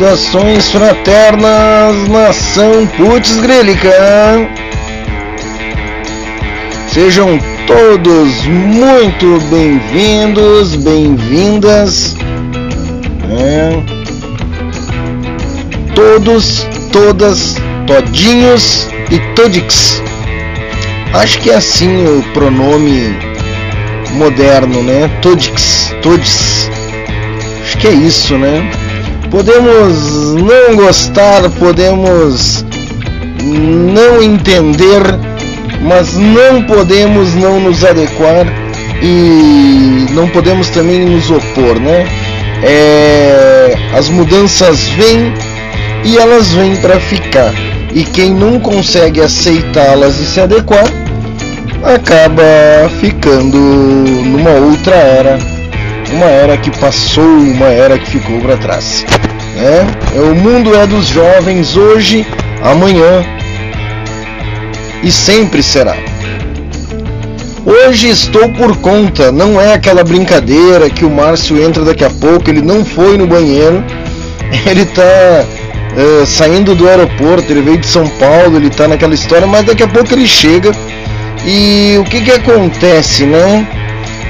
Saudações fraternas, nação Putz Grílica. Sejam todos muito bem-vindos, bem-vindas. É. Todos, todas, todinhos e todix. Acho que é assim o pronome moderno, né? Todix, todes. Acho que é isso, né? Podemos não gostar, podemos não entender, mas não podemos não nos adequar e não podemos também nos opor, né? É, as mudanças vêm e elas vêm para ficar. E quem não consegue aceitá-las e se adequar acaba ficando numa outra era uma era que passou, uma era que ficou para trás. É, o mundo é dos jovens hoje, amanhã e sempre será. Hoje estou por conta, não é aquela brincadeira que o Márcio entra daqui a pouco, ele não foi no banheiro, ele está uh, saindo do aeroporto, ele veio de São Paulo, ele está naquela história, mas daqui a pouco ele chega e o que que acontece, né?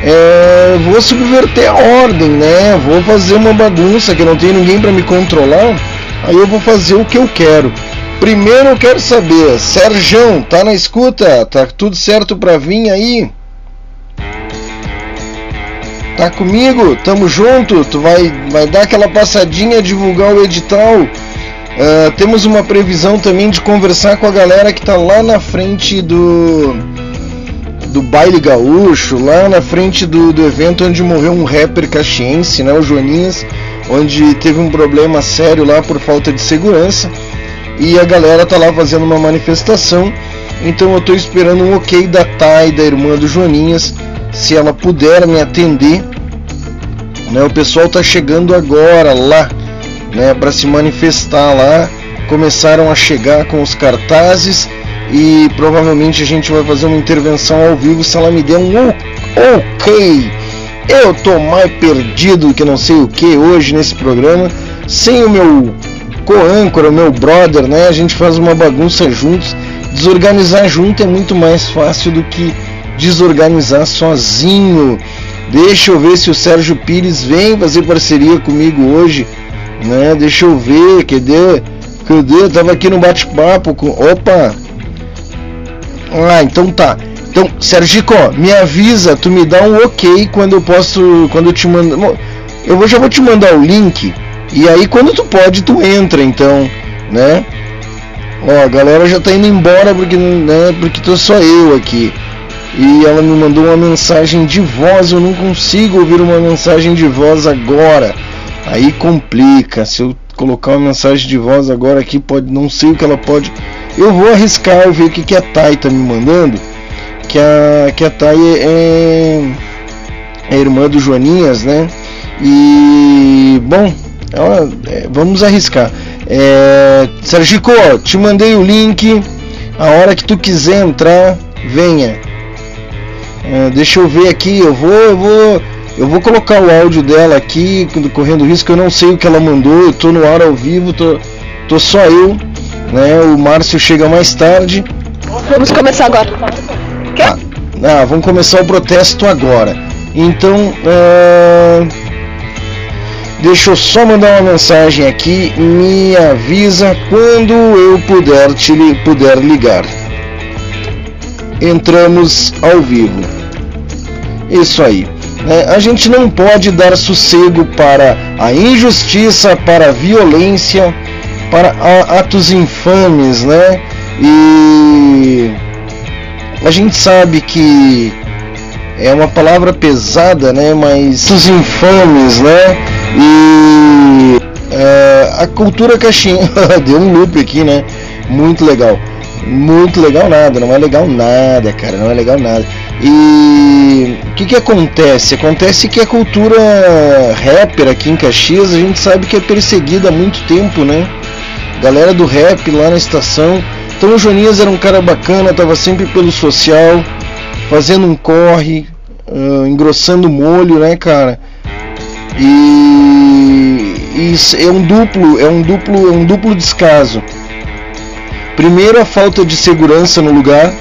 É, vou subverter a ordem, né? Vou fazer uma bagunça que não tem ninguém para me controlar. Aí eu vou fazer o que eu quero. Primeiro eu quero saber, Serjão, tá na escuta? Tá tudo certo para vir aí? Tá comigo? Tamo junto? Tu vai, vai dar aquela passadinha, divulgar o edital? Uh, temos uma previsão também de conversar com a galera que tá lá na frente do do baile gaúcho, lá na frente do, do evento onde morreu um rapper caxiense, né, o Joaninhas, onde teve um problema sério lá por falta de segurança. E a galera tá lá fazendo uma manifestação. Então eu tô esperando um ok da Thay, da irmã do Joaninhas, se ela puder me atender. Né, o pessoal tá chegando agora lá, né, para se manifestar lá. Começaram a chegar com os cartazes e provavelmente a gente vai fazer uma intervenção ao vivo se ela me der um ok. Eu tô mais perdido que não sei o que hoje nesse programa, sem o meu co-âncora, o meu brother, né? A gente faz uma bagunça juntos. Desorganizar junto é muito mais fácil do que desorganizar sozinho. Deixa eu ver se o Sérgio Pires vem fazer parceria comigo hoje, né? Deixa eu ver, cadê? Cadê? Eu tava aqui no bate-papo com. Opa! Ah, então tá. Então, Sergico, me avisa, tu me dá um ok quando eu posso, quando eu te mando. Eu já vou te mandar o link e aí quando tu pode, tu entra, então, né? Ó, a galera já tá indo embora porque, né, porque tô só eu aqui. E ela me mandou uma mensagem de voz, eu não consigo ouvir uma mensagem de voz agora. Aí complica. Se eu colocar uma mensagem de voz agora aqui, pode não sei o que ela pode eu vou arriscar ver o que, que a Thay tá me mandando. Que a, que a Thay é, é irmã do Joaninhas, né? E bom, ela, é, vamos arriscar. É, Sergico, te mandei o link. A hora que tu quiser entrar, venha. É, deixa eu ver aqui, eu vou, eu vou, eu vou colocar o áudio dela aqui, correndo risco. Eu não sei o que ela mandou. Eu tô no ar ao vivo, tô, tô só eu né? O Márcio chega mais tarde. Vamos começar agora. Ah, ah, vamos começar o protesto agora. Então, uh, deixa eu só mandar uma mensagem aqui. Me avisa quando eu puder te puder ligar. Entramos ao vivo. Isso aí. Né? A gente não pode dar sossego para a injustiça, para a violência para atos infames, né? E a gente sabe que é uma palavra pesada, né? Mas atos infames, né? E é, a cultura caixinha deu um loop aqui, né? Muito legal. Muito legal nada, não é legal nada, cara, não é legal nada. E o que, que acontece? Acontece que a cultura rapper aqui em Caxias a gente sabe que é perseguida há muito tempo, né? Galera do rap lá na estação. Então o Joninhas era um cara bacana, tava sempre pelo social, fazendo um corre, uh, engrossando molho, né, cara? E, e é um duplo, é um duplo, é um duplo descaso. Primeiro a falta de segurança no lugar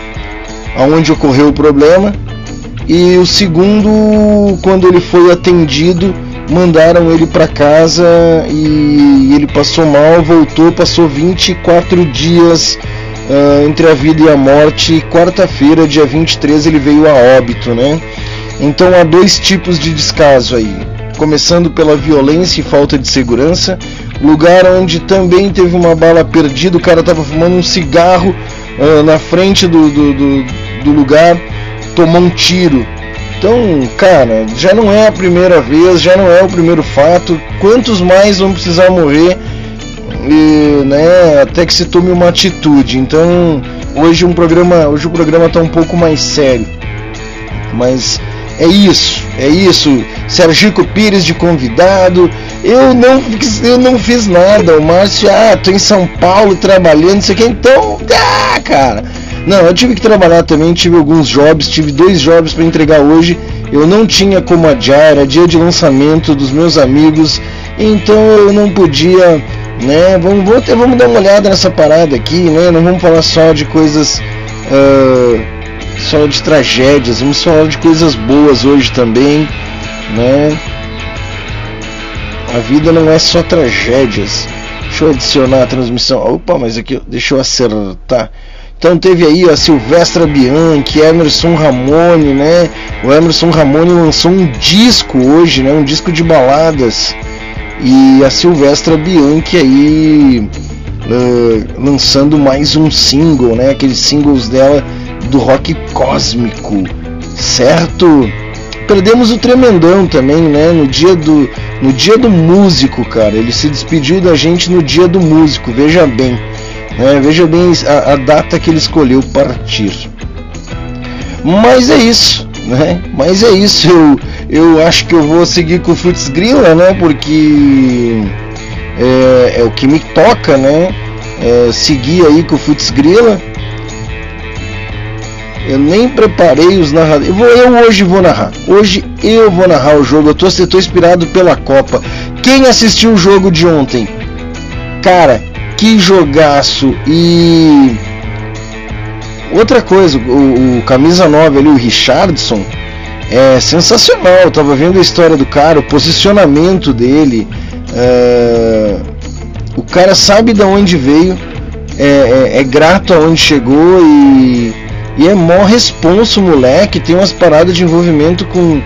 aonde ocorreu o problema e o segundo quando ele foi atendido mandaram ele para casa e ele passou mal, voltou, passou 24 dias uh, entre a vida e a morte. Quarta-feira, dia 23, ele veio a óbito, né? Então há dois tipos de descaso aí. Começando pela violência e falta de segurança, lugar onde também teve uma bala perdida, o cara estava fumando um cigarro uh, na frente do, do, do, do lugar, tomou um tiro. Então, cara, já não é a primeira vez, já não é o primeiro fato. Quantos mais vão precisar morrer, e, né, até que se tome uma atitude. Então, hoje um programa, hoje o programa está um pouco mais sério. Mas é isso, é isso. Sergico Pires de convidado. Eu não, eu não fiz nada. O Márcio, ah, tô em São Paulo trabalhando, não sei o que. Então, ah, cara. Não, eu tive que trabalhar também, tive alguns jobs, tive dois jobs para entregar hoje. Eu não tinha como adiar, era dia de lançamento dos meus amigos, então eu não podia, né? Vamos, vamos, vamos dar uma olhada nessa parada aqui, né? Não vamos falar só de coisas. Uh, só de tragédias, vamos falar de coisas boas hoje também, né? A vida não é só tragédias. Deixa eu adicionar a transmissão. Opa, mas aqui deixa eu acertar. Então teve aí a Silvestra Bianchi, Emerson Ramone, né? O Emerson Ramone lançou um disco hoje, né? Um disco de baladas. E a Silvestra Bianchi aí uh, lançando mais um single, né? Aqueles singles dela do rock cósmico, certo? Perdemos o Tremendão também, né? No dia do no dia do músico, cara. Ele se despediu da gente no dia do músico, veja bem. Né? Veja bem a, a data que ele escolheu partir. Mas é isso, né? Mas é isso. Eu, eu acho que eu vou seguir com o Futs Grilla, né? Porque é, é, o que me toca, né? É, seguir aí com o Futs Grilla. Eu nem preparei os narradores. Eu, eu, hoje vou narrar. Hoje eu vou narrar o jogo. Eu tô, tô inspirado pela Copa. Quem assistiu o jogo de ontem? Cara, que jogaço! E outra coisa, o, o camisa 9 ali, o Richardson, é sensacional. Eu tava vendo a história do cara, o posicionamento dele. É... O cara sabe de onde veio, é, é, é grato aonde chegou e e é mó responso, moleque. Tem umas paradas de envolvimento com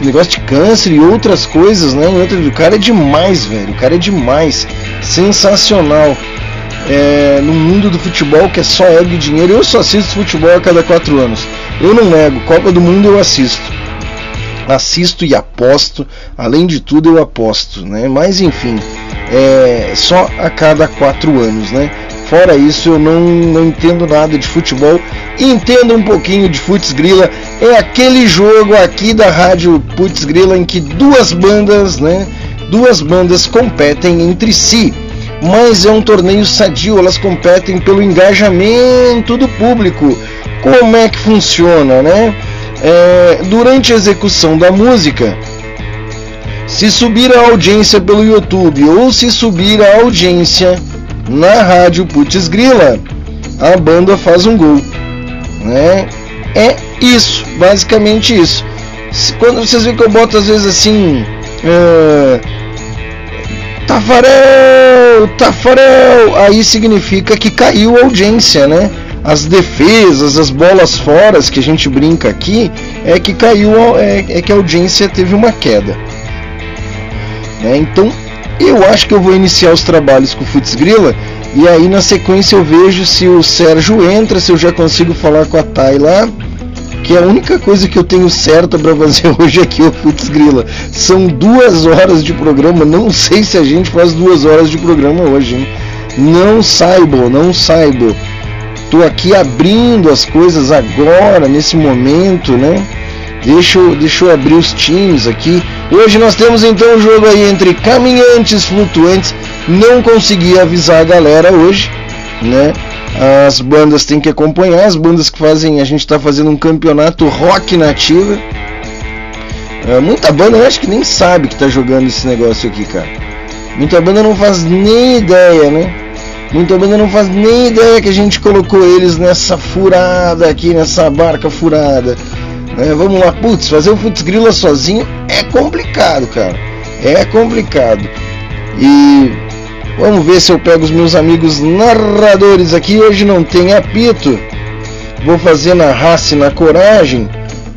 negócio de câncer e outras coisas, né? O cara é demais, velho. O cara é demais. Sensacional. É, no mundo do futebol que é só ego e dinheiro. Eu só assisto futebol a cada quatro anos. Eu não nego. Copa do Mundo eu assisto. Assisto e aposto. Além de tudo, eu aposto, né? Mas enfim, é só a cada quatro anos, né? Fora isso, eu não, não entendo nada de futebol. Entendo um pouquinho de Futs Grila. É aquele jogo aqui da rádio Putz Grila em que duas bandas, né? Duas bandas competem entre si. Mas é um torneio sadio, elas competem pelo engajamento do público. Como é que funciona, né? É, durante a execução da música, se subir a audiência pelo YouTube ou se subir a audiência na rádio Putz Grila, a banda faz um gol. Né? É isso, basicamente isso. Quando vocês veem que eu boto às vezes assim. Uh, Tafarel, Tafarel, aí significa que caiu a audiência, né? As defesas, as bolas fora que a gente brinca aqui, é que caiu, é, é que a audiência teve uma queda. Né? Então eu acho que eu vou iniciar os trabalhos com o Futs Grila e aí na sequência eu vejo se o Sérgio entra, se eu já consigo falar com a Thay lá. Que é a única coisa que eu tenho certa para fazer hoje aqui é o Futs Grila. São duas horas de programa. Não sei se a gente faz duas horas de programa hoje, hein? Não saibo, não saibo. Tô aqui abrindo as coisas agora, nesse momento, né? Deixa deixa eu abrir os times aqui. Hoje nós temos então o um jogo aí entre caminhantes flutuantes. Não consegui avisar a galera hoje, né? As bandas têm que acompanhar, as bandas que fazem, a gente está fazendo um campeonato rock nativa. É, muita banda eu acho que nem sabe que tá jogando esse negócio aqui, cara. Muita banda não faz nem ideia, né? Muita banda não faz nem ideia que a gente colocou eles nessa furada aqui, nessa barca furada. Né? Vamos lá, putz, fazer o Futs Grila sozinho é complicado, cara. É complicado. E vamos ver se eu pego os meus amigos narradores aqui. Hoje não tem apito. Vou fazer na raça e na coragem.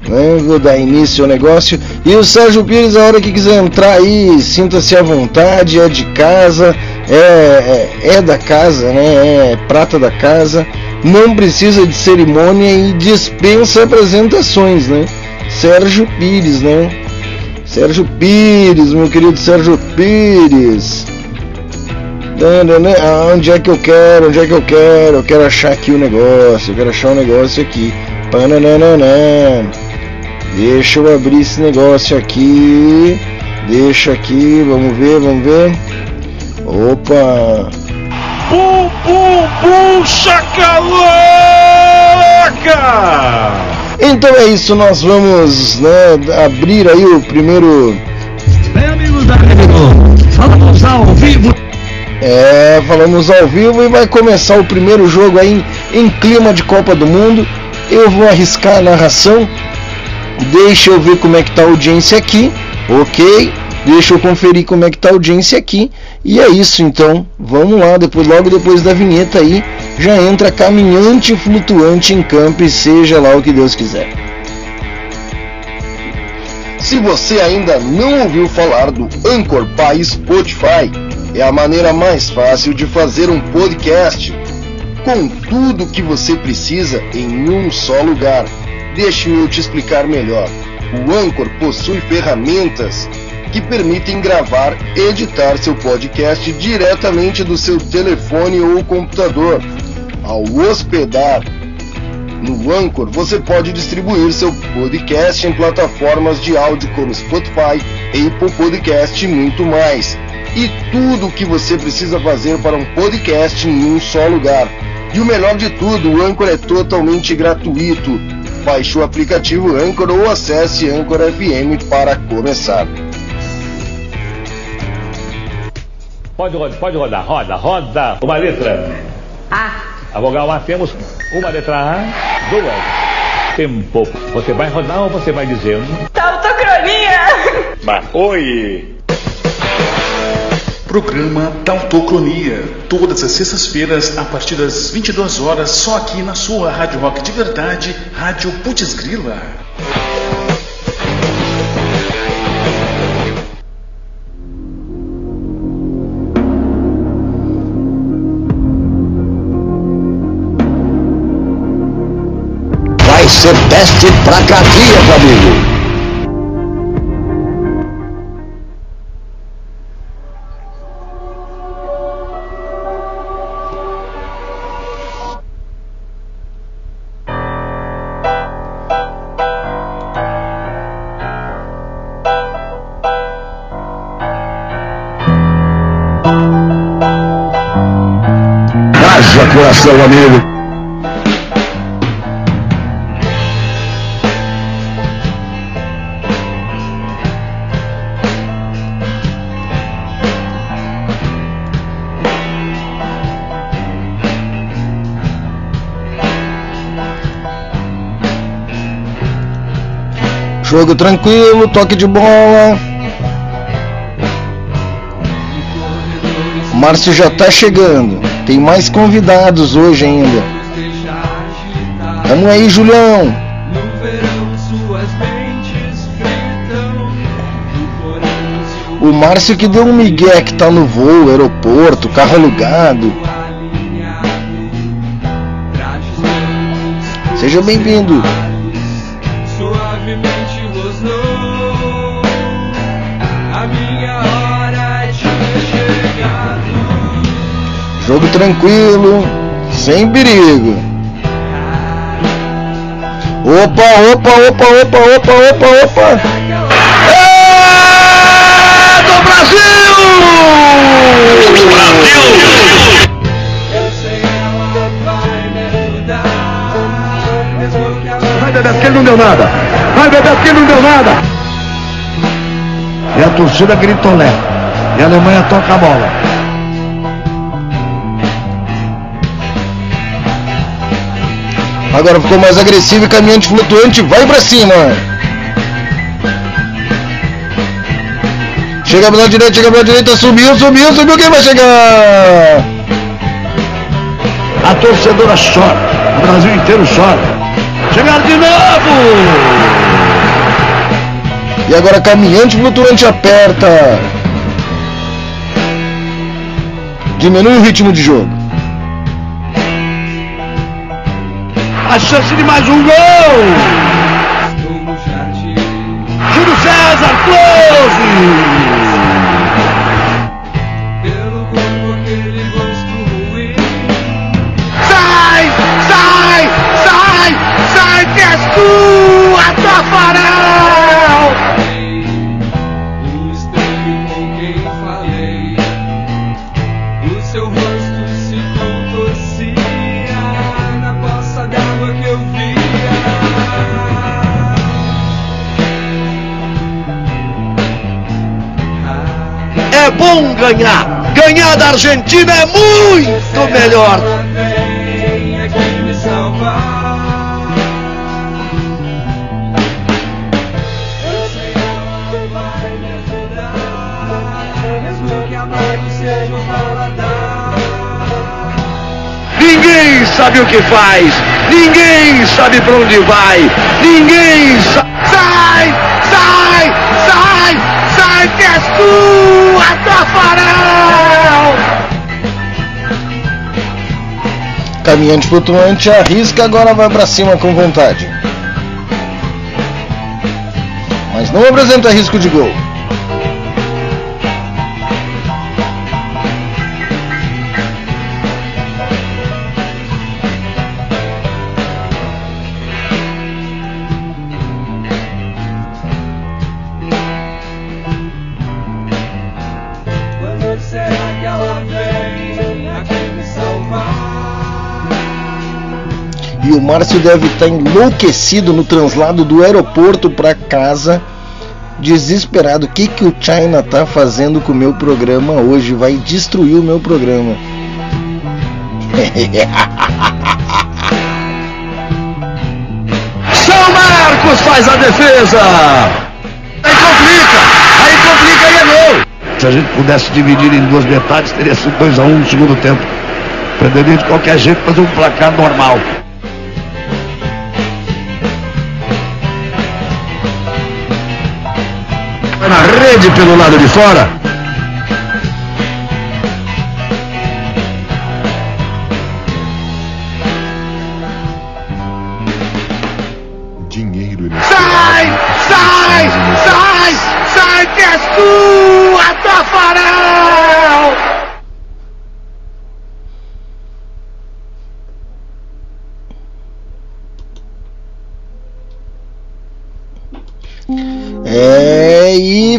Né? Vou dar início ao negócio. E o Sérgio Pires, a hora que quiser entrar aí, sinta-se à vontade, é de casa, é, é, é, da casa, né? É prata da casa. Não precisa de cerimônia e dispensa apresentações, né? Sérgio Pires, né? Sérgio Pires, meu querido Sérgio Pires. Ah, onde é que eu quero? Onde é que eu quero? Eu quero achar aqui o negócio. Eu quero achar o um negócio aqui. Pananana. Deixa eu abrir esse negócio aqui. Deixa aqui, vamos ver, vamos ver. Opa! Bum, bum, bum, chacalaca! Então é isso, nós vamos né, abrir aí o primeiro. Bem, amigos da Rede falamos ao vivo. É, falamos ao vivo e vai começar o primeiro jogo aí em, em clima de Copa do Mundo. Eu vou arriscar a narração Deixa eu ver como é que tá a audiência aqui. Ok. Deixa eu conferir como é que tá a audiência aqui. E é isso então. Vamos lá, depois logo depois da vinheta aí, já entra caminhante flutuante em campo e seja lá o que Deus quiser. Se você ainda não ouviu falar do Anchor by Spotify, é a maneira mais fácil de fazer um podcast com tudo o que você precisa em um só lugar Deixe-me eu te explicar melhor. O Anchor possui ferramentas que permitem gravar e editar seu podcast diretamente do seu telefone ou computador. Ao hospedar no Anchor, você pode distribuir seu podcast em plataformas de áudio como Spotify, Apple Podcast e muito mais. E tudo o que você precisa fazer para um podcast em um só lugar. E o melhor de tudo, o Anchor é totalmente gratuito baixe o aplicativo Anchor ou acesse Anchor FM para começar. Pode rodar, pode rodar, roda, roda. Uma letra. A. A vogal A temos uma letra A, duas. Tempo. Você vai rodar ou você vai dizendo? Tautocronia! Mas oi! Programa Tautocronia, todas as sextas-feiras a partir das 22 horas, só aqui na sua Rádio Rock de Verdade, Rádio Putz Grila. Vai ser teste pra cardíaco, amigo. coração, amigo. Jogo tranquilo, toque de bola. Márcio já tá chegando. Tem mais convidados hoje ainda. Vamos aí, Julião. O Márcio que deu um migué que tá no voo, aeroporto, carro alugado. Seja bem-vindo. Jogo tranquilo, sem perigo. Opa, opa, opa, opa, opa, opa, opa. É do Brasil! Brasil! Vai, Bebeto, que ele não deu nada. Vai, Bebeto, que ele não deu nada. E a torcida gritou, né? E a Alemanha toca a bola. Agora ficou mais agressivo e caminhante flutuante vai pra cima. Chega pela direita, chega pela direita, subiu, subiu, subiu, quem vai chegar? A torcedora chora. O Brasil inteiro chora. Chegaram de novo! E agora caminhante flutuante aperta. Diminui o ritmo de jogo. A chance de mais um gol! Júlio César, close! Ganhar! Ganhar da Argentina é muito melhor! Ninguém sabe o que faz! Ninguém sabe pra onde vai! Ninguém sabe. Sai! Sai! Sai que és tu, a Tafarel! Caminhante flutuante arrisca, agora vai pra cima com vontade. Mas não apresenta risco de gol. Márcio deve estar enlouquecido no translado do aeroporto para casa, desesperado. O que, que o China tá fazendo com o meu programa hoje? Vai destruir o meu programa. São Marcos faz a defesa! Aí complica! Aí complica e é gol! Se a gente pudesse dividir em duas metades, teria sido 2x1 um no segundo tempo. Perderia de qualquer jeito, fazer um placar normal. Pelo lado de fora.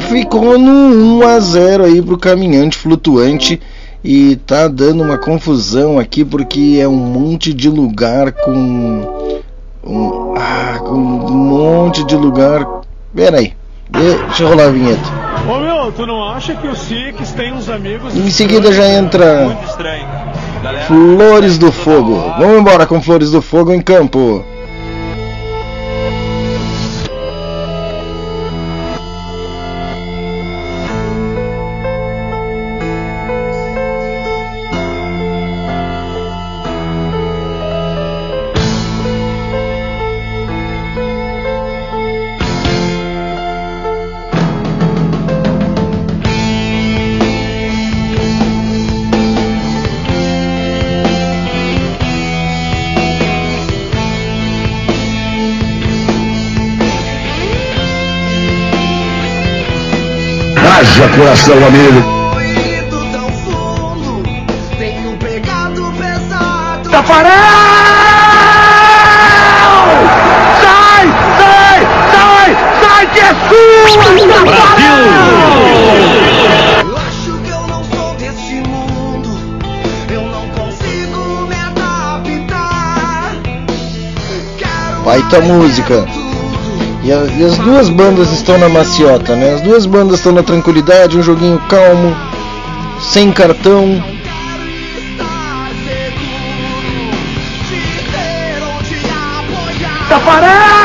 Ficou no 1 a 0 aí pro caminhante flutuante e tá dando uma confusão aqui porque é um monte de lugar com um, ah, com um monte de lugar. Pera aí, deixa eu rolar a vinheta. Ô meu, tu não acha que o Six tem uns amigos. Em seguida já entra. Galera, Flores do Fogo. Vamos embora com Flores do Fogo em campo. Coração, amigo. Tafarel! Sai! Sai! Sai! Sai que é sua! Brasil! Acho que eu não sou mundo. Eu não consigo me adaptar. Baita música. E, a- e as duas bandas estão na maciota, né? As duas bandas estão na tranquilidade, um joguinho calmo. sem cartão. Tafarel!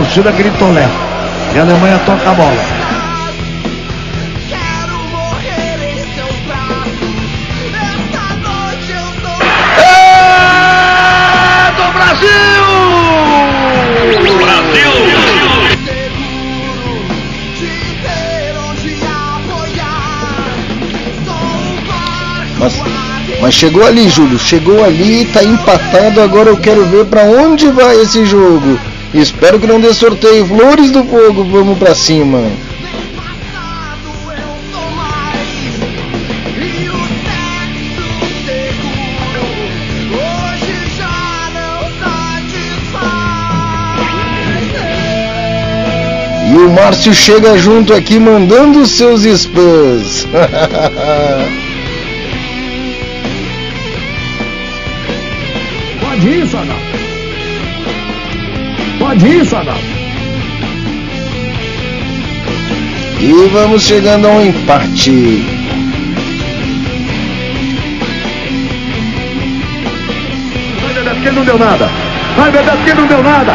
E a torcida gritolé. E a Alemanha toca a bola. É do Brasil! Mas, mas chegou ali, Júlio. Chegou ali, tá empatado. Agora eu quero ver pra onde vai esse jogo. Espero que não dê sorteio. Flores do Fogo, vamos pra cima. E o Márcio chega junto aqui mandando seus spams. Pode ir, Sadal. Pode ir, Sadal. e vamos chegando a um empate. Vai, Bebeto, porque não deu nada. Vai, Bebeto, porque não deu nada.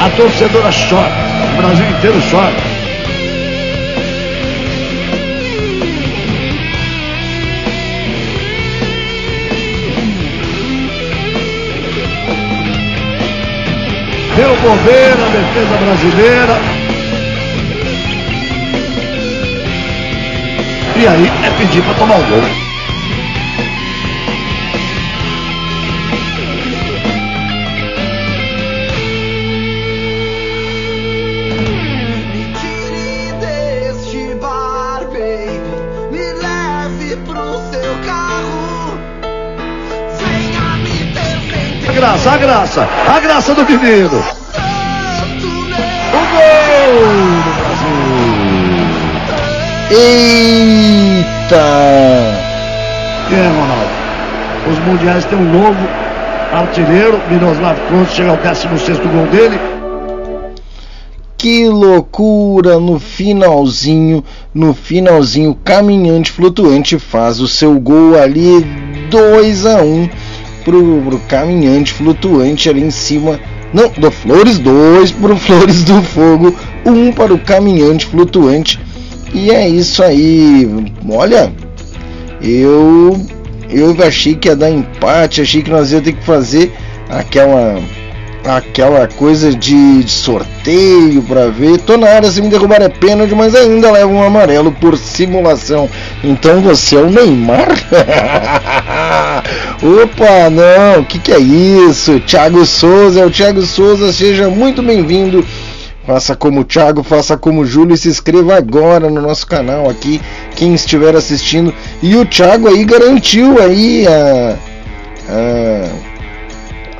A torcedora chora. O Brasil inteiro chora. Deu bobeira a defesa brasileira. E aí é pedir para tomar o gol. A graça, a graça, a graça do menino. Do Brasil. Eita! Aí, Ronaldo? Os mundiais têm um novo artilheiro, Miroslav Klose, chega ao 16 gol dele. Que loucura no finalzinho, no finalzinho, caminhante flutuante faz o seu gol ali 2 a 1 pro, pro caminhante flutuante ali em cima. Não, do Flores 2 pro Flores do Fogo, 1 um para o caminhante flutuante. E é isso aí. Olha, eu eu achei que ia dar empate, achei que nós ia ter que fazer aquela aquela coisa de, de sorteio para ver. Tô na área, se me derrubar é pênalti, mas ainda leva um amarelo por simulação. Então você é o Neymar? Opa, não, o que, que é isso? Thiago Souza, é o Thiago Souza, seja muito bem-vindo. Faça como o Thiago, faça como o Júlio e se inscreva agora no nosso canal aqui, quem estiver assistindo. E o Thiago aí garantiu aí a,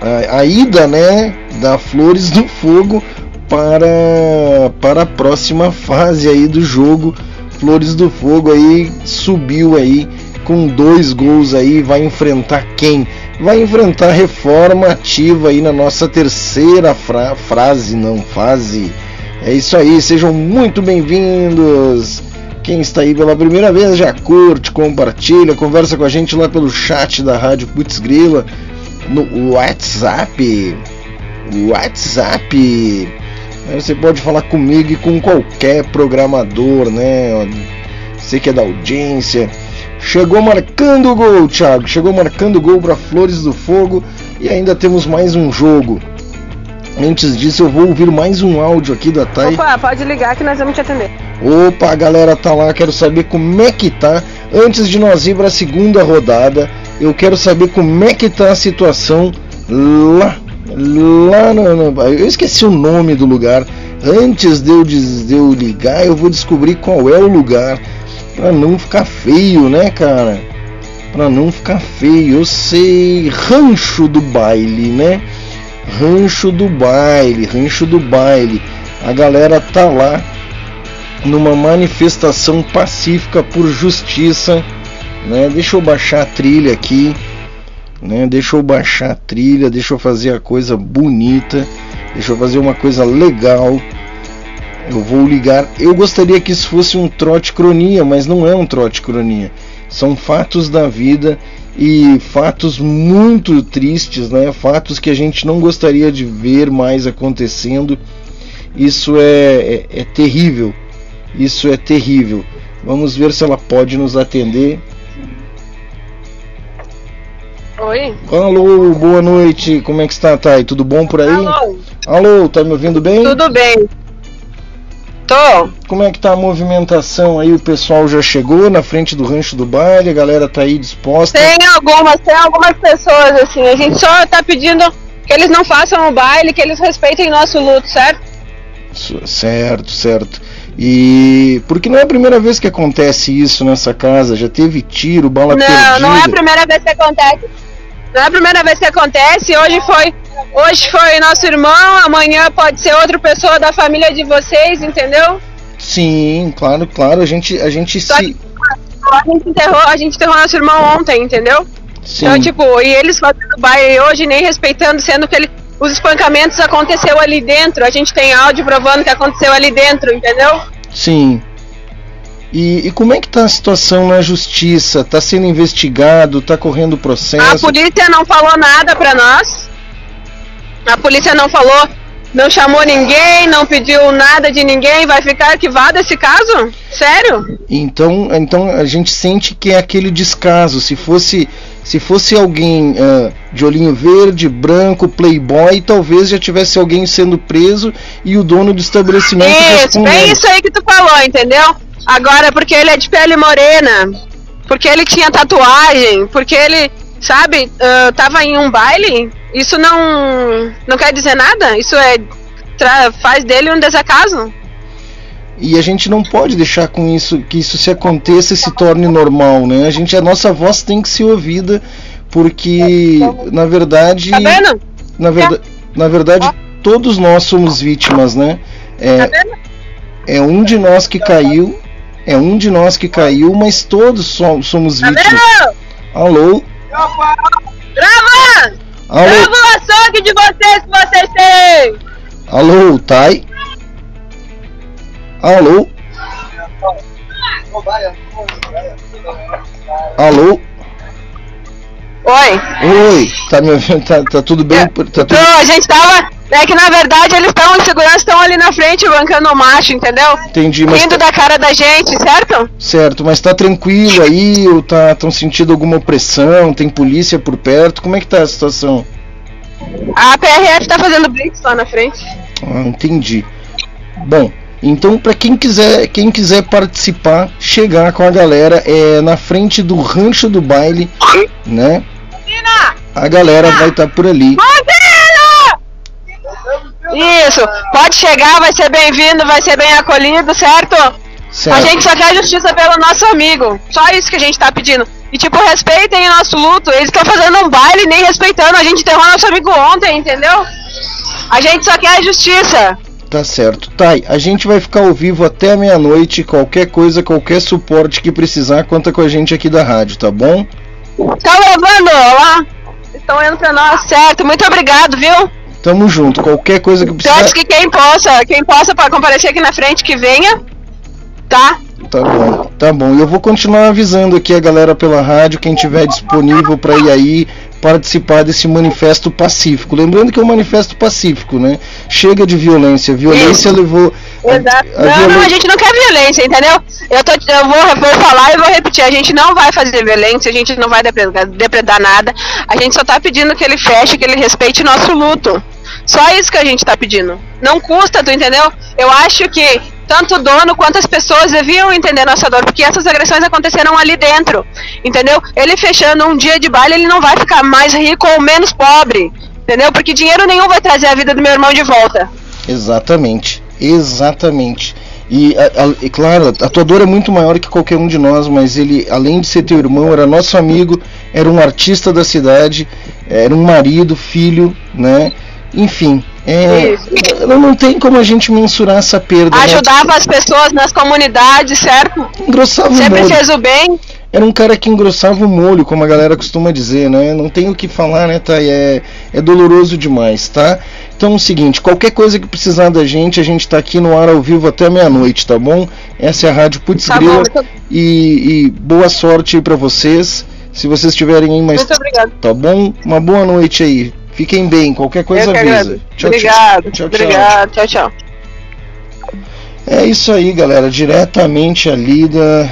a, a, a ida, né, da Flores do Fogo para, para a próxima fase aí do jogo. Flores do Fogo aí subiu aí com dois gols aí, vai enfrentar quem? Vai enfrentar reforma ativa aí na nossa terceira fra frase, não fase. É isso aí, sejam muito bem-vindos. Quem está aí pela primeira vez já curte, compartilha, conversa com a gente lá pelo chat da Rádio Putz Grila, no WhatsApp. WhatsApp. Você pode falar comigo e com qualquer programador, né? Você que é da audiência. Chegou marcando o gol, Thiago. Chegou marcando o gol para Flores do Fogo. E ainda temos mais um jogo. Antes disso, eu vou ouvir mais um áudio aqui da Thay. Opa, pode ligar que nós vamos te atender. Opa, a galera tá lá, quero saber como é que tá. Antes de nós ir para a segunda rodada, Eu quero saber como é que tá a situação lá, lá no, eu esqueci o nome do lugar. Antes de eu, de eu ligar, eu vou descobrir qual é o lugar Pra não ficar feio, né, cara? Pra não ficar feio. Eu sei, Rancho do Baile, né? Rancho do Baile, Rancho do Baile. A galera tá lá numa manifestação pacífica por justiça, né? Deixa eu baixar a trilha aqui, né? Deixa eu baixar a trilha, deixa eu fazer a coisa bonita, deixa eu fazer uma coisa legal. Eu vou ligar. Eu gostaria que isso fosse um trote cronia, mas não é um trote cronia. São fatos da vida e fatos muito tristes, né? Fatos que a gente não gostaria de ver mais acontecendo. Isso é, é, é terrível. Isso é terrível. Vamos ver se ela pode nos atender. Oi? Alô, boa noite. Como é que está, Thay? Tudo bom por aí? Alô? Alô, tá me ouvindo bem? Tudo bem? Tô. Como é que tá a movimentação aí? O pessoal já chegou na frente do rancho do baile, a galera tá aí disposta. Tem algumas, tem algumas pessoas assim. A gente só tá pedindo que eles não façam o baile, que eles respeitem nosso luto, certo? Certo, certo. E porque não é a primeira vez que acontece isso nessa casa, já teve tiro, bala não, perdida. não é a primeira vez que acontece. Não é a primeira vez que acontece. Hoje foi, hoje foi nosso irmão, amanhã pode ser outra pessoa da família de vocês, entendeu? Sim, claro, claro, a gente a gente Só se que a gente enterrou, a gente enterrou nosso irmão ontem, entendeu? sim, Então, tipo, e eles fazendo baile hoje, nem respeitando, sendo que ele, os espancamentos aconteceu ali dentro. A gente tem áudio provando que aconteceu ali dentro, entendeu? sim. E, e como é que tá a situação na justiça? Tá sendo investigado? Tá correndo A processo? polícia não falou nada pra nós. A polícia não falou, não chamou ninguém, não pediu nada de ninguém. Vai ficar arquivado esse caso? Sério? Então, então a gente sente que é aquele descaso. Se fosse, se fosse alguém ah, de olhinho verde, branco, playboy, talvez já tivesse alguém sendo preso e o dono do estabelecimento Isso, respondendo. bem isso aí que tu falou, entendeu? Agora, porque ele é de pele morena, porque ele tinha tatuagem, porque ele, sabe, ah, tava em um baile, isso não, não quer dizer nada? Isso é faz dele um desacaso? E a gente não pode deixar com isso que isso se aconteça e se torne normal, né? A gente, a nossa voz tem que ser ouvida porque na verdade, Tá na verdade, na verdade todos nós somos vítimas, né? Tá É, vendo? é um de nós que caiu, é um de nós que caiu, mas todos so- somos Tá vítimas. Alô? Grava! Alô? Grava o açougue de vocês que vocês têm! Alô, Thay? Alô? Alô? Oi. Oi, tá me ouvindo? Tá, tá tudo bem? Tá tudo... Então, a gente tava. É que na verdade eles estão, os seguranças estão ali na frente bancando o macho, entendeu? Entendi, mas Rindo tá- da cara da gente, certo? certo, mas tá tranquilo aí ou tá tão sentindo alguma opressão? Tem polícia por perto? Como é que tá a situação? A PRF tá fazendo blitz lá na frente. Ah, entendi. Bom, então para quem quiser, quem quiser participar, chegar com a galera é na frente do Rancho do Baile, né? A galera vai estar por ali. Isso, pode chegar, vai ser bem-vindo, vai ser bem acolhido, certo? Certo. A gente só quer justiça pelo nosso amigo. Só isso que a gente tá pedindo. E tipo, respeitem o nosso luto. Eles estão fazendo um baile nem respeitando. A gente enterrou nosso amigo ontem, entendeu? A gente só quer justiça. Tá certo. Thay, a gente vai ficar ao vivo até meia-noite. Qualquer coisa, qualquer suporte que precisar, conta com a gente aqui da rádio, tá bom? Tá levando lá? Estão indo pra nós, certo? Muito obrigado, viu? Tamo junto. Qualquer coisa que precisar. Peço que quem possa, quem possa para comparecer aqui na frente que venha, tá? Tá bom, tá bom. E eu vou continuar avisando aqui a galera pela rádio, quem tiver disponível para ir aí participar desse manifesto pacífico. Lembrando que é um manifesto pacífico, né? Chega de violência. Violência levou. a- Exato. a Não, não, violen- a gente não quer violência, entendeu? Eu, tô, eu vou, vou falar e vou repetir. A gente não vai fazer violência, a gente não vai depredar, depredar nada. A gente só tá pedindo que ele feche, que ele respeite nosso luto. Só isso que a gente tá pedindo. Não custa, tu entendeu? Eu acho que tanto o dono quanto as pessoas deviam entender nossa dor, porque essas agressões aconteceram ali dentro, entendeu? Ele fechando um dia de baile, ele não vai ficar mais rico ou menos pobre, entendeu? Porque dinheiro nenhum vai trazer a vida do meu irmão de volta. Exatamente, exatamente. E, a- a- e claro, a tua dor é muito maior que qualquer um de nós, mas ele, além de ser teu irmão, era nosso amigo, era um artista da cidade, era um marido, filho, né? Enfim, é, não, tem como a gente mensurar essa perda. né? Ajudava as pessoas nas comunidades, certo? Engrossava o Sempre molho. fez o bem. Era um cara que engrossava o molho, como a galera costuma dizer, né? Não tem o que falar, né, Thay? É, é doloroso demais, tá? Então é o seguinte, qualquer coisa que precisar da gente, a gente tá aqui no ar ao vivo até meia-noite, tá bom? Essa é a Rádio Putz Tá Grila. bom, muito, E, e boa sorte aí pra vocês. Se vocês tiverem aí mais. muito obrigada. Tá bom? Uma boa noite aí. Fiquem bem. Qualquer coisa avisa. Tchau, Obrigado, tchau. Tchau, obrigado, tchau, tchau. É isso aí, galera. Diretamente ali da.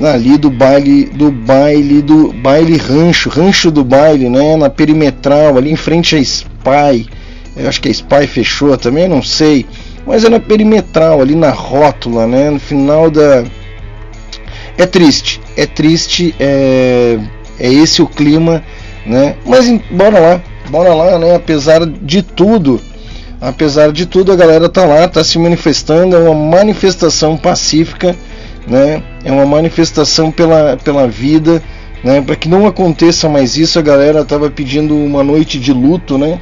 Ali do baile. Do baile. Do baile rancho. Rancho do baile, né? Na perimetral, ali em frente a Spy. Eu acho que a Spy fechou também, não sei. Mas é na perimetral, ali na rótula, né? No final da. É triste. É triste. É, é esse o clima, né? Mas bora lá. Bora lá, né? Apesar de tudo apesar de tudo, a galera tá lá, tá se manifestando, é uma manifestação pacífica, né? É uma manifestação pela, pela vida, né? Para que não aconteça mais isso, a galera tava pedindo uma noite de luto, né?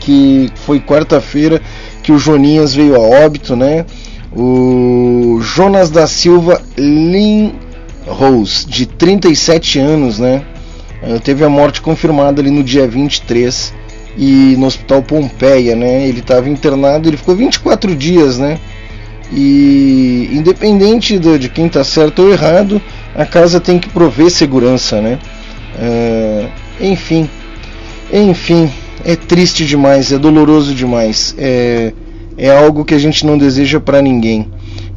Que foi quarta-feira que o Joninhas veio a óbito, né? O Jonas da Silva Lin Rose, de 37 anos, né? Eh, Teve a morte confirmada ali no dia 23 e no Hospital Pompeia, né? Ele estava internado, ele ficou 24 dias, né? E independente de, de quem está certo ou errado, a casa tem que prover segurança, né? Eh, enfim, enfim, é triste demais, é doloroso demais, é, é algo que a gente não deseja para ninguém.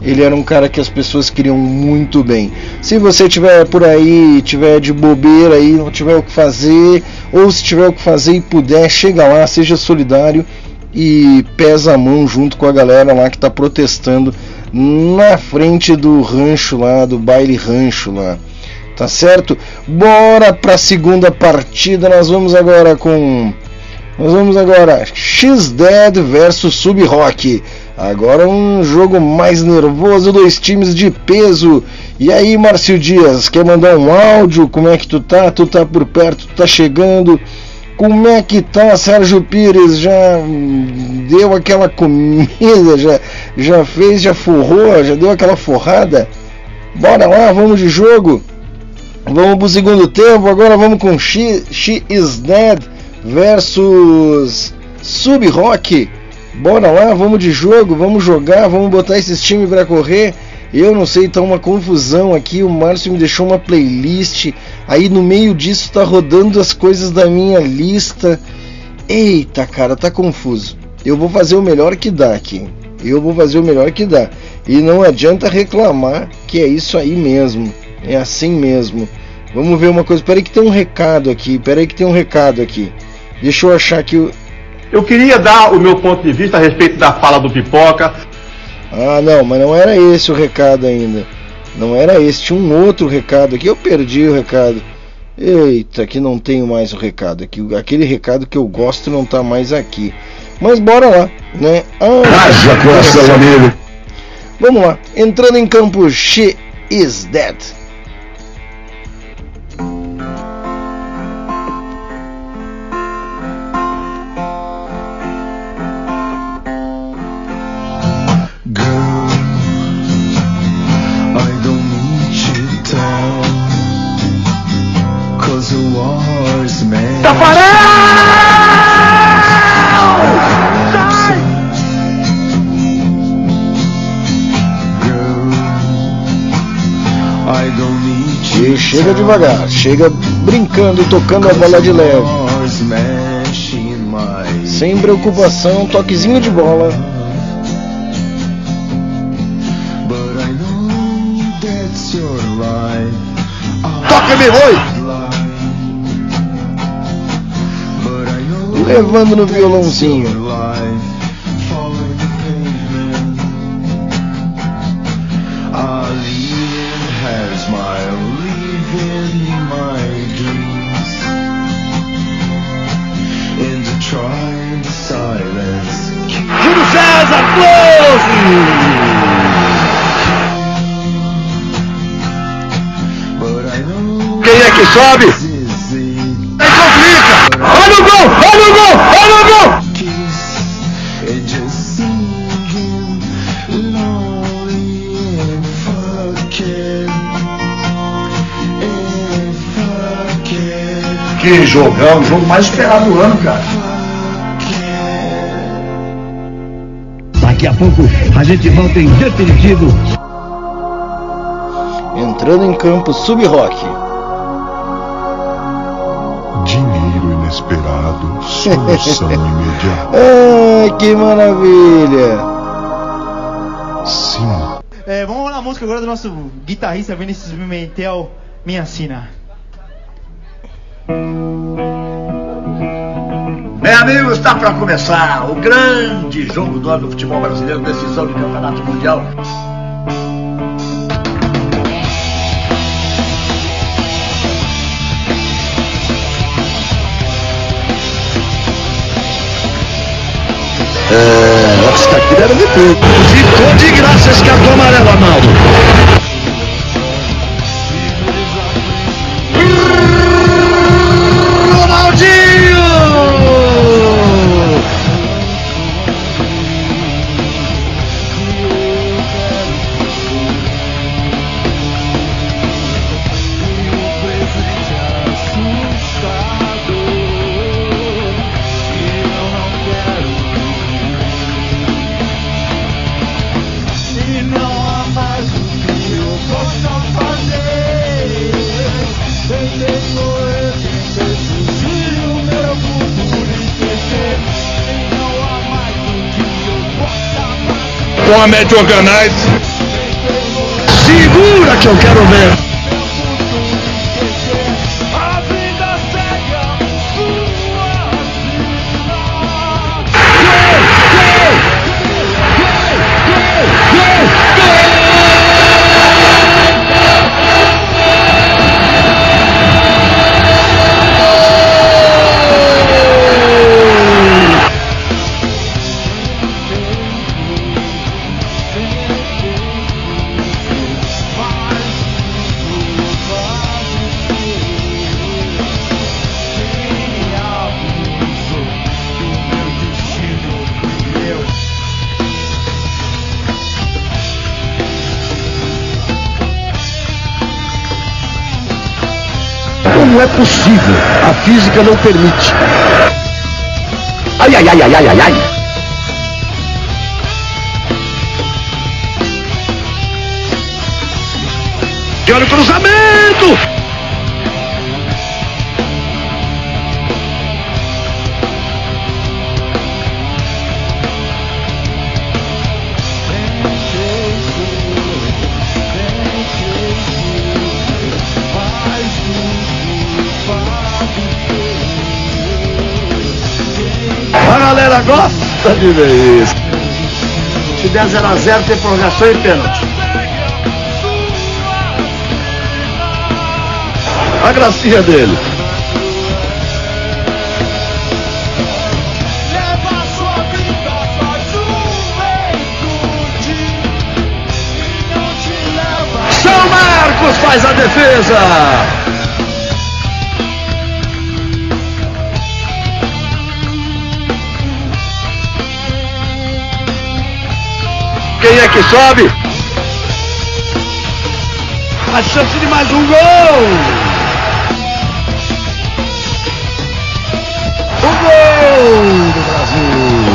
Ele era um cara que as pessoas queriam muito bem. Se você tiver por aí, tiver de bobeira aí, não tiver o que fazer, ou se tiver o que fazer e puder, chega lá, seja solidário e pesa a mão junto com a galera lá que está protestando na frente do rancho lá, do baile rancho lá. Tá certo? Bora para a segunda partida. Nós vamos agora com nós vamos agora X-Dead versus Sub-Rock. Agora um jogo mais nervoso, dois times de peso. E aí, Márcio Dias, quer mandar um áudio? Como é que tu tá? Tu tá por perto, tu tá chegando? Como é que tá, Sérgio Pires? Já hum, deu aquela comida? Já, já fez, já forrou? Já deu aquela forrada? Bora lá, vamos de jogo. Vamos pro segundo tempo. Agora vamos com She, She is Dead versus Sub-Rock. Bora lá, vamos de jogo, vamos jogar, vamos botar esses times pra correr. Eu não sei, tá uma confusão aqui. O Márcio me deixou uma playlist. Aí no meio disso tá rodando as coisas da minha lista. Eita, cara, tá confuso. Eu vou fazer o melhor que dá aqui. Eu vou fazer o melhor que dá. E não adianta reclamar que é isso aí mesmo. É assim mesmo. Vamos ver uma coisa. Peraí que tem um recado aqui. Peraí que tem um recado aqui. Deixa eu achar que o. Eu queria dar o meu ponto de vista a respeito da fala do Pipoca. Ah, não, mas não era esse o recado ainda. Não era esse, tinha um outro recado aqui. Eu perdi o recado. Eita, que não tenho mais o recado aqui. Aquele recado que eu gosto não tá mais aqui. Mas bora lá, né? Ah, Haja coração, amigo. Vamos lá. Entrando em campo, She is Dead. Made. Girl, I don't need you E chega devagar, chega brincando, tocando a bola de leve. Sem preocupação, toquezinho de bola. Toca-me, Rui! levando no violãozinho. Júlio César, close! Quem é que sobe? Olha o gol! Olha o gol! Olha o gol! Que jogão, o jogo mais esperado do ano, cara. Daqui a pouco a gente volta em definitivo. Entrando em campo, sub-rock. Inesperado, solução imediata. Ai, que maravilha! Sim. É, vamos na música agora do nosso guitarrista Vinícius Pimentel, Minha Sina. Bem, amigos, está para começar o grande jogo do ano do futebol brasileiro, decisão do Campeonato Mundial. De tudo. Ficou de graça esse cartão amarelo, Arnaldo. Totalmente organized. Segura que eu quero ver. Não permite. Ai, ai, ai, ai, ai, ai, ai. De ver isso. Se der 0x0, tem prorrogação e pênalti. A gracinha dele. Leva sua vida, faz juventude e não te leva. São Marcos faz a defesa! Que sobe? A chance de mais um gol! O gol do Brasil!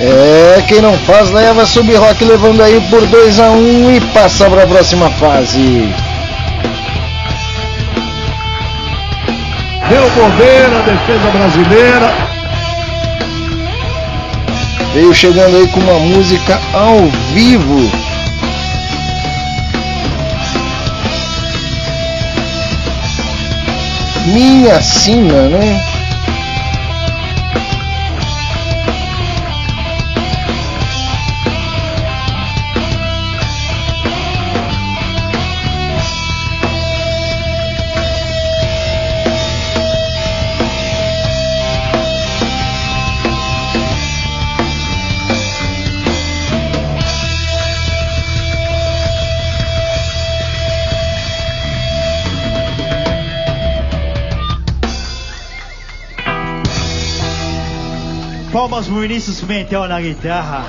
É, quem não faz leva sub-rock levando aí por 2 a 1 e passa para a próxima fase. Deu bobeira, a defesa brasileira. Veio chegando aí com uma música ao vivo. Minha sina, né? Palmas pro Vinícius Pimentel na guitarra.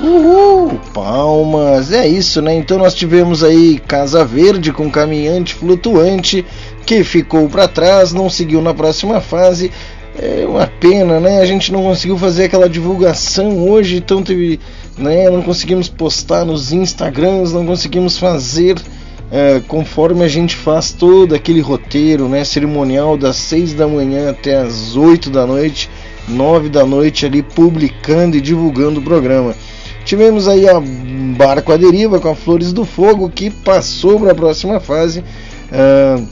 Uhul, palmas, é isso, né? Então nós tivemos aí Casa Verde com Caminhante Flutuante, que ficou para trás, não seguiu na próxima fase. É uma pena, né? A gente não conseguiu fazer aquela divulgação hoje, então teve, né? Não conseguimos postar nos Instagrams, não conseguimos fazer é, conforme a gente faz todo aquele roteiro, né? Cerimonial das 6 da manhã até as 8 da noite, 9 da noite ali publicando e divulgando o programa. Tivemos aí a Barco à Deriva com a Flores do Fogo que passou para a próxima fase. ah,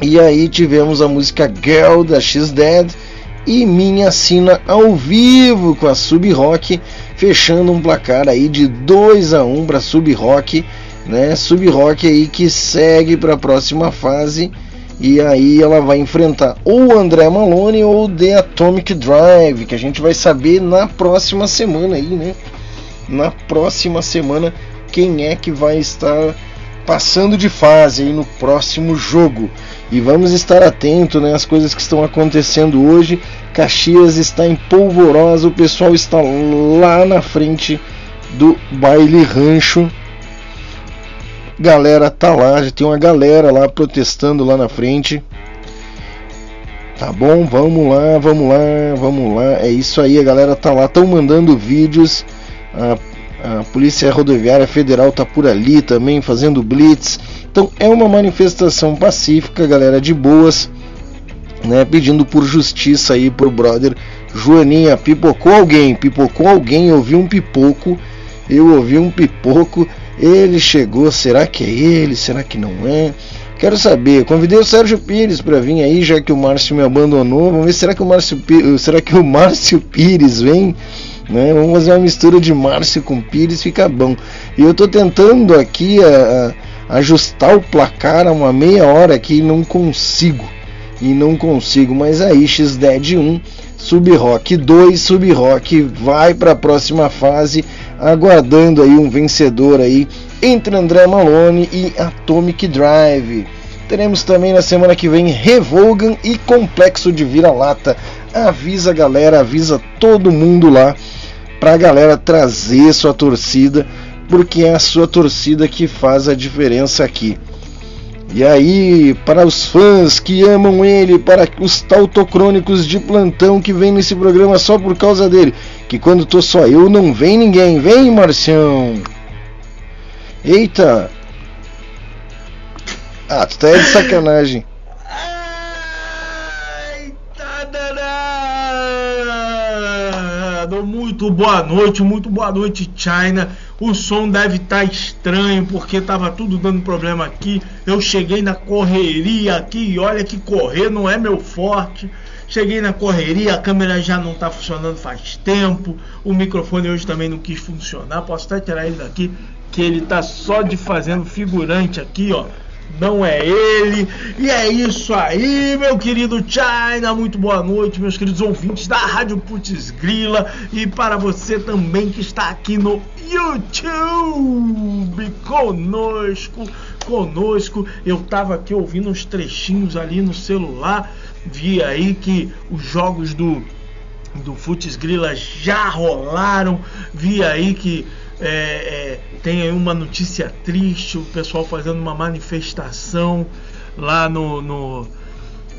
e aí tivemos a música Girl da X-Dead e Minha Sina ao vivo com a Sub Rock, fechando um placar aí de 2 a 1 para Sub Rock, né? Sub Rock aí que segue para a próxima fase e aí ela vai enfrentar ou o André Malone ou The Atomic Drive, que a gente vai saber na próxima semana aí, né? Na próxima semana quem é que vai estar passando de fase aí no próximo jogo. E vamos estar atento né, às coisas que estão acontecendo hoje. Caxias está em polvorosa, o pessoal está lá na frente do baile rancho. Galera tá lá, já tem uma galera lá protestando lá na frente. Tá bom, vamos lá, vamos lá, vamos lá. É isso aí, a galera tá lá, estão mandando vídeos. A, a Polícia Rodoviária Federal tá por ali também fazendo blitz. Então é uma manifestação pacífica, galera, de boas, né? Pedindo por justiça aí pro brother Joaninha. Pipocou alguém, pipocou alguém, eu ouvi um pipoco, eu ouvi um pipoco. Ele chegou, será que é ele? Será que não é? Quero saber. Convidei o Sérgio Pires para vir aí, já que o Márcio me abandonou. Vamos ver será que o Márcio Pires, será que o Márcio Pires vem? Né? Vamos fazer uma mistura de Márcio com Pires, fica bom. E eu tô tentando aqui a, a, ajustar o placar a uma meia hora aqui e não consigo. E não consigo, mas aí X-Dead 1, Sub Rock 2, Sub Rock vai para a próxima fase, aguardando aí um vencedor aí entre André Malone e Atomic Drive. Teremos também na semana que vem Revogan e Complexo de Vira-Lata. Avisa a galera, avisa todo mundo lá pra galera trazer sua torcida, porque é a sua torcida que faz a diferença aqui. E aí, para os fãs que amam ele, para os tautocrônicos de plantão que vem nesse programa só por causa dele, que quando tô só eu não vem ninguém, vem Marcião! Eita! Ah, tu tá de sacanagem. Muito boa noite, muito boa noite, China. O som deve estar estranho porque tava tudo dando problema aqui. Eu cheguei na correria aqui e olha que correr não é meu forte. Cheguei na correria, a câmera já não tá funcionando faz tempo. O microfone hoje também não quis funcionar. Posso até tirar ele daqui, que ele tá só de fazendo figurante aqui, ó não é ele. E é isso aí, meu querido China. Muito boa noite, meus queridos ouvintes da Rádio Putz Grila. E para você também que está aqui no YouTube conosco, conosco. Eu tava aqui ouvindo uns trechinhos ali no celular. Vi aí que os jogos do do Futs Grila já rolaram. Vi aí que é, é, tem aí uma notícia triste, o pessoal fazendo uma manifestação lá no, no,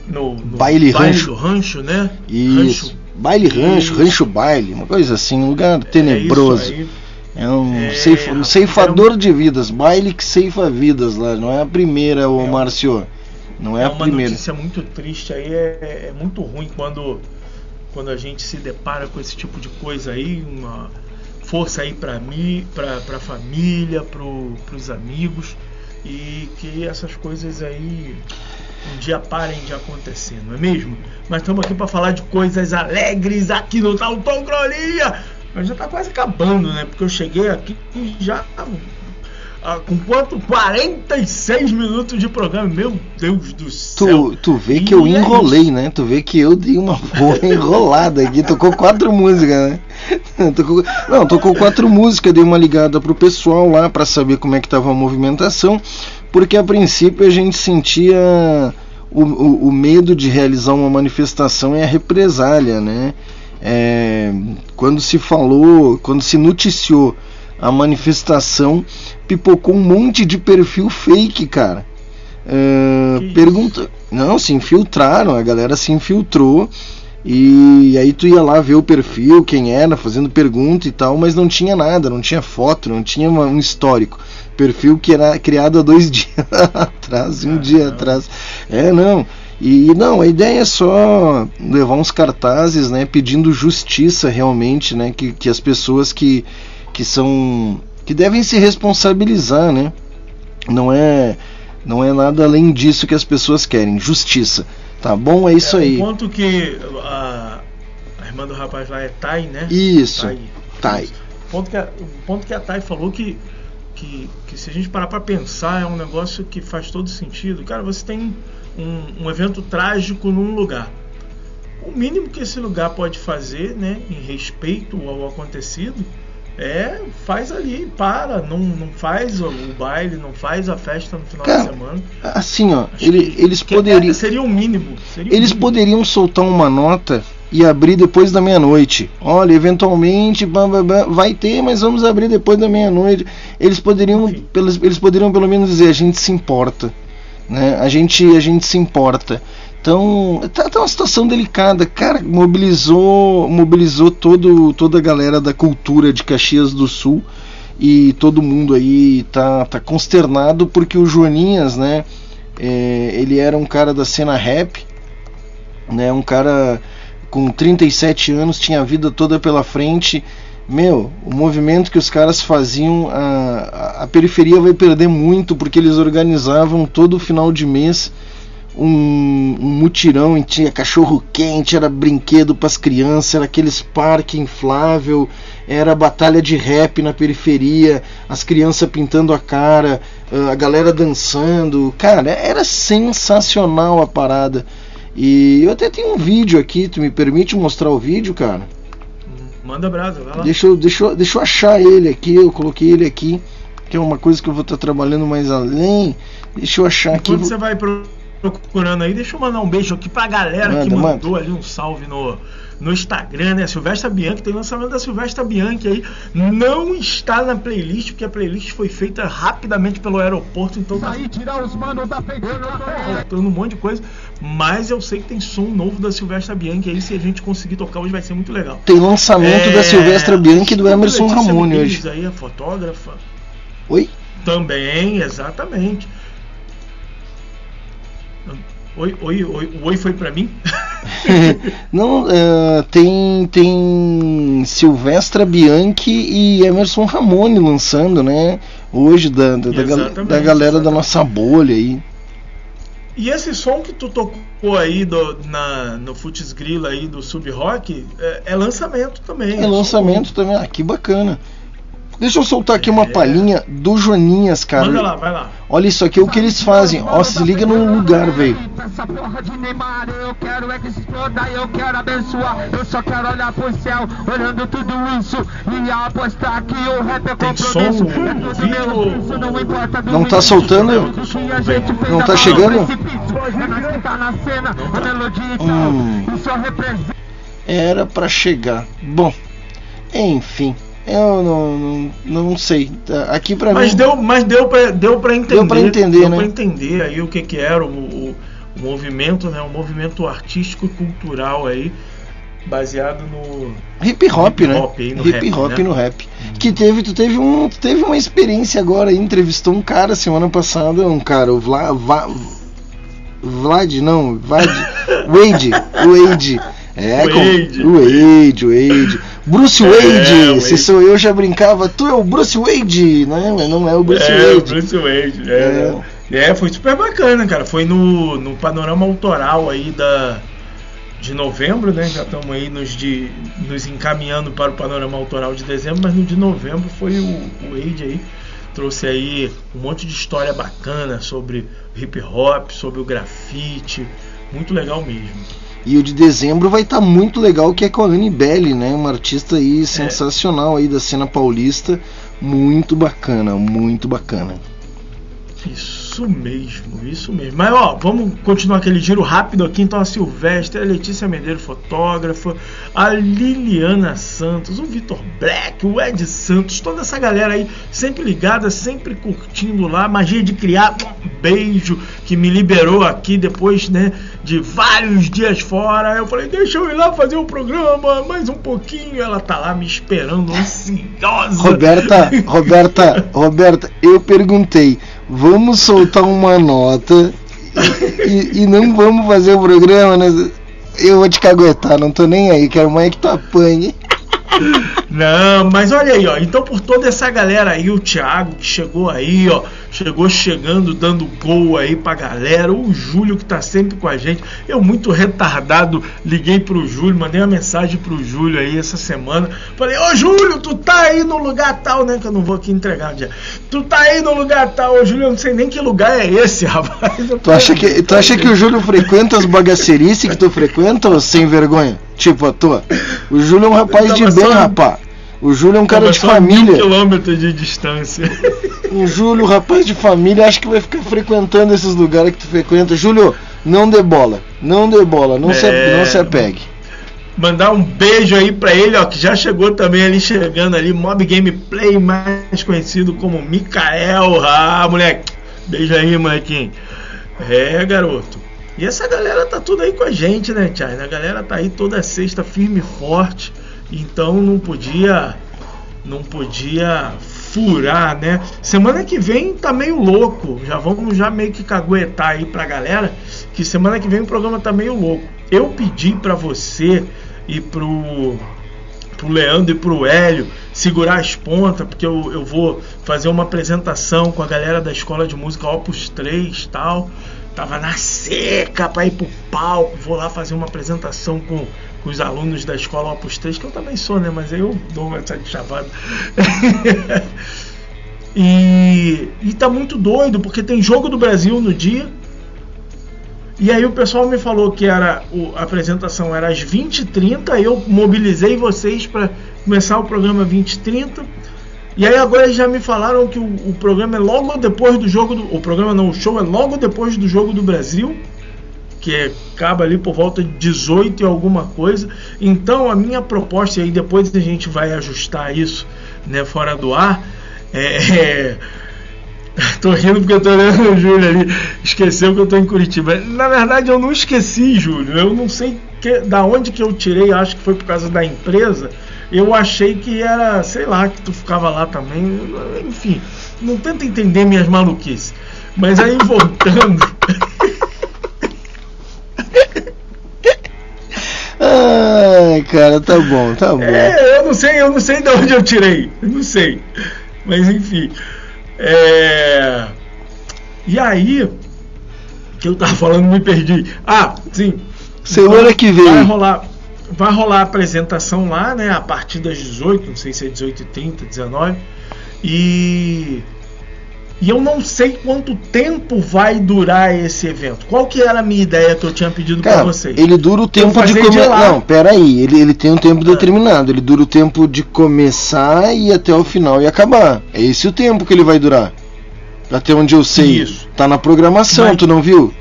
no, no Baile Rancho. do Rancho, né? Isso. Rancho. Baile Rancho. Rancho Baile, uma coisa assim, um lugar tenebroso. aí. É um, É, ceif- um ceifador de vidas, baile que ceifa vidas lá, não é a primeira, ô Márcio. Não é, É a uma primeira. notícia muito triste aí, é, é muito ruim quando, quando a gente se depara com esse tipo de coisa aí, uma força aí para mim, para a família, para os amigos e que essas coisas aí um dia parem de acontecer, não é mesmo? Mas estamos aqui para falar de coisas alegres aqui no Tautocronia. Mas já tá quase acabando, né? Porque eu cheguei aqui e já ah, com quanto? 46 minutos de programa. Meu Deus do céu. Tu, tu vê que eu é enrolei, né? Tu vê que eu dei uma boa enrolada aqui. Tocou quatro músicas, né? Tocou, não, tocou quatro músicas. Dei uma ligada pro pessoal lá pra saber como é que tava a movimentação. Porque a princípio a gente sentia o, o, o medo de realizar uma manifestação e a represália, né? É, quando se falou, quando se noticiou a manifestação, pipocou um monte de perfil fake, cara. É, pergunta, não, se infiltraram, a galera se infiltrou e aí tu ia lá ver o perfil, quem era, fazendo pergunta e tal, mas não tinha nada, não tinha foto, não tinha uma- um histórico. Perfil que era criado há dois dias atrás, um dia atrás. É, não. E não, a ideia é só levar uns cartazes, né, pedindo justiça realmente, né, que, que as pessoas que, que são que devem se responsabilizar, né? Não é não é nada além disso que as pessoas querem, justiça. Tá bom? É isso é, aí. Um ponto que a, a irmã do rapaz lá é Thay, né? Isso. Thay. Thay. O ponto que a, o ponto que a Thay falou que, que, que se a gente parar pra pensar é um negócio que faz todo sentido. Cara, você tem um, um evento trágico num lugar. O mínimo que esse lugar pode fazer, né, em respeito ao acontecido, é faz ali, para, não, não faz o, o baile, não faz a festa no final Cara, de semana. Assim, ó, ele- eles Que poderiam é- seria o mínimo. Seria o eles mínimo. poderiam soltar uma nota e abrir depois da meia-noite. Olha, eventualmente bam, bam, bam, vai ter, mas vamos abrir depois da meia-noite. Eles poderiam, eles poderiam pelo menos dizer a gente se importa, né? A gente, a gente se importa. Então, tá, tá uma situação delicada, cara. Mobilizou, mobilizou todo, toda a galera da cultura de Caxias do Sul e todo mundo aí tá, tá consternado porque o Joaninhas, né? é, ele era um cara da cena rap, né? Um cara com 37 anos, tinha a vida toda pela frente. Meu, o movimento que os caras faziam, a, a- a periferia vai perder muito porque eles organizavam todo final de mês um, um mutirão e tinha cachorro quente, era brinquedo para as crianças, era aqueles parque inflável, era batalha de rap na periferia, as crianças pintando a cara, a galera dançando, cara, era sensacional a parada. E eu até tenho um vídeo aqui, tu me permite mostrar o vídeo, cara? Manda brasa, vai lá. Deixa eu, deixa, eu, deixa eu achar ele aqui, eu coloquei ele aqui, que é uma coisa que eu vou estar trabalhando mais além. Deixa eu achar aqui. Enquanto você vai pro- procurando aí, deixa eu mandar um beijo aqui pra galera que Manda, mandou ali um salve no, no Instagram, né? Silvestre Bianchi, tem lançamento da Silvestre Bianchi aí. Não está na playlist, porque a playlist foi feita rapidamente pelo aeroporto, então tá tirar os manos da pegando faltando um monte de coisa. Mas eu sei que tem som novo da Silvestre Bianchi aí, se a gente conseguir tocar hoje vai ser muito legal. Tem lançamento É, da Silvestra Bianchi e do Emerson Ramone hoje. aí, a fotógrafa. Oi? Também, exatamente. Oi, oi, oi, o oi foi pra mim? Não, é, tem, tem Silvestra Bianchi e Emerson Ramone lançando, né? Hoje, da, da, da, gal- Exatamente, da galera da nossa bolha aí. E esse som que tu tocou aí do, na, no Futs Grilla aí do Sub Rock é, é lançamento também. É lançamento também. Ah, que bacana. Deixa eu soltar aqui uma palhinha do Joaninhas, cara. Manda lá, vai lá. Olha isso aqui, é o que eles fazem. Ó, se liga no lugar, velho. Essa porra de Neymar, eu quero é que se exploda, eu quero abençoar. Eu só quero olhar pro céu, olhando tudo isso. E apostar que o rap é Tem som compromisso. É tudo meu, isso não importa do Não tá soltando? Que a gente fez Não tá chegando? É tá na cena, a melodia e Hum. Era pra chegar. Bom, enfim. Eu não, não, não sei. Aqui pra Mas mim. deu, mas deu pra, deu pra entender. Deu pra entender, deu né? pra entender aí o que que era o, o, o movimento, né? O movimento artístico e cultural aí, baseado no Hip hop, né? hop aí no Hip rap, hop né? no rap. Que teve, tu teve um, tu teve uma experiência agora, aí, entrevistou um cara semana passada, um cara, o Vla, Va- Vlad, não, Vlad, Wade, Wade. É, com- Wade. o Wade, o Wade. Bruce É, Wade, se Wade. sou eu já brincava, tu é o Bruce Wade, né? Mas não é o Bruce é, o Wade. Bruce Wade. É, é. foi super bacana, cara. Foi no, no panorama autoral aí da de novembro, né? Já estamos aí nos, de, nos encaminhando para o panorama autoral de dezembro, mas no de novembro foi o, o Wade aí. Trouxe aí um monte de história bacana sobre hip hop, sobre o grafite. Muito legal mesmo. E o de dezembro vai estar muito legal, que é com a Anne Belli, né? Uma artista aí sensacional aí da cena paulista. Muito bacana, muito bacana. Isso. Isso mesmo, isso mesmo. Mas ó, vamos continuar aquele giro rápido aqui. Então a Silvestre, a Letícia Medeiros, fotógrafa, a Liliana Santos, o Vitor Black, o Ed Santos, toda essa galera aí sempre ligada, sempre curtindo lá. Magia de criar, um beijo que me liberou aqui depois, né, de vários dias fora. Eu falei, deixa eu ir lá fazer o programa mais um pouquinho. Ela tá lá me esperando, ansiosa. Roberta, Roberta, Roberta, eu perguntei, vamos soltar uma nota e, e não vamos fazer o programa, né? Eu vou te caguetar, não tô nem aí, quero mais que tu apanhe. Não, mas olha aí, ó. Então por toda essa galera aí, o Thiago que chegou aí, ó, chegou chegando, dando gol aí pra galera, o Júlio que tá sempre com a gente. Eu muito retardado, liguei pro Júlio, mandei uma mensagem pro Júlio aí essa semana. Falei: "Ô Júlio, tu tá aí no lugar tal, né, que eu não vou aqui entregar dia. Tu tá aí no lugar tal, ô Júlio, eu não sei nem que lugar é esse, rapaz. Tu acha que, tu acha que o Júlio frequenta as bagacerices que tu frequenta ou sem vergonha? Tipo a tua? O Júlio é um rapaz de bem, rapaz. O Júlio é um cara de só a mil família. quilômetros de distância. O Júlio, rapaz de família, acho que vai ficar frequentando esses lugares que tu frequenta. Júlio, não dê bola. Não dê bola. Não, se, É. não se apegue. Mandar um beijo aí pra ele, ó, que já chegou também ali, chegando ali, Mob Gameplay, mais conhecido como Mikael. Ah, moleque, beijo aí, molequinho. É, garoto. E essa galera tá tudo aí com a gente, né, China? A galera tá aí toda sexta firme e forte. Então não podia. Não podia furar, né? Semana que vem tá meio louco. Já vamos já meio que caguetar aí pra galera. Que semana que vem o programa tá meio louco. Eu pedi pra você e pro pro Leandro e pro Hélio segurar as pontas, porque eu, eu vou fazer uma apresentação com a galera da escola de música Opus 3 tal. Tava na seca pra ir pro palco. Vou lá fazer uma apresentação com, com os alunos da escola Opus 3, que eu também sou, né? Mas aí eu dou essa de chavada. e, e tá muito doido, porque tem jogo do Brasil no dia. E aí o pessoal me falou que era o- a apresentação era às 20h30, eu mobilizei vocês para começar o programa 20h30. E aí agora já me falaram que o, o programa é logo depois do jogo do. O programa não, o show é logo depois do jogo do Brasil. Que é- acaba ali por volta de 18 e alguma coisa. Então a minha proposta, e aí depois a gente vai ajustar isso né, fora do ar. É, Tô rindo porque eu tô olhando o Júlio ali. Esqueceu que eu tô em Curitiba. Na verdade, eu não esqueci, Júlio. Eu não sei que, da onde que eu tirei, acho que foi por causa da empresa. Eu achei que era, sei lá, que tu ficava lá também. Enfim, não tenta entender minhas maluquices. Mas aí voltando. Ai, cara, tá bom, tá bom. É, eu não sei, eu não sei de onde eu tirei. Eu não sei. Mas enfim. É... E aí, que eu tava falando, me perdi. Ah, sim. Semana que vem. Vai rolar, vai rolar a apresentação lá, né? A partir das 18, não sei se é 18h30, 19 E. E eu não sei quanto tempo vai durar esse evento. Qual que era a minha ideia que eu tinha pedido para vocês? ele dura o tempo de começar. Não, pera aí, ele, ele tem um tempo determinado. Ele dura o tempo de começar e até o final e acabar. É esse o tempo que ele vai durar. Até onde eu sei. Isso. Tá na programação, Mas- tu não viu?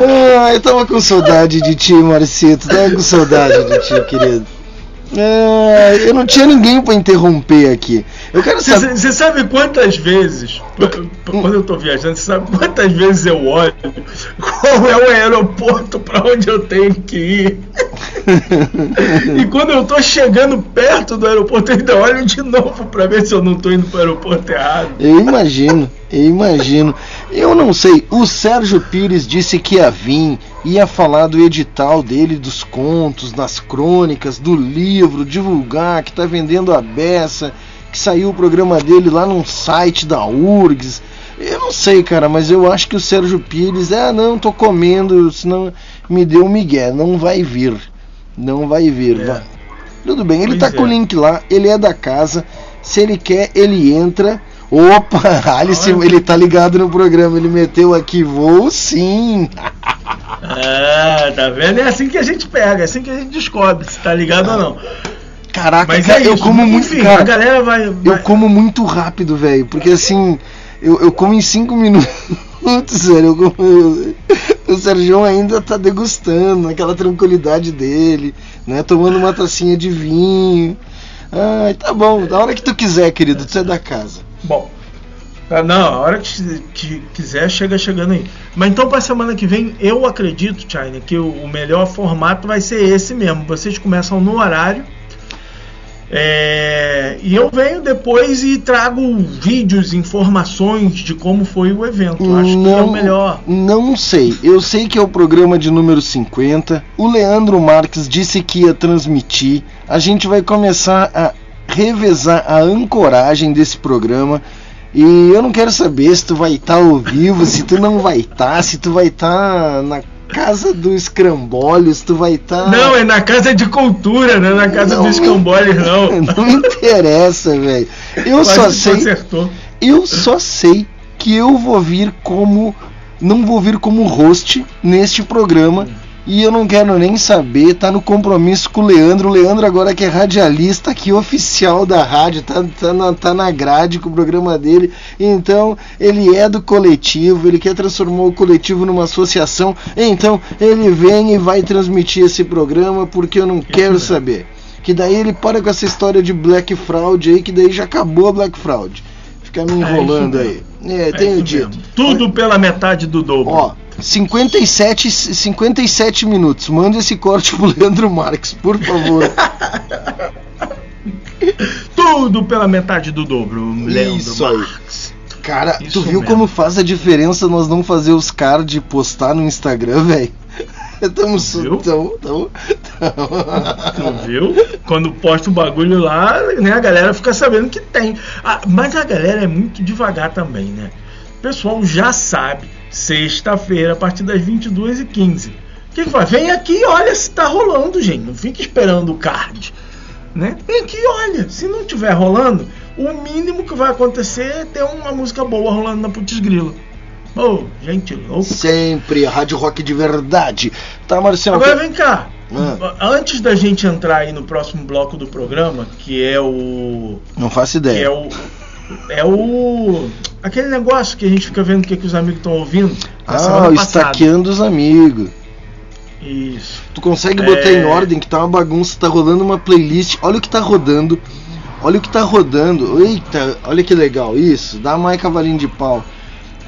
Ah, eu tava com saudade de ti, Marcito. Tava com saudade de ti, querido. Ah, eu não tinha ninguém pra interromper aqui. Eu quero saber. Você sabe quantas vezes, quando eu tô viajando, você sabe quantas vezes eu olho qual é o aeroporto para onde eu tenho que ir? e quando eu tô chegando perto do aeroporto, eu ainda olho de novo para ver se eu não tô indo para o aeroporto errado. Eu imagino, eu imagino. Eu não sei, o Sérgio Pires disse que ia vir, ia falar do edital dele, dos contos, das crônicas, do livro, divulgar que tá vendendo a beça, que saiu o programa dele lá num site da URGS. Eu não sei, cara, mas eu acho que o Sérgio Pires, ah, não, tô comendo, senão me deu um migué, não vai vir. Não vai vir. vai. Tudo bem, ele Pois tá com o é. link lá, ele é da casa. Se ele quer, ele entra. Opa, Alice, ele tá ligado no programa, ele meteu aqui, vou sim. Ah, tá vendo? É assim que a gente pega, é assim que a gente descobre se tá ligado ou não. Caraca, Mas cara, é eu isso, como muito. enfim, cara, a galera vai. Eu vai- como muito rápido, velho. Porque assim, eu, eu como em 5 minutos, velho. Eu como- eu- o Sérgio ainda tá degustando, naquela tranquilidade dele, né? Tomando uma tacinha de vinho. Ai, tá bom, da hora que tu quiser, querido, tu é da casa. Bom. Ah, Não, a hora que, que quiser, chega chegando aí. Mas então, para semana que vem, eu acredito, China, que o, o melhor formato vai ser esse mesmo. Vocês começam no horário. É, e eu venho depois e trago vídeos, informações de como foi o evento. Acho que é o melhor. Não sei. Eu sei que é o programa de número 50. O Leandro Marques disse que ia transmitir. A gente vai começar a revezar a ancoragem desse programa. E eu não quero saber se tu vai estar ao vivo, se tu não vai estar, se tu vai estar na casa do escrambolho, se tu vai estar. Não, é na casa de cultura, não é na casa Não, dos camboles, não. Não me interessa, velho. Eu Quase só sei. acertou. Eu só sei que eu vou vir como. Não vou vir como host neste programa. E eu não quero nem saber, tá no compromisso com o Leandro. O Leandro agora que é radialista aqui, oficial da rádio, tá, tá, na, tá na grade com o programa dele. Então, ele é do coletivo, ele quer transformar o coletivo numa associação. Então, ele vem e vai transmitir esse programa porque eu não quero saber. Que daí ele para com essa história de Black Fraud aí, que daí já acabou a Black Fraud. Fica me enrolando É aí. É, É tenho dito. mesmo. Tudo pela metade do dobro. Ó, 57, 57 minutos. Manda esse corte pro Leandro Marques, por favor. Tudo pela metade do dobro, Leandro Isso aí. Marques. Cara, Isso tu viu mesmo. como faz a diferença nós não fazer os cards e postar no Instagram, velho? Estamos Viu? tão, tão, Tu viu? Quando posta o bagulho lá, né, a galera fica sabendo que tem. Ah, mas a galera é muito devagar também, né? O pessoal já sabe, sexta-feira, a partir das 22h15. O que, que faz? Vem aqui e olha se tá rolando, gente. Não fica esperando o card. Né? Vem aqui e olha. Se não tiver rolando, o mínimo que vai acontecer é ter uma música boa rolando na Putz Grila. Ô, gente louco. Sempre a Rádio Rock de verdade. Tá, Marcelo? Agora vem cá. Ah. Antes da gente entrar aí no próximo bloco do programa, que é o. Não faço Que é ideia. o. É o. Aquele negócio que a gente fica vendo o que, que os amigos estão ouvindo. Ah, o estaqueando os amigos. Isso. Tu consegue É. botar em ordem que tá uma bagunça, tá rolando uma playlist. Olha o que tá rodando. Olha o que tá rodando. Eita, olha que legal. Isso, dá mais cavalinho de pau.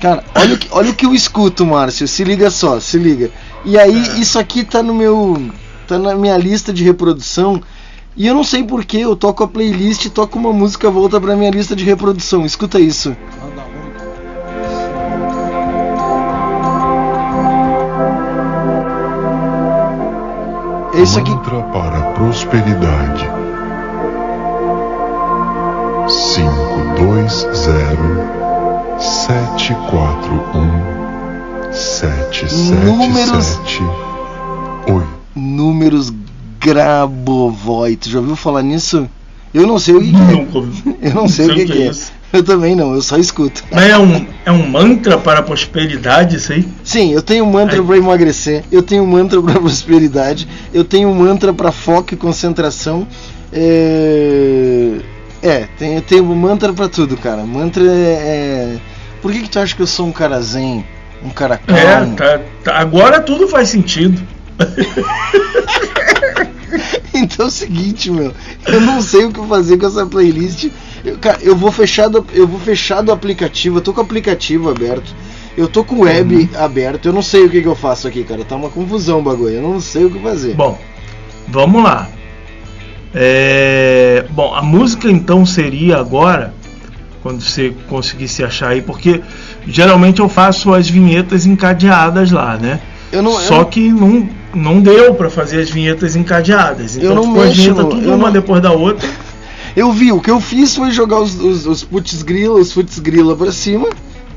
Cara, olha o que, olha o que eu escuto, Márcio. Se liga só, se liga. E aí, isso aqui tá no meu. tá na minha lista de reprodução. E eu não sei porquê, eu toco a playlist, toco uma música, volta pra minha lista de reprodução. Escuta isso. É isso aqui. Mantra para a prosperidade. 520 741 Números. 777 Números Grabovoi. Tu já ouviu falar nisso? Eu não sei o que, que Nunca ouvi. é. Eu não sei o que, que é. isso. Eu também não, eu só escuto. Mas é um, é um mantra para a prosperidade isso aí? Sim, eu tenho um mantra pra emagrecer, eu tenho um mantra pra prosperidade, eu tenho um mantra pra foco e concentração. É, é tem, eu tenho um mantra pra tudo, cara. Mantra é. é- Por que, que tu acha que eu sou um cara zen? Um cara É, calmo? tá, tá- agora tudo faz sentido. Então é o seguinte, meu, eu não sei o que fazer com essa playlist. Eu, cara, eu vou fechar do, eu vou fechar do aplicativo, eu tô com o aplicativo aberto. Eu tô com o web Uhum. aberto, eu não sei o que, que eu faço aqui, cara. Tá uma confusão o bagulho, eu não sei o que fazer. Bom, vamos lá. É, bom, a música então seria agora, quando você conseguisse achar aí, porque geralmente eu faço as vinhetas encadeadas lá, né? Eu não, Só eu, que não, não deu pra fazer as vinhetas encadeadas. Então Eu não ficou a mexo vinheta no- tudo uma não- depois da outra. eu vi, o que eu fiz foi jogar os, os, os putz grila, os putz grila pra cima,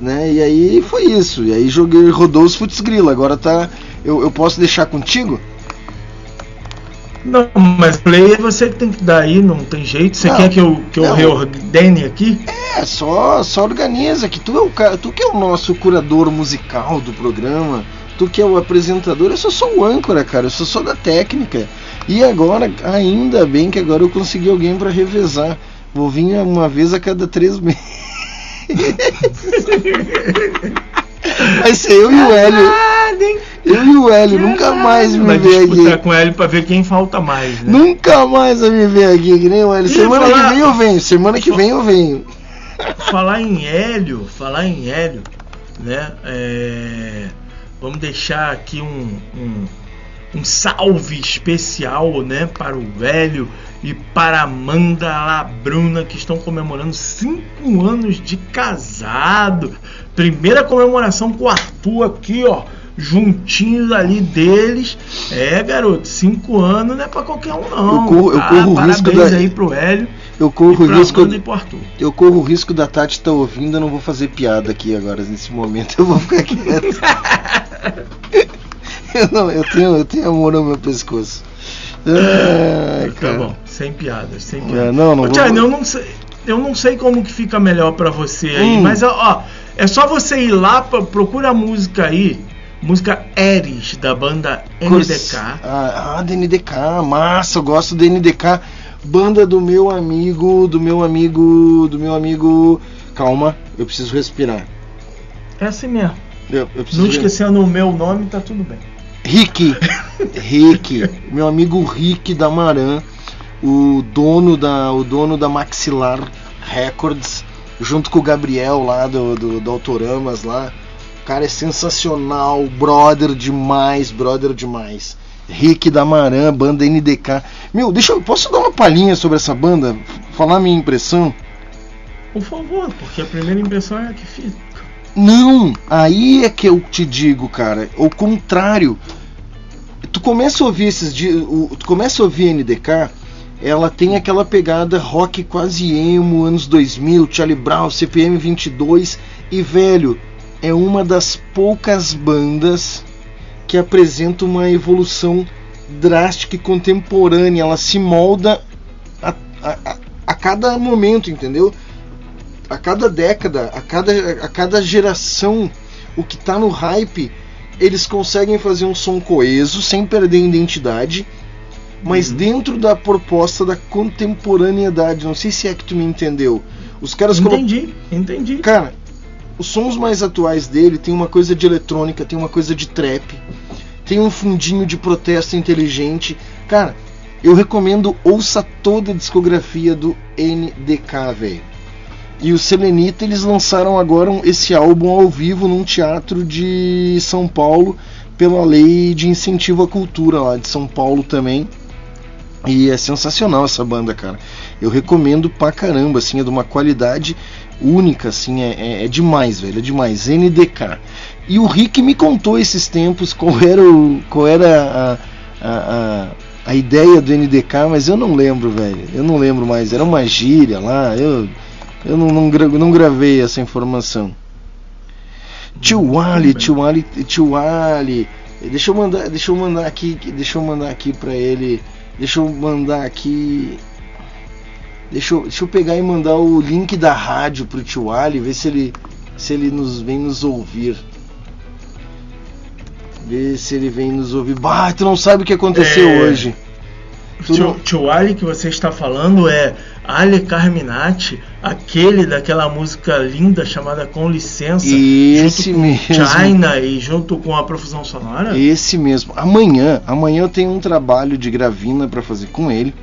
né? E aí foi isso. E aí joguei, rodou os putz grila. Agora tá. Eu, eu posso deixar contigo? Não, mas play é você que tem que dar aí, não tem jeito. Você Não, quer que eu, que eu não. reordene aqui? É, só, só organiza que tu é o cara, tu que é o nosso curador musical do programa, tu que é o apresentador, eu sou só o âncora, cara, eu sou só da técnica. E agora, ainda bem que agora eu consegui alguém pra revezar. Vou vir uma vez a cada três meses. Vai ser eu e o Hélio. Eu e o Hélio, nunca mais me Vai ver disputar aqui. com ele pra ver quem falta mais, né? Nunca mais vai me ver aqui, que nem o Hélio. Semana falar- que vem eu venho, semana que vem eu venho. falar em Hélio, falar em Hélio, né? é, vamos deixar aqui um, um, um salve especial, né, para o Hélio e para a Amanda Labruna que estão comemorando cinco anos de casado. Primeira comemoração com o Arthur aqui, ó. Juntinhos ali deles. É, garoto, cinco anos não é pra qualquer um, não. Eu corro- eu tá? corro o risco Parabéns da- aí pro Hélio. Eu corro o risco. Eu corro o risco da Tati estar ouvindo, eu não vou fazer piada aqui agora nesse momento. Eu vou ficar quieto. eu não, eu tenho, eu tenho amor no meu pescoço. Tá cara. bom, sem piadas, sem É, piadas. não, não Ô, vou- eu não sei, eu não sei como que fica melhor pra você aí, Hum. mas ó, é só você ir lá, pra- procura a música aí, música Eris da banda NDK. Ah, ah, da NDK, massa, eu gosto da NDK. Banda do meu amigo, do meu amigo, do meu amigo. Calma, eu preciso respirar. É assim mesmo. Eu, eu preciso Não esquecendo o meu nome, tá tudo bem. Rick, Rick, meu amigo Rick da Maran, o dono da, o dono da Maxilar Records, junto com o Gabriel lá do, do, do Autoramas lá. O cara é sensacional, brother demais, brother demais. Rick da Maran, banda NDK. Meu, deixa eu, posso dar uma palhinha sobre essa banda? Falar minha impressão? Por favor, porque a primeira impressão é a que fica. Não, aí é que eu te digo, cara, o contrário. Tu começa a ouvir esses dias, tu começa a ouvir NDK, ela tem aquela pegada rock quase emo, anos 2000, Charlie Brown, CPM 22 e velho, é uma das poucas bandas que apresenta uma evolução drástica e contemporânea, ela se molda a, a, a- cada momento, entendeu? a cada década, a cada, a cada geração, o que tá no hype, eles conseguem fazer um som coeso, sem perder a identidade, mas dentro da proposta da contemporaneidade. Não sei se é que tu me entendeu. Os caras colo- Entendi, entendi. Cara, os sons mais atuais dele tem uma coisa de eletrônica, tem uma coisa de trap, tem um fundinho de protesto inteligente. Cara, eu recomendo ouça toda a discografia do NDK, velho. E o Selenita eles lançaram agora esse álbum ao vivo num teatro de São Paulo pela lei de incentivo à cultura lá de São Paulo também. E é sensacional essa banda, cara. Eu recomendo pra caramba, assim, é de uma qualidade única, assim, é, é- é demais, velho, é demais. NDK. E o Rick me contou esses tempos qual era, o, qual era a, a, a, a ideia do NDK, mas eu não lembro, velho. Eu não lembro mais. Era uma gíria lá, eu, eu não, não, não gravei essa informação. Tio Ali, tio Ali, tio Ali. Deixa eu mandar, deixa eu mandar aqui, deixa eu mandar aqui pra ele. Deixa eu mandar aqui. Deixa eu, deixa eu pegar e mandar o link da rádio pro tio Ali, ver se ele se ele nos vem nos ouvir. Ver se ele vem nos ouvir. Bah, tu não sabe o que aconteceu É. hoje. Tu Tio, não- tio Ali que você está falando é Ale Carminati, aquele daquela música linda chamada Com Licença, Esse junto com mesmo. China e junto com a profusão sonora. Esse mesmo. Amanhã, amanhã eu tenho um trabalho de gravina para fazer com ele.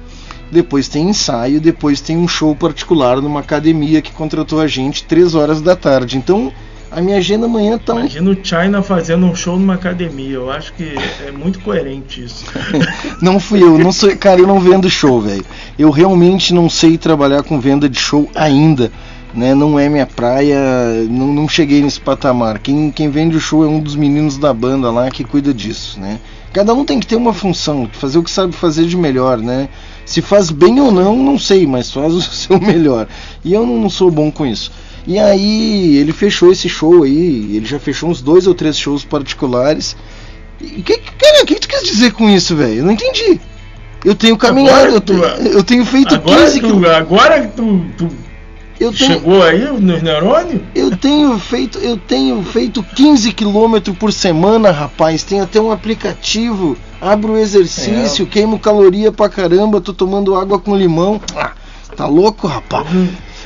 Depois tem ensaio, depois tem um show particular numa academia que contratou a gente três horas da tarde. Então, a minha agenda amanhã tá Imagina o China fazendo um show numa academia. Eu acho que é muito coerente isso. Não fui eu, não sou, cara, eu não vendo show, velho. Eu realmente não sei trabalhar com venda de show ainda, né? Não é minha praia, não, não cheguei nesse patamar. Quem, quem vende o show é um dos meninos da banda lá que cuida disso, né? Cada um tem que ter uma função, fazer o que sabe fazer de melhor, né? Se faz bem ou não, não sei, mas faz o seu melhor. E eu não sou bom com isso. E aí ele fechou esse show aí, ele já fechou uns dois ou três shows particulares. E que, cara, o que tu quer dizer com isso, velho? Eu não entendi. Eu tenho caminhado, eu, tu- eu tenho feito Agora 15 tu, agora que tu, tu Eu tenho, chegou aí nos neurônios? eu tenho feito, eu tenho feito 15 quilômetros por semana, rapaz. Tem até um aplicativo abro o exercício, É. queimo caloria pra caramba, tô tomando água com limão. Ah, tá louco, rapaz?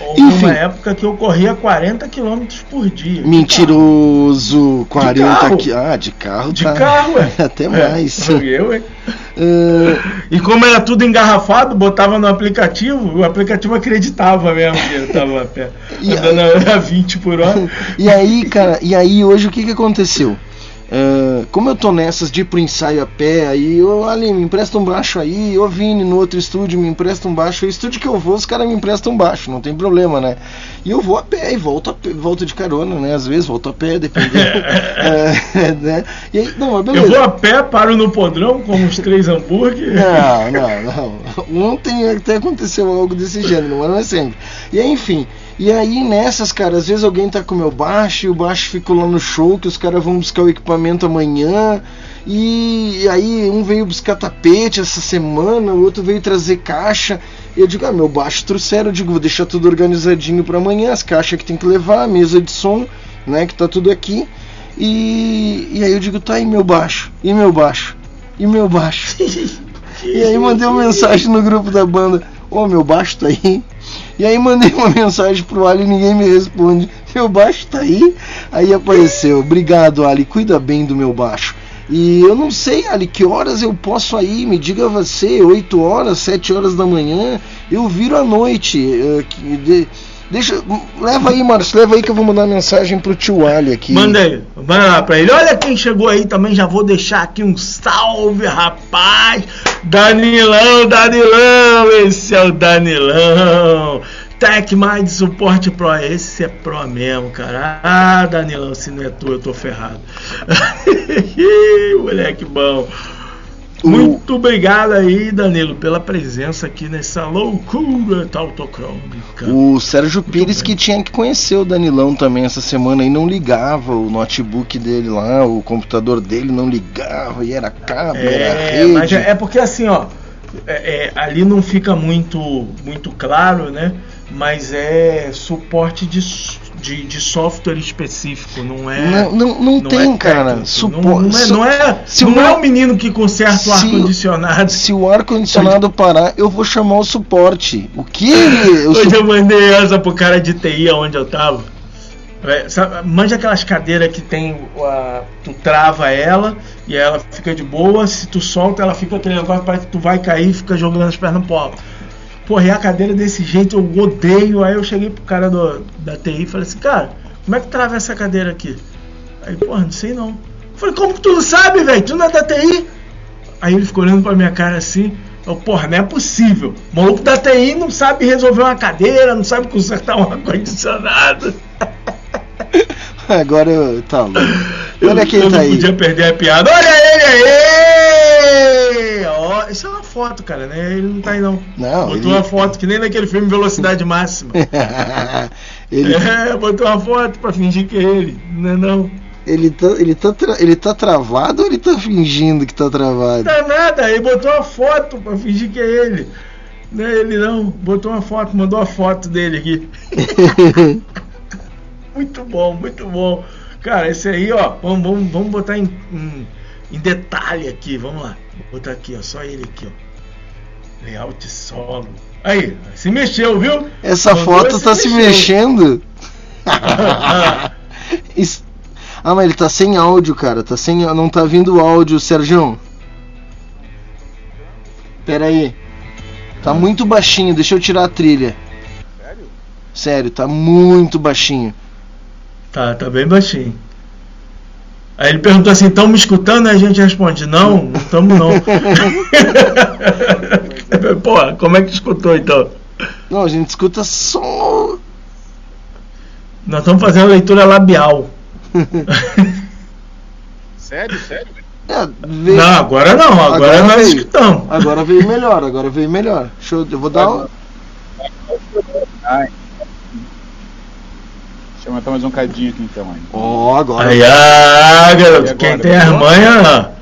Houve Enfim. uma época que eu corria 40 km por dia. Mentiroso, 40 carro. aqui. Ah, de carro De tá. carro, é. Até mais. Eu, hein? Ah, E como era tudo engarrafado, botava no aplicativo, o aplicativo acreditava mesmo que eu tava a pé, E andando a 20 por hora. E aí, cara, e aí hoje o que que aconteceu? Ah, como eu tô nessas de ir pro ensaio a pé, aí, ô Ali, me empresta um baixo aí, ô Vini, no outro estúdio, me empresta um baixo. O estúdio que eu vou, os caras me emprestam um baixo, não tem problema, né? E eu vou a pé e volto, a pé, volto de carona, né? Às vezes volto a pé, dependendo. É, né? E aí, não, mas beleza. Eu vou a pé, paro no podrão, como uns três hambúrguer. Não, não, não. Ontem até aconteceu algo desse gênero, mas não é sempre. E aí, enfim. E aí nessas, cara, às vezes alguém tá com o meu baixo e o baixo ficou lá no show, que os caras vão buscar o equipamento amanhã. E aí um veio buscar tapete essa semana, o outro veio trazer caixa. E eu digo, ah, meu baixo trouxeram, eu digo, vou deixar tudo organizadinho para amanhã, as caixas que tem que levar, a mesa de som, né, que tá tudo aqui. E, e aí eu digo, tá aí meu baixo, e meu baixo, e meu baixo. e aí mandei uma mensagem no grupo da banda, ô meu baixo tá aí. E aí mandei uma mensagem pro Ali e ninguém me responde. Meu baixo tá aí? Aí apareceu. Obrigado, Ali. Cuida bem do meu baixo. E eu não sei, Ali, que horas eu posso aí? Me diga você, 8 horas, 7 horas da manhã. Eu viro à noite. de- deixa, leva aí, Márcio, leva aí que eu vou mandar mensagem pro tio Ali aqui. Manda aí, manda lá pra ele. Olha quem chegou aí também, já vou deixar aqui um salve, rapaz. Danilão, Danilão, esse é o Danilão. Tech Mais Suporte Pro, esse é Pro mesmo, cara. Ah, Danilão, se não é tu, eu tô ferrado. Moleque bom. Muito obrigado aí, Danilo, pela presença aqui nessa loucura tautocrônica. O Sérgio Pires que tinha que conhecer o Danilão também essa semana e não ligava o notebook dele lá, o computador dele não ligava e era cabo, era É, rede. mas é, é porque assim, ó, é- é, ali não fica muito, muito claro, né? Mas é suporte de, de, de software específico, não é. Não, não, não tem, é cara. Supo- não, não é, não é, se não o é o menino que conserta o ar-condicionado. Se o ar-condicionado parar, eu vou chamar o suporte. O que o Hoje su- eu mandei essa pro cara de TI onde eu tava. É, sabe, manja aquelas cadeiras que tem. a- tu trava ela e ela fica de boa. Se tu solta, ela fica aquele negócio, parece que tu vai cair e fica jogando as pernas pro alto. Porra, e a cadeira desse jeito eu odeio. Aí eu cheguei pro cara do, da TI e falei assim: Cara, como é que trava essa cadeira aqui? Aí, porra, não sei não. Eu falei: Como que tu não sabe, velho? Tu não é da TI? Aí ele ficou olhando pra minha cara assim. Eu, porra, não é possível. O maluco da TI não sabe resolver uma cadeira, não sabe consertar um ar-condicionado. Agora eu. Tá louco. Olha quem eu tá não aí. podia perder a piada. Olha ele aí! Ó, isso é uma foto, cara, né? Ele não tá aí não. Não, botou ele- uma foto que nem naquele filme Velocidade Máxima. ele, É, botou uma foto pra fingir que é ele. Não é não. ele, tá, ele, tá tra- ele tá travado ou ele tá fingindo que tá travado? Não tá nada, ele botou uma foto pra fingir que é ele. Não é ele não, botou uma foto, mandou a foto dele aqui. Muito bom, muito bom. Cara, esse aí, ó, vamos, vamos, vamos botar em, em, em detalhe aqui, vamos lá. Vou botar aqui, ó, só ele aqui, ó. Layout solo. Aí, se mexeu, viu? Essa Mandou foto tá se mexendo. Isso- Ah, mas ele tá sem áudio, cara. Tá sem, não tá vindo áudio, Sérgio. Pera aí. Tá muito baixinho, deixa eu tirar a trilha. Sério? Sério, tá muito baixinho. Tá, tá bem baixinho. Aí ele perguntou assim, estão me escutando? Aí a gente responde, não, não estamos não. Pô, como é que escutou então? Não, a gente escuta só. Nós estamos fazendo leitura labial. Sério, sério? É, veio- Não, agora não, agora, nós veio. escutamos. Agora veio melhor, agora veio melhor. Deixa eu, eu vou dar um. Ai. Deixa eu matar mais um cadinho aqui então. Aí. Ó, agora. Aí, ah, garoto, agora, quem tem melhorou? manhas, ó.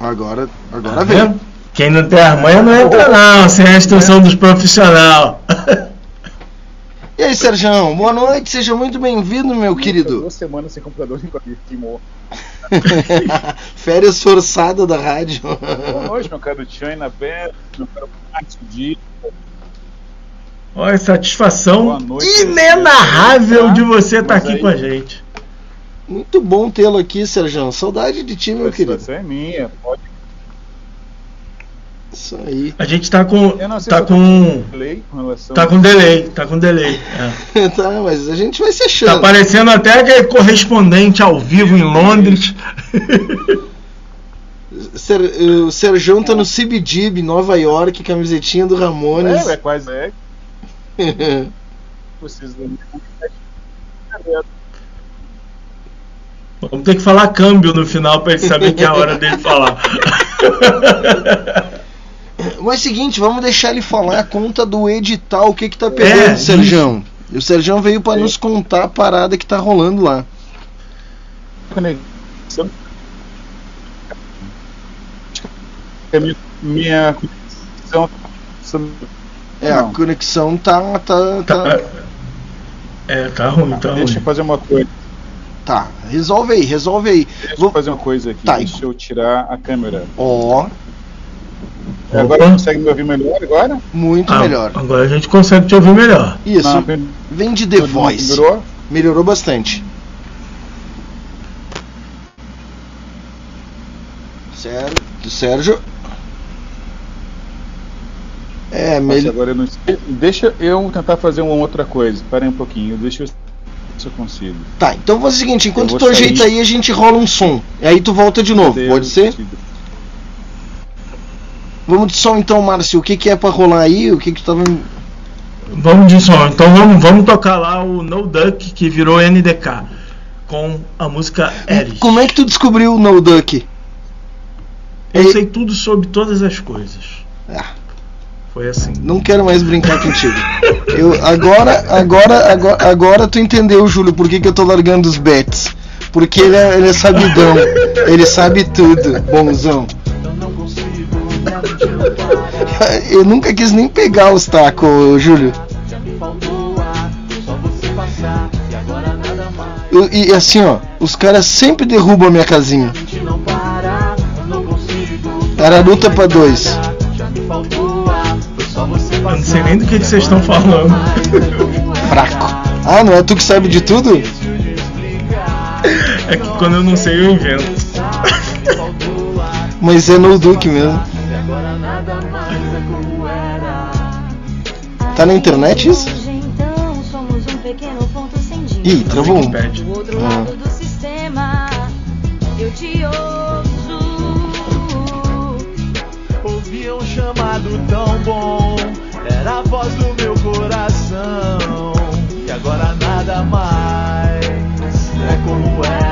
Agora, Tá agora veio. Quem não tem as manhas não entra não, sem a instrução dos profissionais. E aí, Sérgio, boa noite, seja muito bem-vindo, meu querido. Duas semanas sem computador e queimou. Férias forçadas da rádio. Boa noite, meu caro China Beto, meu caro Max Di. Olha, satisfação Boa noite, inenarrável de você estar Mas aqui aí- com a gente. Muito bom tê-lo aqui, Sérgio. Saudade de ti, meu A querido. situação é minha, pode. Isso aí. A gente tá com. Eu não sei Tá com. delay com Tá com delay, tá com delay. é. tá, mas a gente vai se Tá achando. parecendo até aquele correspondente ao vivo em Londres. Ser, o Sérgio tá no CBGB, Nova York, camisetinha do Ramones. É, é quase é. Vocês Vamos ter que falar câmbio no final pra ele saber que é a hora dele falar. Mas é o seguinte, vamos deixar ele falar a conta do edital, o que que tá pegando, É, Sérgio. E o Sérgio veio pra nos contar a parada que tá rolando lá. conexão. É minha, conexão. É, a conexão tá. tá, tá... É, tá ruim, tá Deixa eu ruim. fazer uma coisa. Tá, resolve aí, resolve aí. Deixa eu fazer uma coisa aqui. Tá, Deixa eu tirar a câmera. Ó, Agora consegue me ouvir melhor agora? muito Ah, melhor. Agora a gente consegue te ouvir melhor. Isso, Não, vem de The Voice. melhorou? Melhorou bastante. Sérgio. Sérgio. É, Nossa, melhor. agora eu não sei. Deixa eu tentar fazer uma outra coisa. Espera aí um pouquinho. Deixa eu ver se eu consigo. Tá, então faz o seguinte, enquanto tu vou sair. ajeita aí, a gente rola um som. E aí tu volta de novo, pode ser? Vamos de som então, Márcio. O que, que é pra rolar aí? O que que tu tava. Vamos de som. Então vamos, vamos tocar lá o No Duck que virou NDK. Com a música Eris. Como é que tu descobriu o No Duck? Eu sei tudo sobre todas as coisas. Ah. Foi assim. Não quero mais brincar contigo. Eu, agora, agora, agora, agora tu entendeu, Júlio, por que, que eu tô largando os bets. Porque ele é, ele é sabidão. Ele sabe tudo, bonzão. Eu nunca quis nem pegar os tacos, Júlio. Eu- e assim, ó, os caras sempre derrubam a minha casinha. Era luta pra dois. Eu não sei nem do que, que vocês estão falando. Fraco. Ah, não é tu que sabe de tudo? É que quando eu não sei, eu invento. Mas é no Duke mesmo. Tá na internet isso? Então somos um pequeno ponto sem dívida. Ih, travou um. Do outro Ah. lado do sistema, eu te ouço. Ouvia um chamado tão bom, era a voz do meu coração. E agora nada mais é como era.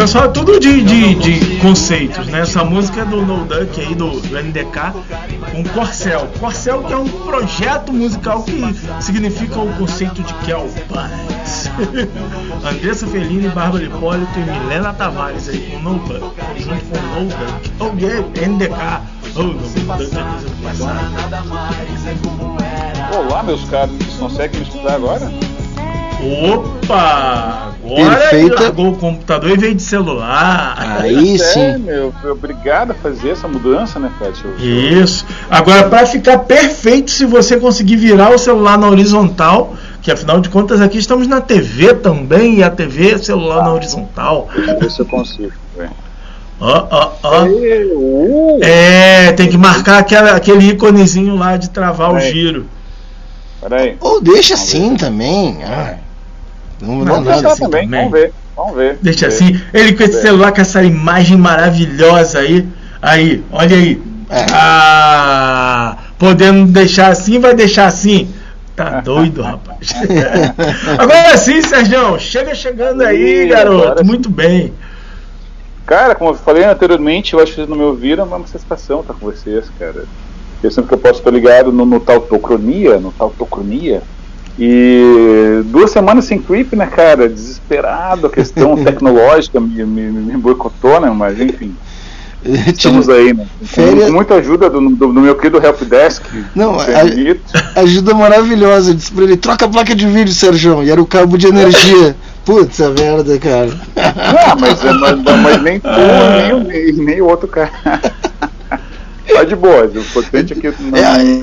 Pessoal, é tudo de, de, de conceitos, né? Essa música é do No Duck aí, do, do NDK, com Corcel. Corcel que é um projeto musical que significa o conceito de Kelpans. Andressa Fellini, Bárbara Hipólito e Milena Tavares aí com No Duck, junto com No Duck. Oh yeah, NDK. Oh, No Duck é. Olá, meus caros. Vocês conseguem me escutar agora? Opa! Agora Perfeita. ele largou o computador e veio de celular. Aí É, sim. meu. Obrigado a fazer essa mudança, né? Eu- Isso. Agora, para ficar perfeito, se você conseguir virar o celular na horizontal, que afinal de contas aqui estamos na TV também, e a TV é celular na horizontal. Deixa eu ver se eu consigo. velho. Ó, ó, ó. É, tem que marcar aquela, aquele íconezinho lá de travar o Aí. giro. Peraí. Ou deixa assim também. Ah, não Não, nada. assim também. também. Vamos ver. Vamos ver. Deixa Vamos ver. assim. Ele com esse celular, com essa imagem maravilhosa aí. Aí, olha aí. É. Ah, podendo deixar assim, vai deixar assim. Tá doido, rapaz. Agora sim, Sérgio, chega chegando aí, garoto. Muito bem. Cara, como eu falei anteriormente, eu acho que vocês não me ouviram, mas é uma satisfação estar com vocês, cara. Eu sempre que eu posso estar ligado no, no Tautocronia, no Tautocronia, E duas semanas sem creep, né, cara? Desesperado, a questão tecnológica me, me, me boicotou, né? Mas enfim. Estamos aí, né? Férias- com muita ajuda do, do, do meu querido Helpdesk. Não, a-. Ajuda maravilhosa. Eu Disse pra ele, troca a placa de vídeo, Sérgio. E era o cabo de energia. Putz, a merda, cara. Ah, mas, mas, mas nem tu, nem, nem, nem o outro cara. Tá de boa, o importante é que não,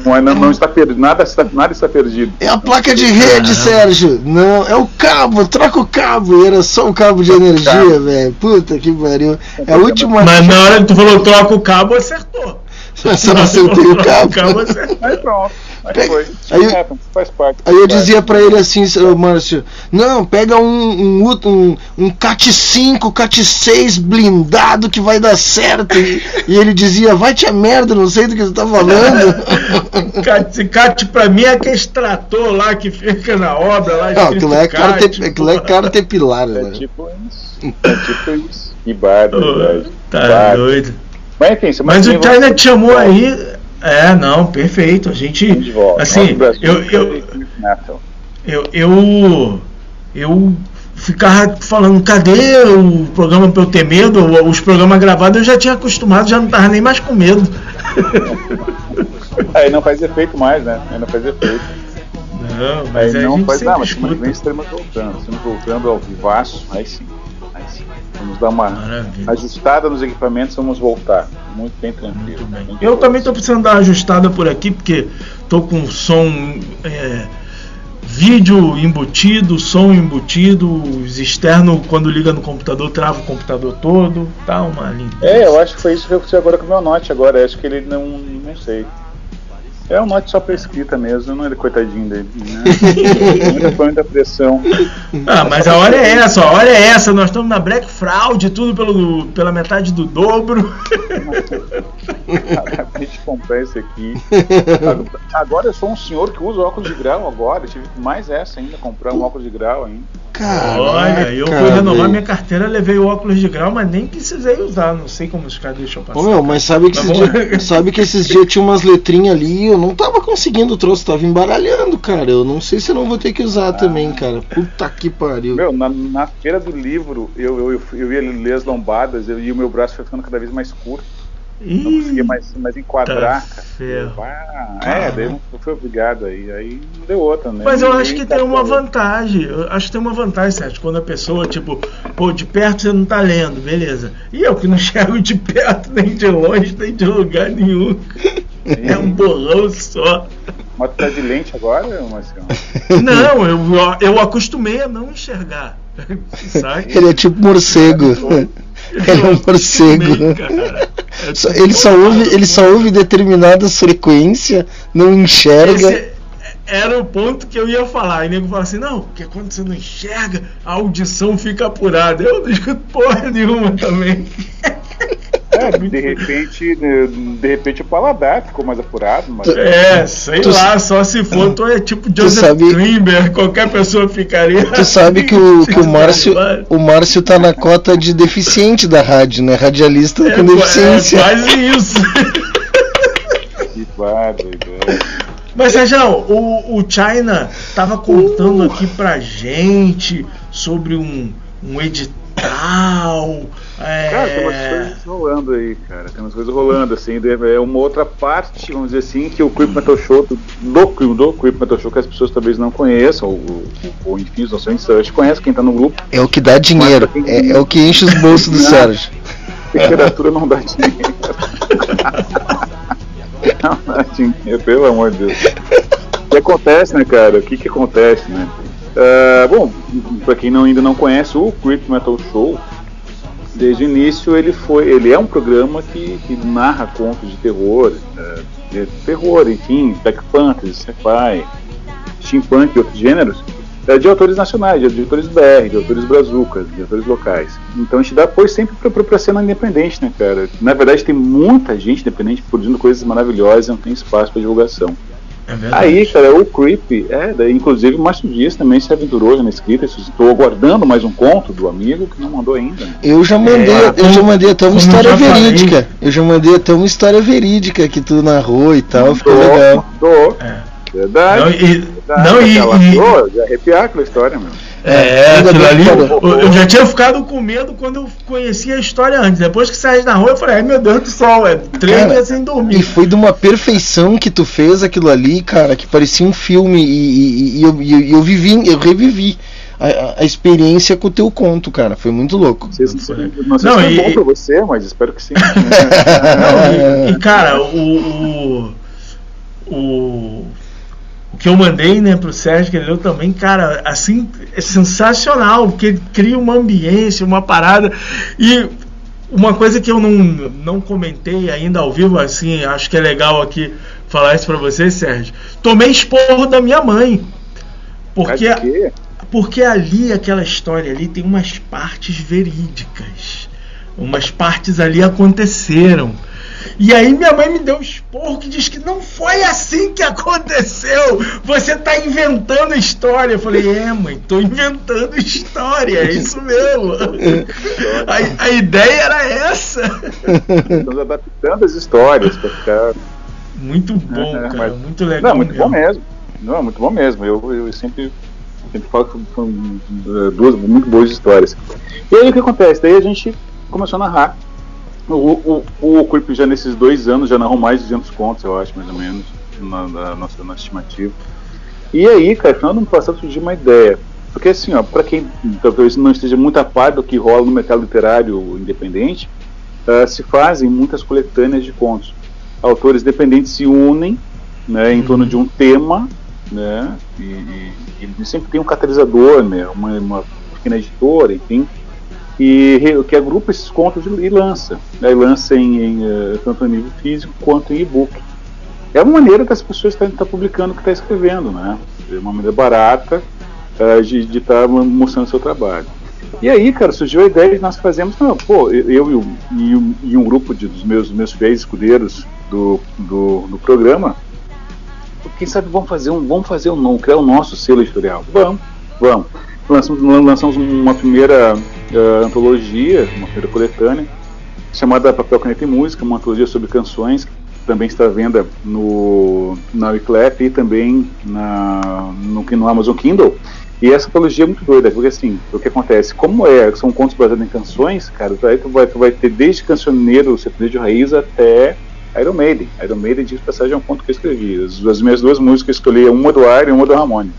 não, é- não, não está perdido, nada, está, nada está perdido. É a placa de rede, Sérgio. Não, é o cabo, troca o cabo. Era só o cabo de energia, velho. Puta que pariu. É a última. Mas na hora que tu falou troca o cabo, acertou. Você não acertou o cabo. O cabo acertou. Aí pronto, aí Pega- foi. aí eu- É, faz parte. Aí eu faz parte. dizia pra ele assim, Márcio, não, pega um, um, um, um CAT 5, CAT 6 blindado que vai dar certo. E, e ele dizia, vai te a merda, não sei do que você tá falando. Cat, cat pra mim é aquele extrator lá que fica na obra lá. Não, aquilo é, cat, carte, aquilo é caterpillar, né? Tipo isso. É tipo isso. Que barbaridade. Tá Barbaridade. doido. Mas enfim, Mas que o China te chamou aí. É, não, perfeito. A gente. Assim, eu, eu, é eu, eu, eu ficava falando, cadê o programa pra eu ter medo? Os programas gravados eu já tinha acostumado, já não tava nem mais com medo. Aí não faz efeito mais, né? Aí não faz efeito. Não, mas aí a não faz nada, mas escuta. vem estaremos voltando. Estamos voltando ao vivaço, aí sim. Vamos dar uma ajustada nos equipamentos, vamos voltar. Muito bem tranquilo. Muito Eu também tô precisando dar uma ajustada por aqui, porque tô com som. é, vídeo embutido, som embutido, os externos quando liga no computador trava o computador todo, tá uma limpeza. É, eu acho que foi isso que aconteceu agora com o meu Note agora. Eu acho que ele não. não sei. É um Note só pra escrita mesmo, não é coitadinho dele. Né? muita, foi muita pressão. Ah, mas a hora é essa, a hora é essa, nós estamos na Black Fraud, tudo pelo, pela metade do dobro. a gente comprar esse aqui. Agora eu sou um senhor que usa óculos de grau agora. Eu tive mais essa ainda, comprar um óculos de grau ainda. Olha, eu fui renovar minha carteira, levei o óculos de grau, mas nem precisei usar, não sei como os caras deixam passar. Ô meu, mas sabe que, Mas esses dias, sabe que esses dias tinha umas letrinhas ali e eu não tava conseguindo o troço, tava embaralhando, cara. Eu não sei se eu não vou ter que usar também, cara. Puta que pariu. Meu, na, na feira do livro, eu, eu, eu, eu ia ler as lombadas eu, e o meu braço foi ficando cada vez mais curto. Não conseguia mais, mais enquadrar, Tá. Ah, é, daí eu fui obrigado aí. Aí não deu outra, né? Mas eu acho que tem uma vantagem. Eu acho que tem uma vantagem, Sérgio. Quando a pessoa, tipo, pô, de perto você não tá lendo, beleza. E eu que não enxergo de perto, nem de longe, nem de lugar nenhum. É um borrão só. Mas tu tá de lente agora, Marcião? Não, eu, eu acostumei a não enxergar. Sabe? Ele é tipo morcego. Ele é um morcego. Só- Ele só ouve, ele só ouve determinadas frequências, não enxerga. Esse era o ponto que eu ia falar. E o nego fala assim: não, porque quando você não enxerga, a audição fica apurada. Eu não escuto porra nenhuma também. É, de repente, de, de repente o paladar ficou mais apurado, mas. É, sei Tu- lá, só se for, tu é tipo Joseph sabe- Klimber, qualquer pessoa ficaria. Tu sabe que o, que o Márcio, o Márcio tá na cota de deficiente da rádio, né? Radialista É, com deficiência. é quase isso. Que barbaridade. Mas, Sérgio, o, o China tava contando aqui pra gente sobre um, um edital. É, Cara, tem umas coisas rolando aí, cara. Tem umas coisas rolando, assim. É uma outra parte, vamos dizer assim, que o Creep Metal Show, do, do, do Creep Metal Show, que as pessoas talvez não conheçam, ou, ou, ou enfim, os nossos search conhecem quem tá no grupo. É o que dá dinheiro, é, é o que enche os bolsos do. Sérgio. Literatura não dá dinheiro. não dá dinheiro, pelo amor de Deus. O que acontece, né, cara? O que que acontece, né? Ah, bom, pra quem não, ainda não conhece, o Creep Metal Show, desde o início ele foi, ele é um programa que, que narra contos de terror, eh, de terror, enfim, black fantasy, sci-fi, steampunk e outros gêneros, eh, de autores nacionais, de, autores BR, de autores brazucas, de autores locais. Então a gente dá apoio sempre pra, pra cena independente, né, cara? Na verdade tem muita gente independente produzindo coisas maravilhosas, não tem espaço para divulgação. É. Aí, cara, o Creep, é, inclusive o Márcio Dias também se aventurou já na escrita. Estou aguardando mais um conto do amigo que não mandou ainda. né? Eu já mandei, É, eu já mandei até uma história falei. verídica. Eu já mandei até uma história verídica que tu narrou e tal, ficou Mandou, legal. mandou. Verdade. Não, e- verdade. não, e- e- arrepiar aquela história, meu. É, ainda aquilo bem ali, eu, já tinha ficado com medo quando eu conhecia a história antes. Depois que saí na rua, eu falei, ai meu Deus do céu, é três Cara, dias sem E dormir. foi de uma perfeição que tu fez aquilo ali, cara, que parecia um filme e, e- e eu, e eu- e eu vivi, eu revivi a, a- experiência com o teu conto, cara. Foi muito louco. Não sei Não, não, é e- bom pra você, mas espero que sim. Não, e, e, cara, o, o, o, o que eu mandei né, pro Sérgio, que ele leu também, cara, assim, é sensacional, porque ele cria uma ambiência, uma parada. E uma coisa que eu não, não comentei ainda ao vivo, assim, acho que é legal aqui falar isso pra você, Sérgio. Tomei esporro da minha mãe. Porque, porque ali, aquela história ali, tem umas partes verídicas. Umas partes ali aconteceram. E aí minha mãe me deu um esporro que diz que não foi assim que aconteceu. Você tá inventando história. Eu falei, é mãe, tô inventando história, é isso mesmo. A, a ideia era essa. Estamos adaptando as histórias pra ficar. Muito bom, É, cara, mas- muito legal. Não, muito mesmo. bom mesmo. Não, muito bom mesmo. Eu, eu sempre, sempre falo que foram eh, duas muito boas histórias. E aí o que acontece? Daí a gente começou a narrar. O, o, o Creep já nesses dois anos já narrou mais de 200 contos, eu acho, mais ou menos, na, na nossa, nossa estimativa. E aí, cara, no final do ano passado surgiu uma ideia. Porque assim, ó, pra quem talvez não esteja muito a par do que rola no mercado literário independente, ah, se fazem muitas coletâneas de contos. Autores dependentes se unem né, em torno de um tema, né, e, e- e sempre tem um catalisador, né, uma, uma pequena editora, enfim, e que agrupa esses contos e, lança. Né, e lança em, em, eh, tanto em nível físico quanto em e-book. É uma maneira que as pessoas estão tá publicando o que está escrevendo, né? É uma maneira barata eh, de estar mostrando o seu trabalho. E aí, cara, surgiu a ideia de nós fazermos, não, pô, eu e, um- e um, e um grupo de, dos meus, meus fiéis escudeiros do, do, do programa, quem sabe vamos fazer um, vamos fazer um, criar o nosso selo editorial. Vamos, vamos. Lançamos, lançamos uma primeira eh, antologia, uma primeira coletânea, chamada Papel, Caneta e Música, uma antologia sobre canções, que também está à venda no, na Wiclap e também na, no, no Amazon Kindle. E essa antologia é muito doida, porque assim, o que acontece, como é, são contos baseados em canções, cara, aí tu vai, tu vai ter desde cancioneiro, sertanejo raiz até Iron Maiden. Iron Maiden, de passagem, é um conto que eu escrevi. As, as minhas duas músicas eu escolhi, uma do Iron e uma do Ramone.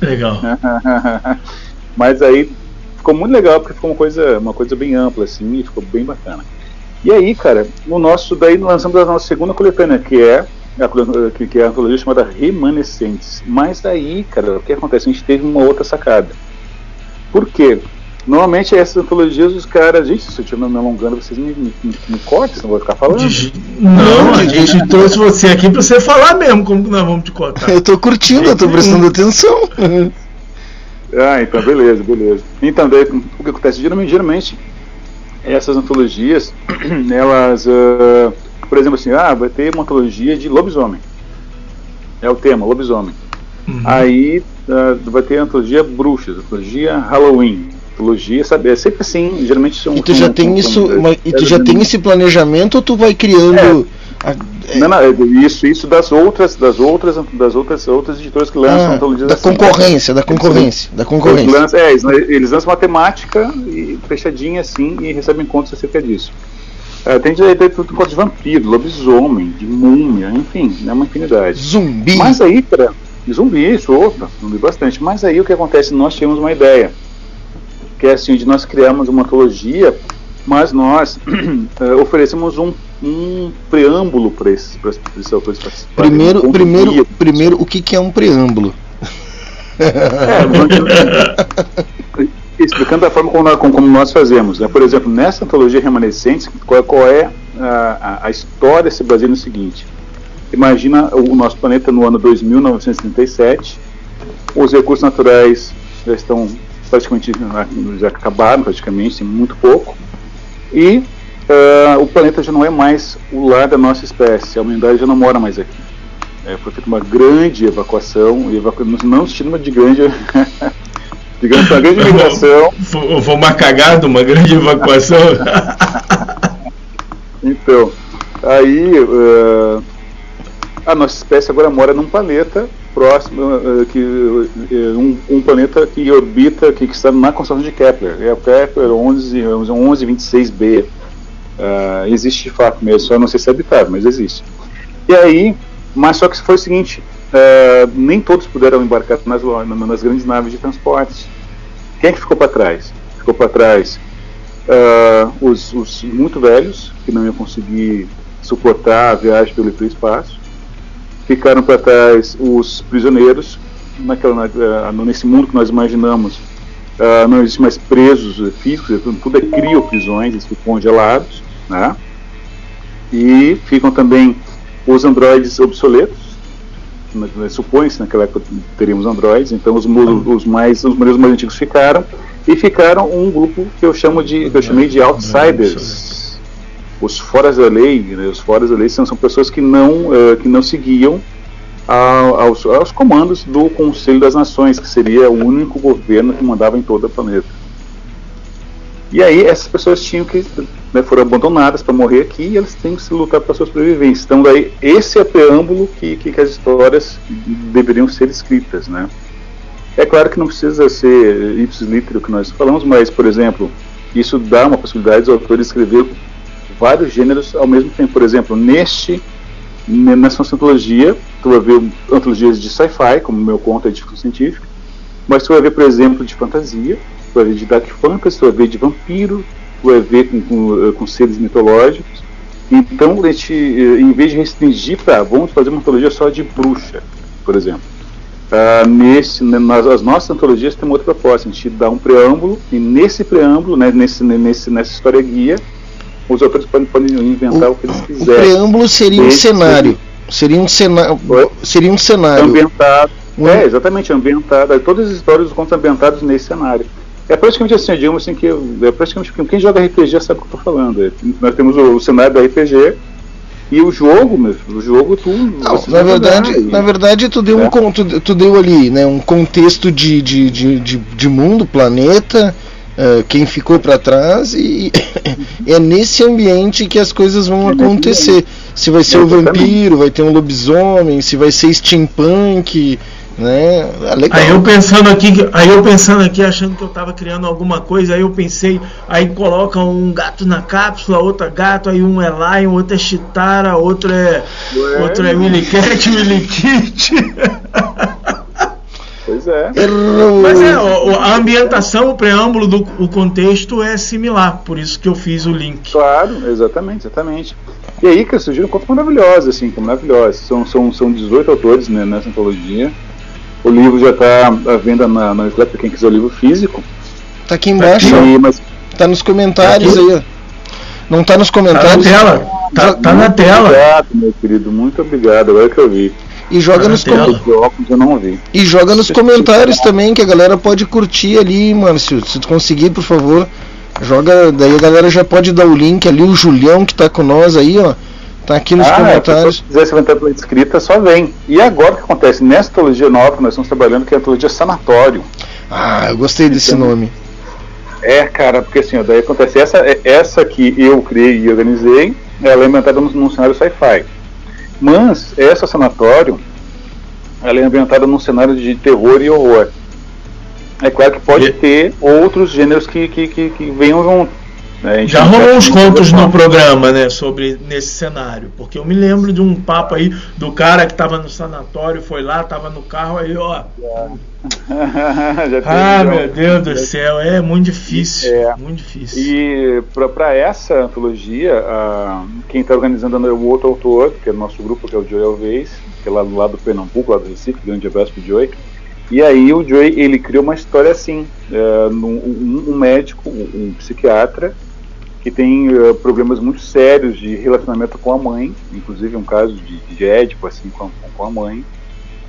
Legal. Mas aí ficou muito legal porque ficou uma coisa, uma coisa bem ampla assim e ficou bem bacana. E aí, cara, o nosso daí lançamos a nossa segunda coletânea, que é a, que, que é a antologia chamada Remanescentes. Mas aí, cara, o que acontece? A gente teve uma outra sacada. Por quê? Normalmente essas antologias os caras, gente, se eu estiver me alongando, vocês me, me, me, me cortem, senão eu vou ficar falando. Não, a gente trouxe você aqui pra você falar mesmo como nós vamos te contar. Eu tô curtindo, eu tô prestando atenção. Ah, então beleza, beleza. Então, daí, o que acontece? Geralmente, geralmente essas antologias, elas, ah, por exemplo, assim, ah, vai ter uma antologia de lobisomem. É o tema, lobisomem. Aí ah, vai ter antologia bruxas, antologia Halloween, antologia, sabe? É sempre assim, geralmente são. E tu já tem isso, e tu já tem esse planejamento ou tu vai criando. a- Não, não, é isso, isso das outras, das outras, das outras, outras editoras que lançam Ah, antologias da assim. concorrência, da concorrência, da concorrência. Eles lançam, é, eles, eles lançam uma temática e fechadinha assim e recebem contos acerca disso. É, tem tudo conto de vampiro, lobisomem, de múmia, enfim, é uma infinidade. Zumbi. Mas aí, cara, zumbi, isso, opa, zumbi bastante. Mas aí o que acontece? Nós tínhamos uma ideia, que é assim, de nós criarmos uma antologia, mas nós eh, oferecemos um, um preâmbulo para esses, pra esses autores participarem. Primeiro, um primeiro, guia. primeiro, o que, que é um preâmbulo? É, explicando da forma como nós, como- nós fazemos. Né? Por exemplo, nessa antologia Remanescentes, qual, qual é a, a- a história se baseia no seguinte: imagina o nosso planeta no ano 2937, os recursos naturais já estão praticamente já acabaram praticamente, tem muito pouco, e ah, o planeta já não é mais o lar da nossa espécie, a humanidade já não mora mais aqui. É, foi feita uma grande evacuação, e evacu... não sentido de grande, digamos, uma grande migração. Foi foi uma cagada, uma grande evacuação. Então, aí eh, a nossa espécie agora mora num planeta próximo eh, que eh, um, um planeta que orbita, que, que está na constelação de Kepler. É o Kepler 11, 1126b. Uh, existe de fato mesmo, só não sei se é habitável, mas existe. E aí, mas só que foi o seguinte, uh, nem todos puderam embarcar nas, nas grandes naves de transporte. Quem é que ficou para trás? Ficou para trás uh, os, os, muito velhos, que não iam conseguir suportar a viagem pelo espaço. Ficaram para trás os prisioneiros, naquela, nesse mundo que nós imaginamos. Uh, não existe mais presos físicos, tudo é crioprisões, eles ficam congelados. Né? E ficam também os androides obsoletos, supõe-se naquela época teríamos androides, então os, os mais os modelos mais antigos ficaram e ficaram um grupo que eu chamo de que eu chamei de outsiders, os foras da lei, né, os foras da lei são, são pessoas que não uh, que não seguiam aos, aos comandos do Conselho das Nações, que seria o único governo que mandava em todo o planeta. E aí essas pessoas tinham que né, foram abandonadas para morrer aqui e elas têm que se lutar para sua sobrevivência. Então daí esse é o preâmbulo que, que, que as histórias deveriam ser escritas, né? É claro que não precisa ser ipsis litero que nós falamos, mas por exemplo isso dá uma possibilidade dos autores escrever vários gêneros ao mesmo tempo. Por exemplo, neste nessa antologia, tu vai ver antologias de sci-fi, como o meu conto é de ficção científica, mas tu vai ver, por exemplo, de fantasia, vai ver de dark fantasy, vai ver de vampiro, vai ver com, com, com seres mitológicos. Então, a gente, em vez de restringir para, vamos fazer uma antologia só de bruxa, por exemplo. Uh, nesse, nas as nossas antologias tem uma outra proposta, a gente dá um preâmbulo, e nesse preâmbulo, né, nesse, nesse, nessa história guia, os autores podem, podem inventar o, o, que eles quiserem. O preâmbulo seria um cenário. Seria um cenário. Seria um cenário. Ambientado. É, exatamente, ambientado. Todas as histórias dos contos ambientados nesse cenário. É praticamente assim, digamos assim, que é praticamente quem joga RPG sabe o que eu estou falando. É, nós temos o, o, cenário do RPG e o jogo, meu, o jogo tu. Não, na verdade, na verdade tu deu é. um tu, tu, deu ali, né, um contexto de, de, de, de, de mundo, planeta, uh, quem ficou para trás e é nesse ambiente que as coisas vão acontecer. Se vai ser o vampiro, vai ter um lobisomem, se vai ser steampunk, né? É aí eu pensando aqui, aí eu pensando aqui, achando que eu estava criando alguma coisa, aí eu pensei, aí coloca um gato na cápsula, outro gato, aí um é Lion, outro é Chitara, outro é, Ué, outro é Willy Cat, Willy Kit. Pois é. Mas é, a ambientação, o preâmbulo do o contexto é similar, por isso que eu fiz o link. Claro, exatamente, exatamente. E aí, que surgiram contos maravilhosos, assim, maravilhosos. São, são, são 18 autores né, nessa antologia. O livro já está à venda na, na para quem quiser o livro físico. Tá aqui embaixo. Tá, aqui, mas... tá nos comentários tá aí, ó. Não tá nos comentários. Tá na tela. Tá, tá na tela. Obrigado, meu querido. Muito obrigado. Agora que eu vi. E joga tá nos comentários. E joga nos comentários também, que a galera pode curtir ali, mano. Se, se tu conseguir, por favor. Joga. Daí a galera já pode dar o link ali, o Julião que tá com nós aí, ó. Tá aqui nos ah, comentários. Se quiser se levantar pela escrita, só vem. E agora o que acontece? Nessa antologia nova que nós estamos trabalhando, que é a antologia Sanatório. Ah, eu gostei desse então, nome. É, cara, porque assim, ó, daí acontece, essa, essa que eu criei e organizei, ela é ambientada num, cenário sci-fi. Mas essa sanatório, ela é ambientada num cenário de terror e horror. É claro que pode e... ter outros gêneros que, que, que, que venham. Né? Já rolou uns contos no programa, né, sobre nesse cenário, porque eu me lembro de um papo aí do cara que estava no sanatório, foi lá, estava no carro aí, ó. ah, meu Deus do céu, é muito difícil, é. muito difícil. E para essa antologia, quem está organizando é o outro autor, que é o nosso grupo, que é o Joey Alves, que é lá do lado do Pernambuco, lá do Recife, grande abraço pro Joey. E aí o Joey ele criou uma história assim, uh, um, um, médico, um psiquiatra que tem uh, problemas muito sérios de relacionamento com a mãe, inclusive um caso de, de Édipo assim com, com a mãe.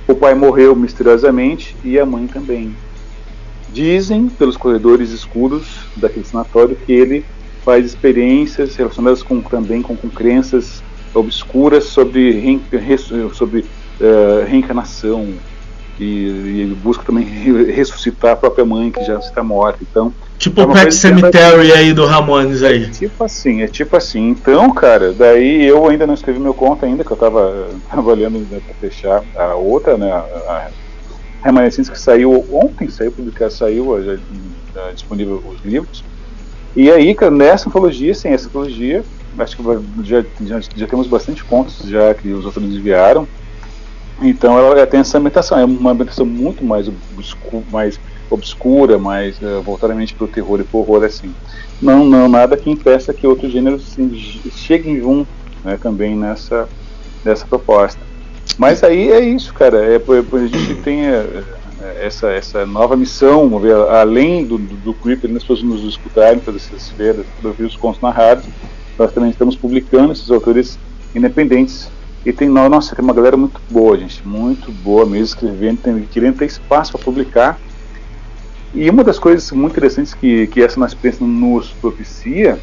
O pai morreu misteriosamente e a mãe também. Dizem pelos corredores escuros daquele sanatório que ele faz experiências relacionadas com, também com, com crenças obscuras sobre, sobre uh, reencarnação, e, e busca também re- ressuscitar a própria mãe que já está morta. Então, Tipo é o Pet Cemetery aí do Ramones aí. Tipo assim, é tipo assim. Então, cara, daí eu ainda não escrevi meu conto ainda, que eu tava trabalhando né, pra fechar a outra, né? A, a Remanescentes que saiu ontem, saiu publicado, saiu já, já disponível os livros. E aí, cara, nessa antologia, sem essa antologia, acho que já, já, já temos bastante contos já que os autores enviaram. Então ela tem essa ambientação, é uma ambientação muito mais, obscu mais obscura, mais eh, voltadamente para o terror e pro horror assim. Não, não nada que impeça que outros gêneros assim, cheguem junto né, também nessa, nessa proposta. Mas aí é isso, cara. É, por- a gente tem eh, eh, essa, essa nova missão, além do, do, do Creeper, as pessoas nos escutarem todas essas feiras, para ouvir os contos narrados, nós também estamos publicando esses autores independentes. E tem, no- nossa, tem uma galera muito boa, gente, muito boa mesmo, escrevendo, tem, querendo ter espaço para publicar. E uma das coisas muito interessantes que, que essa nossa experiência nos propicia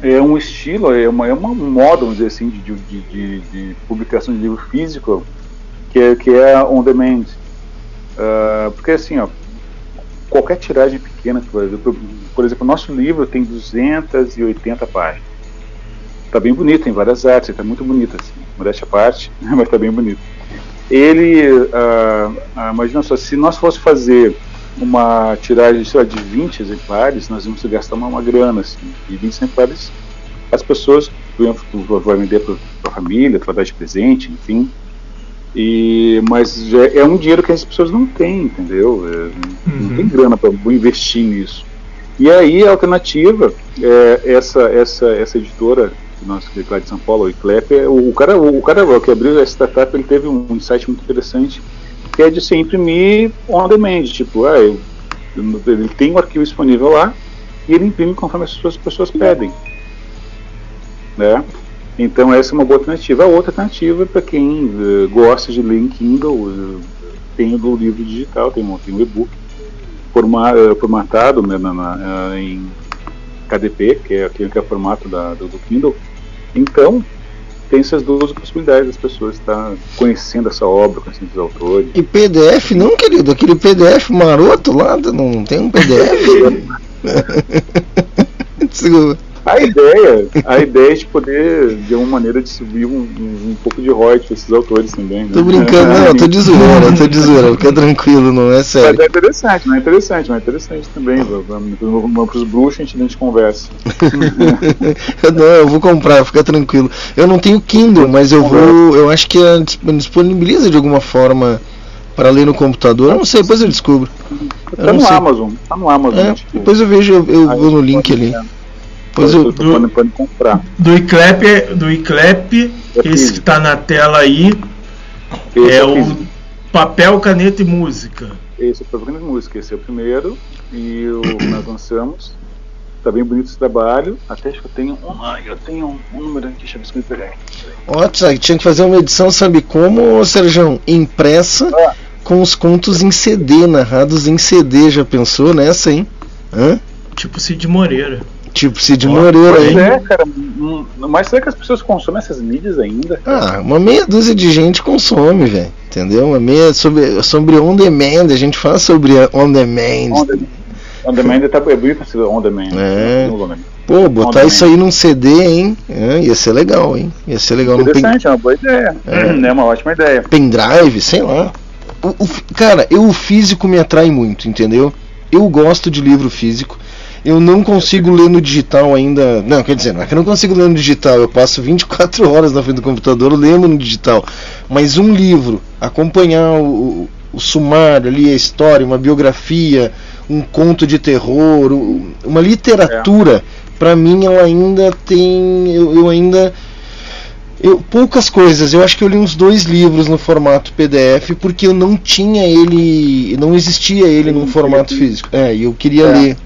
é um estilo, é uma, é uma moda, vamos dizer assim, de, de, de, de publicação de livro físico, que é, que é on demand. Ah, porque assim, ó, qualquer tiragem pequena que vai ver, por, por exemplo, o nosso livro tem 280 páginas. Tá bem bonito, tem várias artes, tá muito bonito assim, modéstia à parte, mas tá bem bonito. Ele, ah, ah, imagina só, se nós fosse fazer uma tiragem sei lá, de 20 exemplares, nós íamos gastar uma, uma grana, assim, e 20 exemplares as pessoas vão, vender para a família, para dar de presente, enfim. E, mas é um dinheiro que as pessoas não têm, entendeu? É, Não tem grana para investir nisso. E aí a alternativa é essa, essa, essa editora que é lá de São Paulo, o Iclep, é- o, cara, o cara que abriu essa startup, ele teve um insight muito interessante, que é de se imprimir on demand, tipo, ah, eu- ele tem o arquivo disponível lá e ele imprime conforme as pessoas, as pessoas pedem. Né? Então essa é uma boa alternativa. A outra alternativa é para quem eh, gosta de ler em Kindle, eh, tem o do livro digital, tem um, tem um e-book eh, formatado né, na- na- em KDP, que é aquele que é o formato da, do, do Kindle. Então, tem essas duas possibilidades das pessoas estar conhecendo essa obra, conhecendo os autores. E PDF não, querido? Aquele PDF maroto lá, não tem um PDF? Desculpa. A ideia, a ideia é de poder, de uma maneira, de subir um, um, um pouco de royalties para esses autores também. Né? Tô brincando, não, tô de zoeira, tô de zoeira, fica tranquilo, não é Mas sério. é interessante, não é interessante, mas é interessante também. Vamos, pros bruxos, a gente, a gente conversa. não, eu vou comprar, fica tranquilo. Eu não tenho Kindle, mas eu vou, eu acho que a disp- disponibiliza de alguma forma para ler no computador. Eu não sei, depois eu descubro. Tá no sei. Amazon, tá no Amazon. É, tipo, depois eu vejo, eu, eu vou no link ali. Depois eu, pode, pode comprar. Do Iclep, do Iclep esse que tá na tela aí, Esse é é o papel, caneta e música. Esse é o programa de música, esse é o primeiro e o nós lançamos. Tá bem bonito esse trabalho. Até acho que eu tenho um. Eu tenho um, um número aqui, deixa eu ver se eu pegar. Ó, Tsai, tinha que fazer uma edição, sabe como, Sérgio? Impressa Ah. com os contos em CD, narrados em CD. Já pensou nessa, hein? Hã? Tipo Cid Moreira. Tipo Cid Moreira, Pois hein? é, cara. hum, Mas será que as pessoas consomem essas mídias ainda? Ah, uma meia dúzia de gente consome, velho. Entendeu? Uma meia sobre, sobre on demand. A gente fala sobre on demand. On demand. On demand tá, é bonito esse on demand. É. Nome. Pô, botar isso aí num CD, hein? É, ia ser legal, hein? Ia ser legal num pen, Interessante, é uma boa ideia. É, uma ótima ideia. pendrive, sei lá. O, o cara, eu o físico me atrai muito, entendeu? Eu gosto de livro físico. Eu não consigo ler no digital ainda. Não, quer dizer, não é que eu não consigo ler no digital. Eu passo 24 horas na frente do computador lendo no digital. Mas um livro, acompanhar o, o, sumário ali, a história, uma biografia, um conto de terror, uma literatura, pra mim ela ainda tem. Eu, eu ainda. Eu, poucas coisas, eu acho que eu li uns dois livros no formato PDF porque eu não tinha ele, não existia ele num formato físico. É, e eu queria É. ler.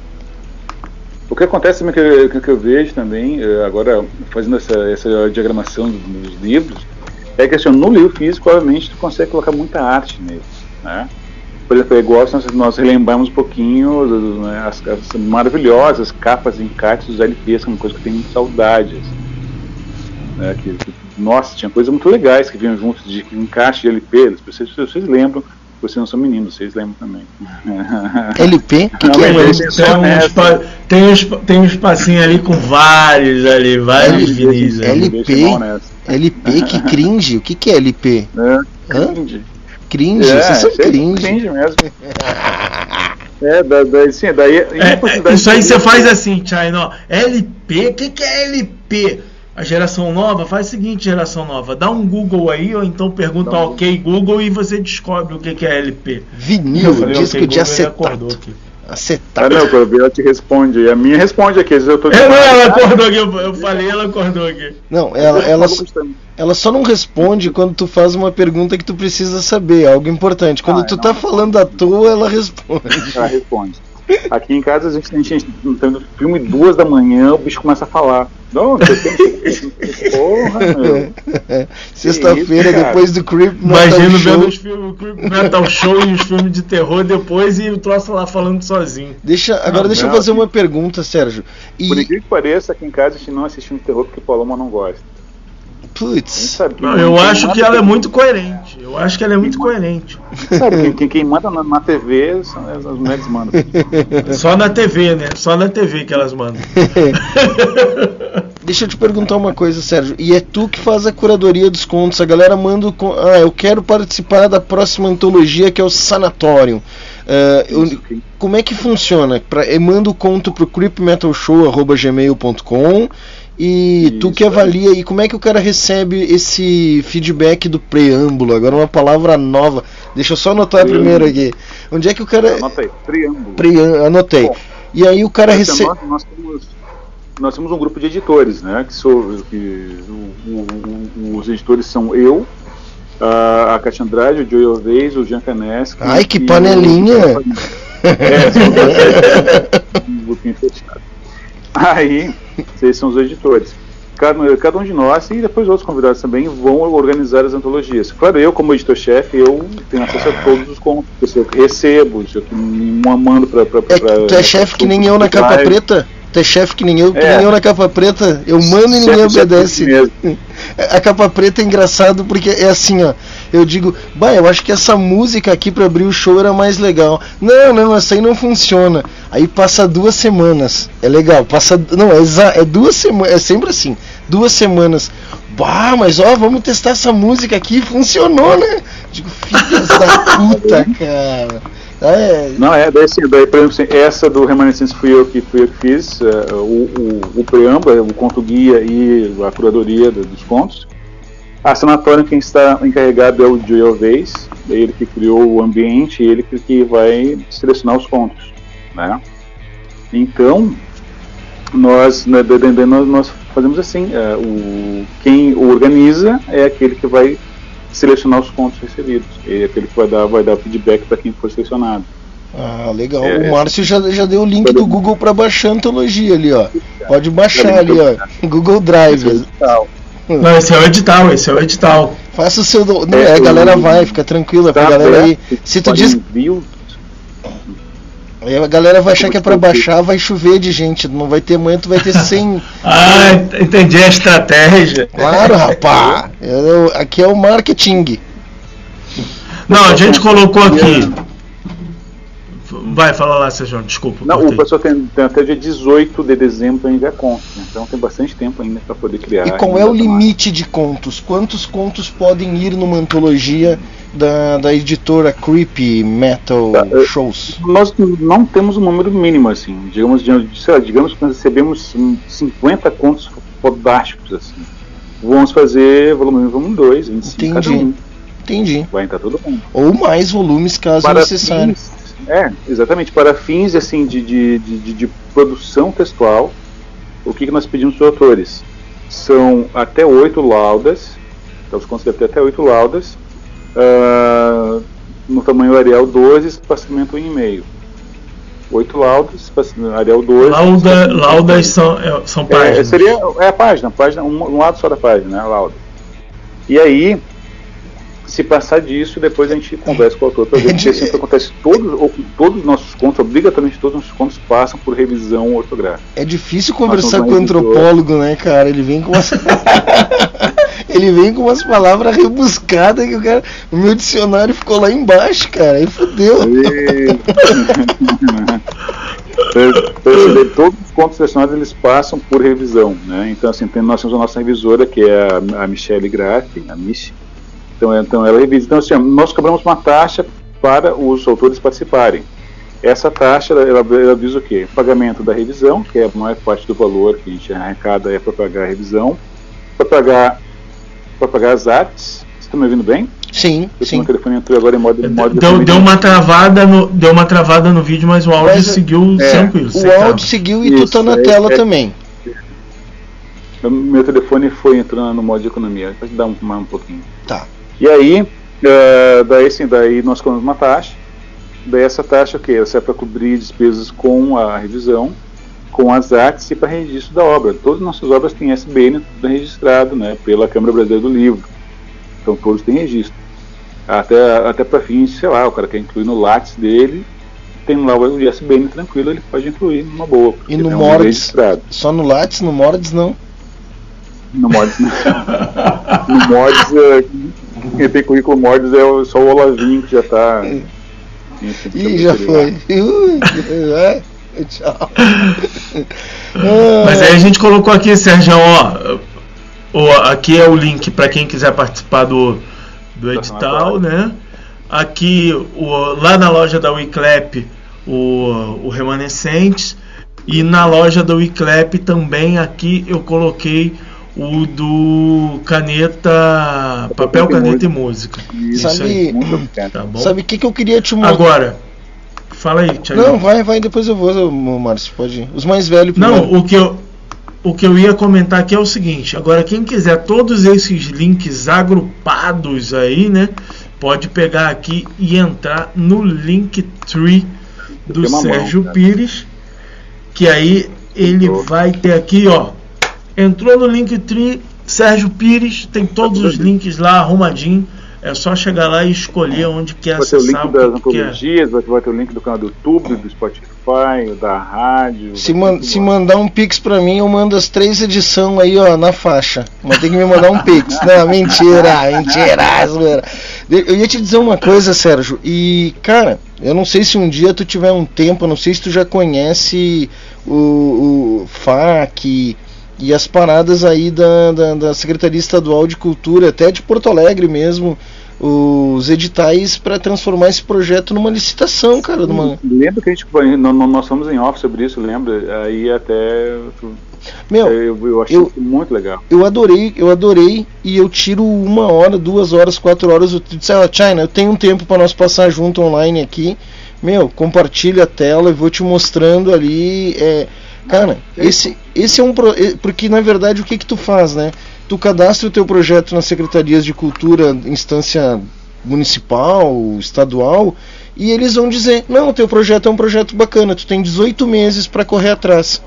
O que acontece também que eu, que- eu vejo também, eh, agora fazendo essa, essa diagramação dos, livros, é que assim, no livro físico, obviamente, tu consegue colocar muita arte neles, né? Por exemplo, é igual se nós, nós relembramos um pouquinho né, as, as maravilhosas capas e encartes dos LPs, que é uma coisa que eu tenho muita saudade. assim. Né, que, que, nossa, tinha coisas muito legais que vinham juntos de encaixe de LP, vocês, vocês lembram Vocês não são meninos, vocês lembram também. LP? O que, que é mas LP? esse é Tem um, espa- tem, um, espa- tem um espacinho ali com vários ali, vários vinis. ali. LP? LP? Que cringe? O que, que é LP? É, cringe. Cringe? É, Vocês são é cringe. cringe mesmo. É, da, da, sim, daí. É, isso aí você faz assim, China, ó. LP, o que, que é LP? A geração nova faz o seguinte, geração nova, dá um Google aí, ou então pergunta um OK Google e você descobre o que, que é LP. Vinil, Eu falei, disco ok, de Google, acetato. acordou aqui. Ah, Acetato. não, quando ela te responde. E a minha responde aqui. às vezes Eu tô É, não, ela acordou aqui, eu, eu falei, ela acordou aqui. Não, ela, ela, ela só não responde quando tu faz uma pergunta que tu precisa saber, algo importante. Quando Ah, tu não. tá falando à toa, ela responde. Ela responde. Aqui em casa a gente, a gente filme duas da manhã, o bicho começa a falar. Não, você tem Porra, meu. Sexta-feira, cara? depois do Creep Metal Imagino Show. vendo os filmes, o Creep Metal Show e os filmes de terror depois e o troço lá falando sozinho. Deixa, agora Não, deixa eu não. fazer uma pergunta, Sérgio. Por E, incrível que pareça, aqui em casa a gente não assiste filme de terror porque o Paloma não gosta. Putz, Não, eu acho que ela é muito coerente. Eu acho que ela é muito coerente. Sabe, quem, manda na, na TV são as, as mulheres mandam. Só na TV, né? Só na TV que elas mandam. deixa eu te perguntar uma coisa, Sérgio. E é tu que faz a curadoria dos contos. A galera manda o Ah, eu quero participar da próxima antologia que é o Sanatório. Ah, eu- como é que funciona? Pra, eu mando o conto pro creepmetalshow.gmail.com e tu que avalia aí como é que o cara recebe esse feedback do preâmbulo. Agora uma palavra nova. Deixa eu só anotar Preâmbulo. primeiro aqui. Onde é que o cara. Anota aí, preâmbulo. Preâmbulo, anotei. Bom, E aí o cara Nós, recebe. nós, temos, nós temos um grupo de editores, né? Que, sou, que o- o- o- os editores são eu, a, a Cátia Andrade, o Joey Alves, o Jean Canesca. Ai, que e o- panelinha! É, um grupinho fechado. Aí, esses são os editores. Cada, cada um de nós e depois outros convidados também vão organizar as antologias. Claro, eu como editor-chefe, eu tenho acesso a todos os contos, eu recebo, eu mando para... É, tu é chefe que nem eu na capa preta? Tu é chefe que nem eu, que É. nem eu na capa preta? Eu mando e ninguém Chefe, chefe obedece. mesmo. A capa preta é engraçado porque é assim, ó. Eu digo, bah, eu acho que essa música aqui pra abrir o show era mais legal. Não, não, essa aí não funciona. Aí passa duas semanas. É legal, passa. Não, é, é duas semanas. É sempre assim. Duas semanas. Bah, mas ó, vamos testar essa música aqui. Funcionou, né? Digo, filhas da puta, cara. É, Não, é, daí, assim, daí, por exemplo, assim, essa do Remanescence fui eu que, fui eu que fiz, eh, o, o, o preâmbulo, o conto guia e a curadoria do- dos contos. A sanatória, quem está encarregado é o Joey Alves, é ele que criou o ambiente, ele que, vai selecionar os contos, né? Então, nós, né, nós, nós fazemos assim, o, quem organiza é aquele que vai selecionar os contos recebidos, é aquele que vai dar, vai dar feedback para quem for selecionado. Ah, legal. É. o Márcio já, já deu o link do Google pra baixar a antologia ali, ó. Pode baixar ali, ó. Google Drive. Não, esse é o edital, esse é o edital. Faça o seu. Não, É, é, a galera vai, fica tranquila, pra Tá galera aí. Se tu diz. envio, Aí a galera vai achar que é pra baixar, vai chover de gente. Não vai ter amanhã, tu vai ter 100. Ah, entendi a estratégia. Claro, rapá. Eu- aqui é o marketing. Não, a gente colocou aqui. Vai, fala lá, Sérgio, desculpa. Não, cortei. o pessoal tem, tem até dia 18 de dezembro para enviar conta, então tem bastante tempo ainda para poder criar. E qual é o ainda limite de contos? Quantos contos podem ir numa antologia da, da editora Creepy Metal Tá, Shows? Nós não temos um número mínimo, assim. Digamos, de- sei lá, digamos que nós recebemos hum, 50 contos fodásticos, assim. Vamos fazer volume 1 volume 2, 25 cada Entendi. um. Entendi. Vai entrar todo mundo. Ou mais volumes caso Para necessário. fins- é, exatamente. Para fins assim, de, de, de, de- produção textual, o que, que nós pedimos para os autores? São até oito laudas, então os contos devem ter até oito laudas, ah, no tamanho Arial 12, espaçamento 1,5. Oito laudas, Arial 12. Lauda, laudas são, é, são é, páginas. seria é a página, página um, um lado só da página, né, a lauda. E aí, se passar disso, depois a gente conversa com o autor para ver se sempre acontece todos, ou todos os nossos contos, obrigatoriamente todos os nossos contos passam por revisão ortográfica. É difícil conversar com o antropólogo, né, cara? Ele vem com essa. Ele vem com umas palavras rebuscadas que o cara. O meu dicionário ficou lá embaixo, cara. Aí fodeu. Perceber, todos os contos selecionados eles passam por revisão, né? Então assim, tem, nós temos a nossa revisora que é a, a Michelle Graff, a Michi. Então, então ela revisa. Então assim, nós cobramos uma taxa para os autores participarem. Essa taxa ela, ela, diz o quê? Pagamento da revisão, que é a maior parte do valor que a gente arrecada é para pagar a revisão, para pagar para pagar as artes. Você está me ouvindo bem? Sim, Porque sim. Meu telefone entrou agora em modo, modo Deu, deu uma travada no, deu uma travada no vídeo, mas o áudio Mas, seguiu é, tranquilo. O sem áudio seguiu e tu Isso, tá na é- tela é- também. Meu telefone foi entrando no modo de economia. Pode dar um, mais um pouquinho. Tá. E aí, eh, daí sim, daí nós cobramos uma taxa. Daí essa taxa o? Ela serve para cobrir despesas com a revisão, com as artes e para registro da obra. Todas as nossas obras têm SBN registrado né, pela Câmara Brasileira do Livro. Então todos têm registro. Até, até para fins, sei lá, o cara quer incluir no Lattes dele, tem lá o ISBN tranquilo, ele pode incluir numa boa. E no um Mordes? registrado. Só no Lattes, no Mordes não. No Mordes, não. no Mordes, é, quem tem currículo Mordes é o- só o Olavinho que já tá. Ih, já foi. É, tchau. Mas aí a gente colocou aqui, Sérgio, ó, o, aqui é o link para quem quiser participar do, do edital, né? Aqui, o, lá na loja da Wiclap, o, o Remanescentes. E na loja da Wiclap também aqui eu coloquei o do caneta, papel, caneta e música. Isso Sabe, aí. Tá bom? sabe o que, que eu queria te mostrar? Agora, fala aí, Thiago. Não, vai, vai, depois eu vou, Márcio, pode ir. Os mais velhos primeiro. Não, o que eu o que eu ia comentar aqui é o seguinte. Agora, quem quiser todos esses links agrupados aí, né? Pode pegar aqui e entrar no Linktree do mão, Sérgio cara. Pires. Que aí ele vai ter aqui, ó. Entrou no Linktree, Sérgio Pires, tem todos os links lá arrumadinho. É só chegar lá e escolher onde quer Vai ter o acessar link o das que antologias, vai vai ter o link do canal do YouTube, do Spotify, da rádio. Se, man- se mandar um pix pra mim, eu mando as três edições aí, ó, na faixa. Mas tem que me mandar um pix. Não, mentira, mentira, zoeira. Eu ia te dizer uma coisa, Sérgio, e, cara, eu não sei se um dia tu tiver um tempo, eu não sei se tu já conhece o, o FAC e as paradas aí da, da, da Secretaria Estadual de Cultura, até de Porto Alegre mesmo, os editais para transformar esse projeto numa licitação, cara, numa... Lembra que a gente nós, nós fomos em off sobre isso, lembra? Aí até Meu, eu, eu achei eu- muito legal. Eu adorei, eu adorei e eu tiro uma hora, duas horas, quatro horas. Eu disse, ó, China, eu tenho um tempo para nós passar junto online aqui. Meu, compartilha a tela e vou te mostrando ali. É, cara, esse, esse é um pro, porque na verdade o que que tu faz, né? Tu cadastra o teu projeto nas secretarias de cultura, instância municipal, estadual, e eles vão dizer: "Não, o teu projeto é um projeto bacana, tu tem 18 meses para correr atrás".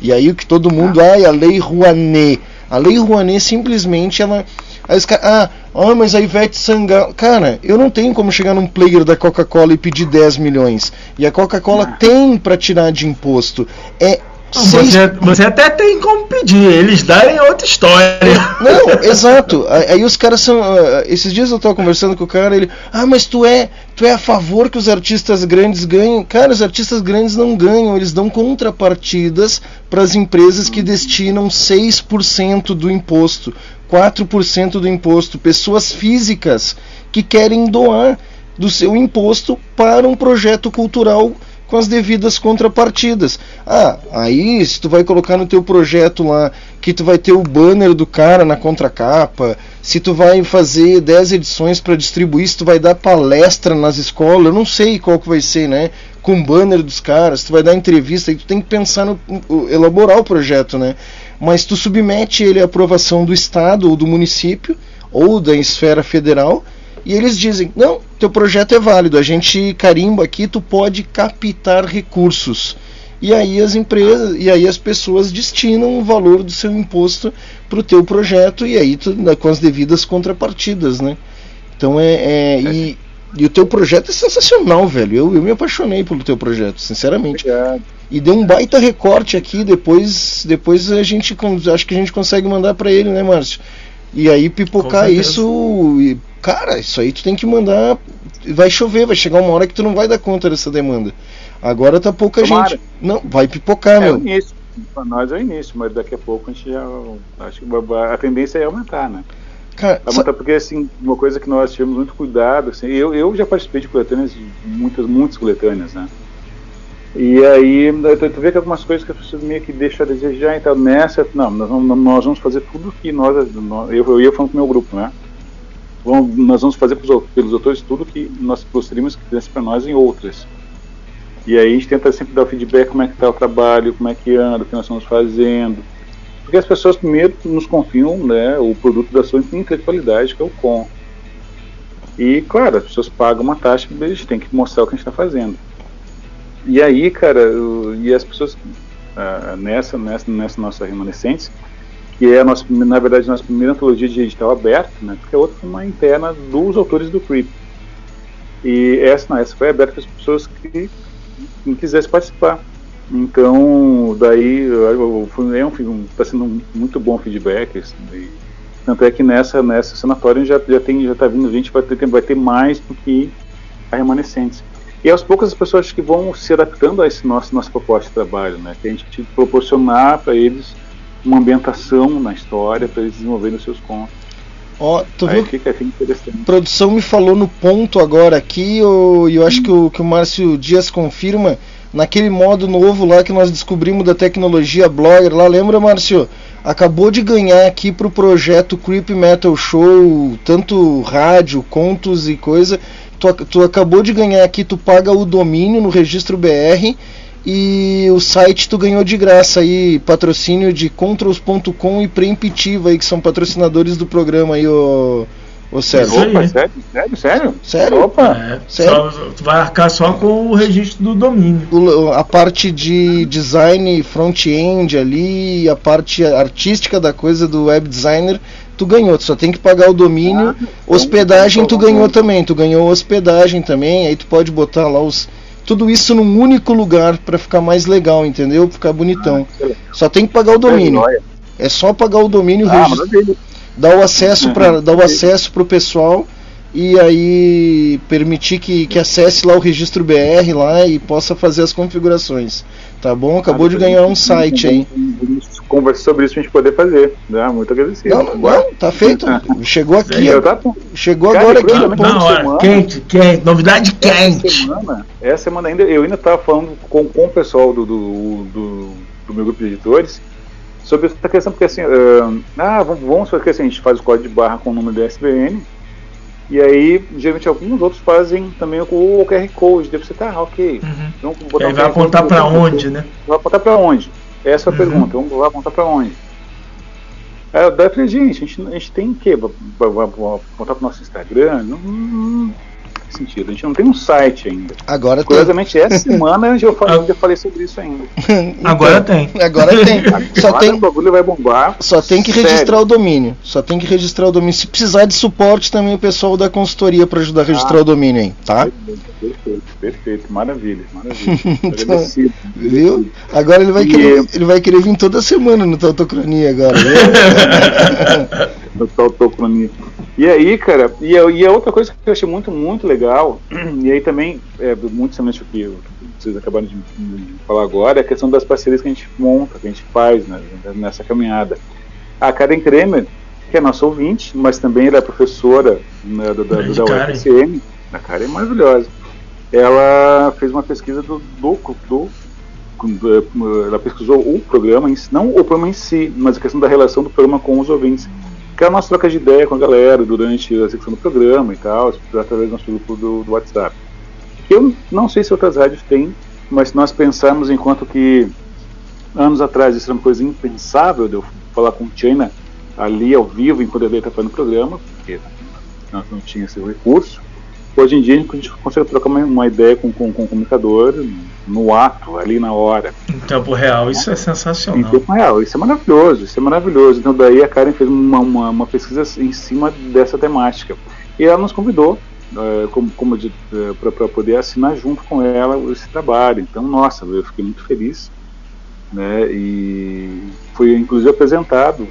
E aí o que todo mundo, ai, a lei Rouanet. A lei Rouanet simplesmente ela Aí os caras, ah, ah, mas a Ivete Sangalo. Cara, eu não tenho como chegar num player da Coca-Cola e pedir 10 milhões. E a Coca-Cola tem para tirar de imposto. É seis- Você, você até tem como pedir, eles darem outra história. Não, exato. Aí aí os caras são. ah, esses dias eu tava conversando com o cara, ele. Ah, mas tu é. Tu é a favor que os artistas grandes ganhem. Cara, os artistas grandes não ganham, eles dão contrapartidas para as empresas que destinam 6% do imposto, 4% do imposto, pessoas físicas que querem doar do seu imposto para um projeto cultural com as devidas contrapartidas. Ah, aí se tu vai colocar no teu projeto lá que tu vai ter o banner do cara na contracapa, se tu vai fazer 10 edições para distribuir, se tu vai dar palestra nas escolas, eu não sei qual que vai ser, né? Com banner dos caras, tu vai dar entrevista, tu tem que pensar no elaborar o projeto, né? Mas tu submete ele à aprovação do estado ou do município ou da esfera federal e eles dizem: não, teu projeto é válido, a gente carimba aqui, tu pode captar recursos. E aí as empresas, e aí as pessoas destinam o valor do seu imposto para o teu projeto e aí tu, com as devidas contrapartidas, né? Então é, é- e, e o teu projeto é sensacional, velho. Eu, eu me apaixonei pelo teu projeto, sinceramente. E deu um baita recorte aqui. Depois, depois a gente acho que a gente consegue mandar para ele, né, Márcio? E aí pipocar isso. Cara, isso aí tu tem que mandar. Vai chover, vai chegar uma hora que tu não vai dar conta dessa demanda. Agora tá pouca Tomara. gente. Não, vai pipocar, É o meu. início. Para nós é o início, mas daqui a pouco a gente já. Acho que a tendência é aumentar, né? Cara, Aumentar porque, assim, uma coisa que nós tivemos muito cuidado, assim, eu, eu já participei de coletâneas, de muitas, muitas coletâneas, né? E aí, tu, vê que algumas coisas que as pessoas meio que deixam a desejar, então nessa, não, nós vamos, nós vamos fazer tudo que nós, nós- eu, eu ia falando com o meu grupo, né? Vamos, nós vamos fazer pros, pelos autores tudo que nós gostaríamos que fizesse para nós em outras. E aí a gente tenta sempre dar o feedback, como é que está o trabalho, como é que anda, o que nós estamos fazendo. Porque as pessoas primeiro nos confiam né, o produto da sua intelectualidade, que é o com. E, claro, as pessoas pagam uma taxa, a gente tem que mostrar o que a gente está fazendo. E aí, cara, o- e as pessoas ah, nessa, nessa, nessa nossa remanescentes, que é a nossa, na verdade, a nossa primeira antologia de edital aberto, né, porque a outra uma interna dos autores do Creep. E essa, não, essa foi aberta para as pessoas que quem quisesse participar. Então, daí é um, um, tá sendo um muito bom feedback. assim, e tanto é que nessa, nessa sanatório já, já tem já tá vindo gente, vai ter, vai ter mais do que a remanescentes. E aos poucos as pessoas que vão se adaptando a esse nosso nossa proposta de trabalho, né? Que a gente proporcionar para eles uma ambientação na história para eles desenvolverem os seus contos. Ó, tu Aí viu fica, fica interessante. produção me falou no ponto agora aqui, e eu acho que o, que o Márcio Dias confirma, naquele modo novo lá que nós descobrimos da tecnologia Blogger lá, lembra Márcio? Acabou de ganhar aqui pro projeto Creep Metal Show, tanto rádio, contos e coisa. Tu, tu acabou de ganhar aqui, tu paga o domínio no registro BR e o site tu ganhou de graça aí, patrocínio de Controls.com e Preemptiva aí, que são patrocinadores do programa aí, ô, ô Sérgio. Aí. sério, sério, sério? Sério? Opa! É, Sério? só- tu vai arcar só com o registro do domínio. O- a parte de design front-end ali, a parte artística da coisa do web designer, tu ganhou, tu só tem que pagar o domínio. hospedagem tu ganhou também, tu ganhou hospedagem também, aí tu pode botar lá os tudo isso num único lugar pra ficar mais legal, entendeu? Ficar bonitão. Só tem que pagar o domínio. É só pagar o domínio, Ah, dar o acesso para dar o acesso pro pessoal e aí permitir que, que acesse lá o registro BR lá e possa fazer as configurações. Tá bom? Acabou de ganhar um site aí. Conversar sobre isso pra gente poder fazer. né? Muito agradecido. Não, não, não, tá feito. Chegou aqui. Tá. Chegou Cara, agora aqui no ponto. na hora. Quente, quente, novidade Essa quente. semana, essa semana ainda, eu ainda estava falando com, com o pessoal do, do, do, do meu grupo de editores sobre essa questão, porque assim, ah, ah, vamos, vamos porque assim, a gente faz o código de barra com o número do SBN, e aí, geralmente, alguns outros fazem também com o QR Code, deve você tá, ah, ok. Então, E botar aí um vai Code apontar botão, onde, né? Vai apontar pra onde? Essa é a Uhum. pergunta, vamos vai apontar pra onde? Aí eu daí falei, gente, a gente, a gente tem o quê? Vai- Apontar pro nosso Instagram? Não, não, sentido, a gente não tem um site ainda. Agora tem. Curiosamente, essa semana eu já falei, eu já falei sobre isso ainda. Agora tem. Agora tem. Só Agora tem. o bagulho vai bombar. Só tem que Sério. registrar o domínio. Só tem que registrar o domínio. Se precisar de suporte também o pessoal da consultoria para ajudar a registrar Ah. o domínio aí, tá? Perfeito, perfeito, maravilha, maravilha. Então, Agradecido. Viu? Agora ele vai E- querer, ele vai querer vir toda semana no Tautocronia agora. viu? do Tautocronia. E aí, cara, e a, e a outra coisa que eu achei muito, muito legal, e aí também, é, muito semelhante ao que vocês acabaram de, de falar agora, é a questão das parcerias que a gente monta, que a gente faz né, nessa caminhada. A Karen Kremer, que é nossa ouvinte, mas também ela é professora né, da, da, da. UFCM, a Karen é maravilhosa. Ela fez uma pesquisa do, do, do ela pesquisou o programa, não o programa em si, mas a questão da relação do programa com os ouvintes. Que é a nossa troca de ideia com a galera durante a secção do programa e tal, através do nosso grupo do, do WhatsApp. Eu não sei se outras rádios têm, mas se nós pensarmos enquanto que anos atrás isso era uma coisa impensável de eu falar com o China ali ao vivo enquanto ele está fazendo o programa, porque nós não tinha esse recurso. Hoje em dia a gente consegue trocar uma, uma ideia com, com, com o comunicador no ato, ali na hora. Em tempo real, isso é Em sensacional. tempo real, isso é maravilhoso, isso é maravilhoso. Então daí a Karen fez uma, uma, uma pesquisa em cima dessa temática. E ela nos convidou eh, como, como para poder assinar junto com ela esse trabalho. Então, nossa, eu fiquei muito feliz. Né? E foi inclusive apresentado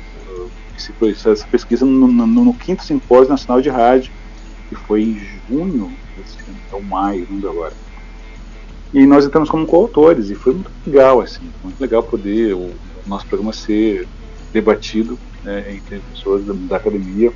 esse, essa pesquisa no, no, no quinto simpósio nacional de rádio, que foi em junho, ou maio, não agora. E nós entramos como coautores, e foi muito legal, assim, muito legal poder o nosso programa ser debatido né, entre pessoas da, da academia,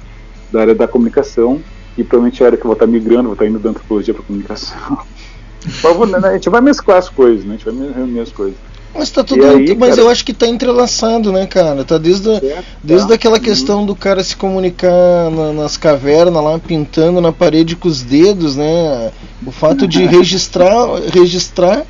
da área da comunicação, e provavelmente a área que eu vou estar migrando, vou estar indo da antropologia para comunicação. Mas vou- né, a gente vai mesclar as coisas, né? A gente vai reunir as coisas. Mas tá tudo. Aí, mas cara, eu acho que tá entrelaçado, né, cara? Tá desde, a- desde tá. aquela questão do cara se comunicar na- nas cavernas lá, pintando na parede com os dedos, né? O fato de registrar, registrar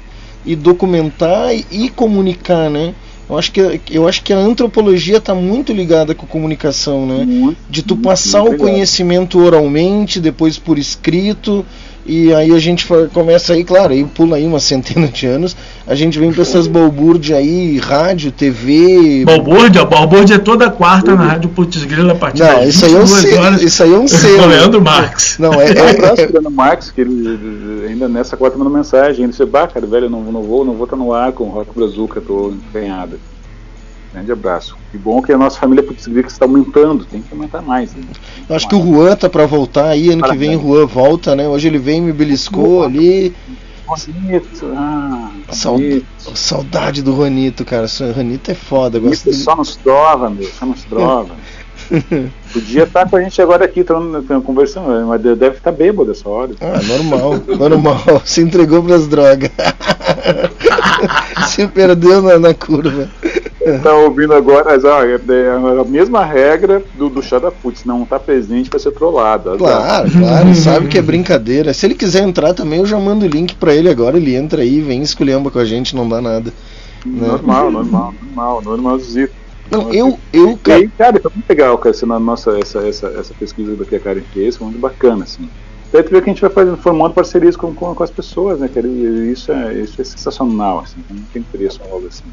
e documentar e, e comunicar, né? Eu acho, que, eu acho que a antropologia tá muito ligada com comunicação, né? de tu passar o muito conhecimento oralmente, depois por escrito, e aí a gente começa aí, claro, aí pula aí uma centena de anos, a gente vem pra essas balbúrdias aí, rádio, TV. Balbúrdia, Balbúrdia é toda quarta na Rádio Putz Grila a partir Não, das isso aí é um 22 selo, horas. isso aí é um selo. Leandro Marques. Não, é, Um é- abraço pro Leandro Marques, que ele ainda nessa quarta mandou mensagem. Ele disse, bah, cara, velho, eu não, não vou, não vou estar no ar com o Rock Brazuca, tô empenhado. Grande abraço. Que bom que a nossa família Putz Grila está aumentando, tem que aumentar mais. Né? Eu acho que o Juan tá pra voltar aí, ano que vem o Juan volta, né? Hoje ele vem me beliscou ali. Bonito, ah, Sau- Saudade do Juanito, cara. O Juanito é foda, gosto Isso só nos drova, meu, só nos drova. Podia estar com a gente agora aqui, conversando, mas deve estar bêbado essa hora. Ah, normal, normal. Se entregou pras drogas. Se perdeu na, na curva. Tá ouvindo agora, mas, ó, é é a mesma regra do, do chá da putz, não tá presente vai ser trollado. azar. Claro, claro, sabe que é brincadeira. Se ele quiser entrar também, eu já mando o link pra ele agora. Ele entra aí, vem esculhamba com a gente, não dá nada. né? Normal, normal, normal, normalzito. Não, eu, eu, E aí, cara, foi muito legal cara, essa, na nossa, essa, essa, essa pesquisa do que a Karen fez, foi muito bacana, assim. Daí tu vê que a gente vai fazendo, formando parcerias com, com, com as pessoas, né, cara? E isso é, isso é sensacional, assim, não tem preço algo assim.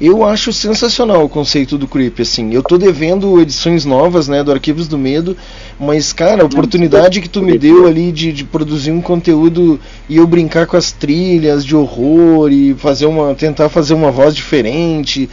Eu acho sensacional o conceito do Creep, assim. Eu tô devendo edições novas, né, do Arquivos do Medo, mas, cara, a oportunidade que tu me deu ali de, de produzir um conteúdo e eu brincar com as trilhas de horror e fazer uma. tentar fazer uma voz diferente.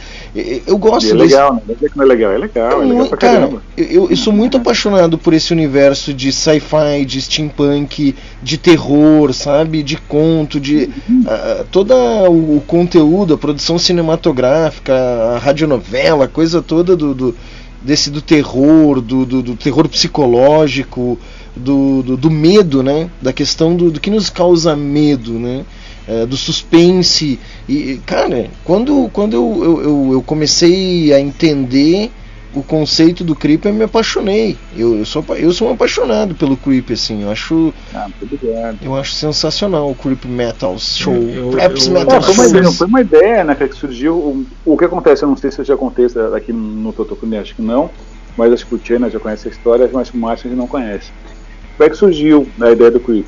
Eu gosto E é desse- legal, né? Não é é legal, é legal, é legal pra cara, caramba. eu- eu, sou muito apaixonado por esse universo de sci-fi, de steampunk, de terror, sabe? De conto, de ah, todo o, o conteúdo, a produção cinematográfica, a radionovela, a coisa toda do, do- desse do terror, do, do, do terror psicológico, do, do, do medo, né? Da questão do, do que nos causa medo, né? eh, do suspense. E, cara, quando, quando eu, eu, eu comecei a entender o conceito do creep, eu me apaixonei. Eu, eu, sou, eu sou um apaixonado pelo creep, assim. Eu acho, Ah, eu acho sensacional o creep metal show. Eu- Preps eu- metal É, foi, uma ideia, foi uma ideia, né, que surgiu. O, o que acontece, eu não sei se já isso aqui no Totocune, acho que não, mas acho que o Tiana já conhece a história, mas o Márcio ainda não conhece. Como é que surgiu a ideia do Creep?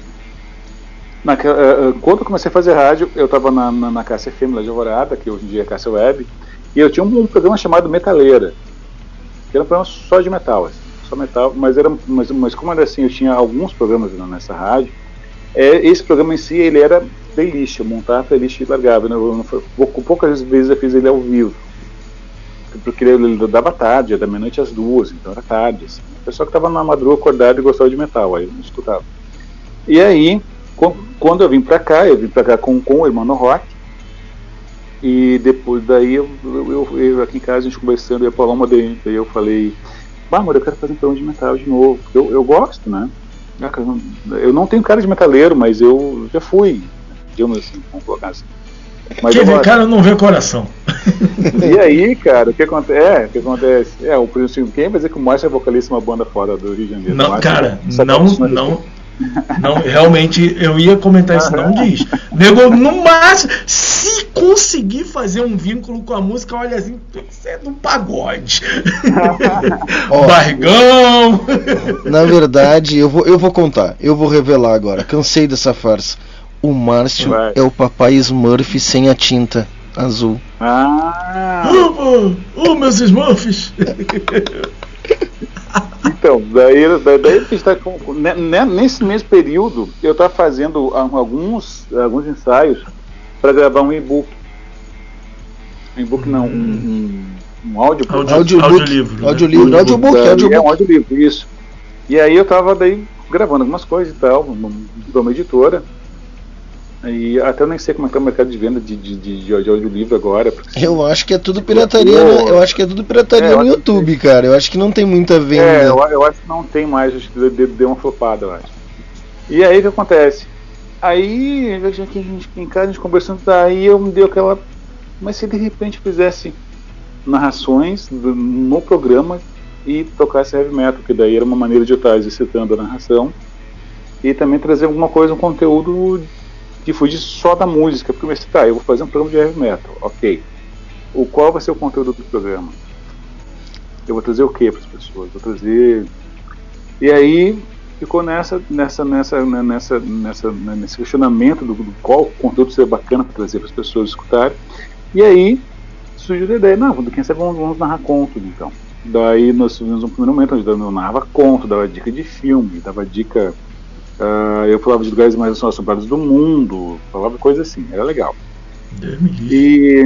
Naquela, eh, eh, quando eu comecei a fazer rádio, eu estava na, na, na Cássia FM lá de Alvorada, que hoje em dia é Cássia Web, e eu tinha um, um programa chamado Metaleira, que era um programa só de metal, assim, só metal, mas, era, mas, mas como era assim, eu tinha alguns programas nessa rádio, é, esse programa em si, ele era playlist, eu montava playlist e largava, né? eu, pouco- poucas vezes eu fiz ele ao vivo, porque ele, dava tarde, da meia-noite às duas, então era tarde, assim. o pessoal que estava na madrugada acordado e gostava de metal, aí eu escutava. E aí, quando eu vim pra cá, eu vim pra cá com, com o irmão no rock, e depois daí, eu, eu, eu- aqui em casa, a gente conversando, eu ia falar uma daí, eu falei, bah, amor, eu quero fazer um programa de metal de novo, eu, eu gosto, né? Ah, Eu não tenho cara de metaleiro, mas eu já fui, digamos assim, vamos colocar assim. Mas Quem vê cara não vê coração. E aí, cara, o que acontece? É, o que acontece? É, o princípio, quem vai dizer que o Márcio é vocalista de uma banda fora do Rio de Janeiro? Não, Márcio cara, é- não, não, não, realmente eu ia comentar isso, não diz. Nego, no máximo, se conseguir fazer um vínculo com a música, olha assim, isso é do pagode. Ó. Barrigão. Na verdade, eu vou, eu vou contar, eu vou revelar agora. Cansei dessa farsa. O Márcio Vai. é o papai Smurf sem a tinta azul. Ah, Ô, oh, meus Smurfs. então, daí, daí, daí a gente tá com, né, né, nesse mesmo período, eu estava fazendo ah, alguns, alguns ensaios para gravar um e-book. Um e-book não, um, um, Um audiobook. Audio- Audiobook. audiolivro, né? Audiolivro, audiobook, Daí audiobook. É um audiolivro, isso. E aí eu tava daí gravando algumas coisas e tal, de uma editora. E até eu nem sei como é que tá o mercado de venda de, de, de, de audiolivro agora. porque- Eu acho que é tudo pirataria, né? Eu acho que é tudo pirataria É, eu no YouTube, cara. Eu acho que não tem muita venda. É, eu, eu acho que não tem mais, acho que deu, deu uma flopada, eu acho. E aí o que acontece? Aí, eu a gente- em casa, a gente conversando, aí eu me deu aquela. Mas se de repente fizesse narrações do- no programa e tocasse heavy metal, que daí era uma maneira de eu estar exercitando a narração e também trazer alguma coisa, um conteúdo que fugisse só da música, porque eu pensei, tá, eu vou fazer um programa de heavy metal, ok. O qual vai ser o conteúdo do programa? Eu vou trazer o que para as pessoas? Vou trazer. E aí ficou nessa, nessa, nessa, né, nessa, nessa, né, nesse questionamento do, do qual conteúdo seria bacana para trazer para as pessoas escutarem. E aí surgiu a ideia, não, quem sabe vamos, vamos narrar contos então. Daí nós tivemos um primeiro momento onde eu narrava conto, dava dica de filme, dava dica. Ah, eu falava de lugares mais assombrados do mundo, falava coisas assim, era legal. E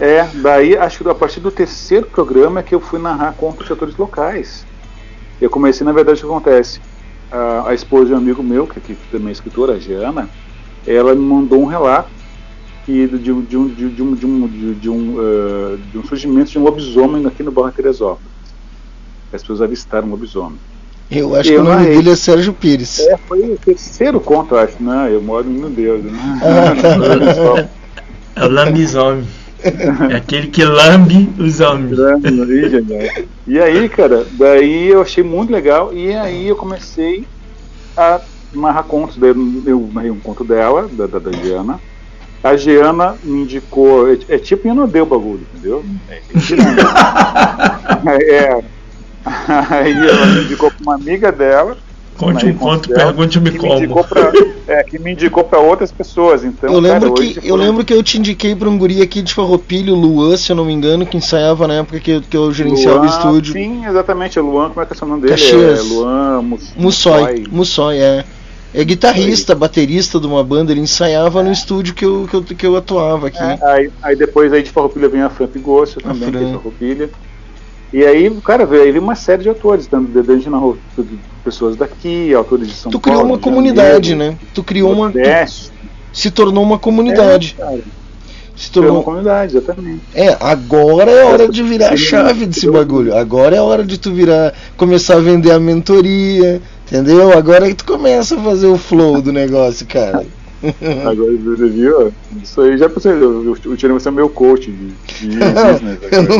é, daí acho que a partir do terceiro programa é que eu fui narrar contos de atores locais. Eu comecei, na verdade, o que acontece? A, a esposa de um amigo meu, que, que também é escritora, a Giana, ela me mandou um relato que, de, um- de, de, um- de um, de, um, de, um, ah, de um surgimento de um lobisomem aqui no bairro Teresópolis. As pessoas avistaram um lobisomem. Eu acho que o nome dele é Sérgio Pires. É, foi o terceiro conto, eu acho, né? Eu moro no Deus. Né? Ah, É o lambisomem. É aquele que lambe os homens. E aí, cara, daí eu achei muito legal e aí eu comecei a narrar contos. Daí eu narrei um conto dela, da, da, da Giana. A Giana me indicou, é, é tipo Inodê o bagulho, entendeu? É, é, é. Aí ela me indicou pra uma amiga dela. Conte um conto, pergunte-me que como. Me indicou pra, é, que me indicou pra outras pessoas. Então, eu lembro cara, que eu lembro que eu te indiquei pra um guri aqui de Farroupilho, Luan, se eu não me engano, que ensaiava na época que, que eu gerenciava o Luan, estúdio. Sim, exatamente, é Luan, como é que é o nome dele? Caxias. É Luan Mus- Mussói, Mussói, é. É guitarrista, baterista de uma banda, ele ensaiava no estúdio que eu, que eu, que eu atuava aqui. É, aí, aí depois aí de Farroupilha vem a Fran Pigosso também, que é Fran. Farroupilha. E aí, cara, veio aí uma série de autores, tanto de na rua, pessoas daqui, autores de São Tu Paulo. criou uma de comunidade, Janeiro, né? Tu criou uma. tu- se tornou uma comunidade. É, cara. se tornou uma comunidade, exatamente. É, agora é hora de virar a chave desse bagulho. Agora é hora de tu virar, começar a vender a mentoria, entendeu? Agora é que tu começa a fazer o flow do negócio, cara. Agora, você viu? Isso aí já pensei, o o Tirão vai ser meu coach de, de business. Eu não,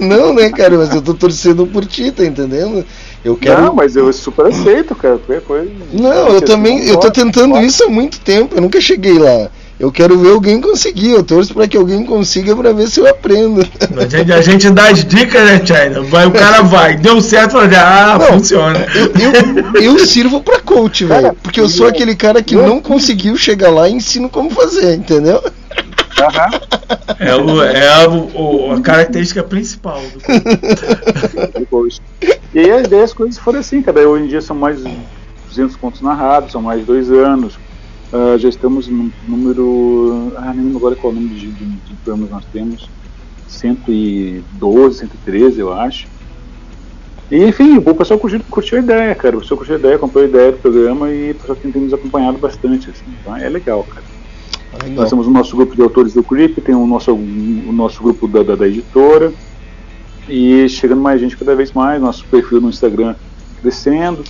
eu não, não, né, cara? Mas eu tô torcendo por ti, tá entendendo? Eu quero. Não, mas eu super aceito, cara. Qualquer coisa. Não, eu também, eu tô tentando isso há muito tempo, eu nunca cheguei lá. Eu quero ver alguém conseguir, eu torço pra que alguém consiga pra ver se eu aprendo. A gente, a gente dá as dicas, né, China? Vai, o cara vai, deu certo, fala, ah, Não, funciona. Eu, eu sirvo pra coach, velho. Porque eu sou aquele cara que não conseguiu chegar lá e ensino como fazer, entendeu? É, o, é a, o- a característica principal do Depois. E aí, daí as coisas foram assim, cara. Hoje em dia são mais de 200 contos narrados, são mais de dois anos. Ah, já estamos no número. Ah, nem lembro agora qual é o número de, de, de programas nós temos. 112, 113, eu acho. E enfim, o pessoal curtiu, curtiu a ideia, cara. O pessoal curtiu a ideia, comprou a ideia do programa e o pessoal tem, tem nos acompanhado bastante. Assim. Então é legal, cara. Nós temos o nosso grupo de autores do Creep, tem o nosso, o nosso grupo da, da, da editora. E chegando mais gente cada vez mais, nosso perfil no Instagram crescendo.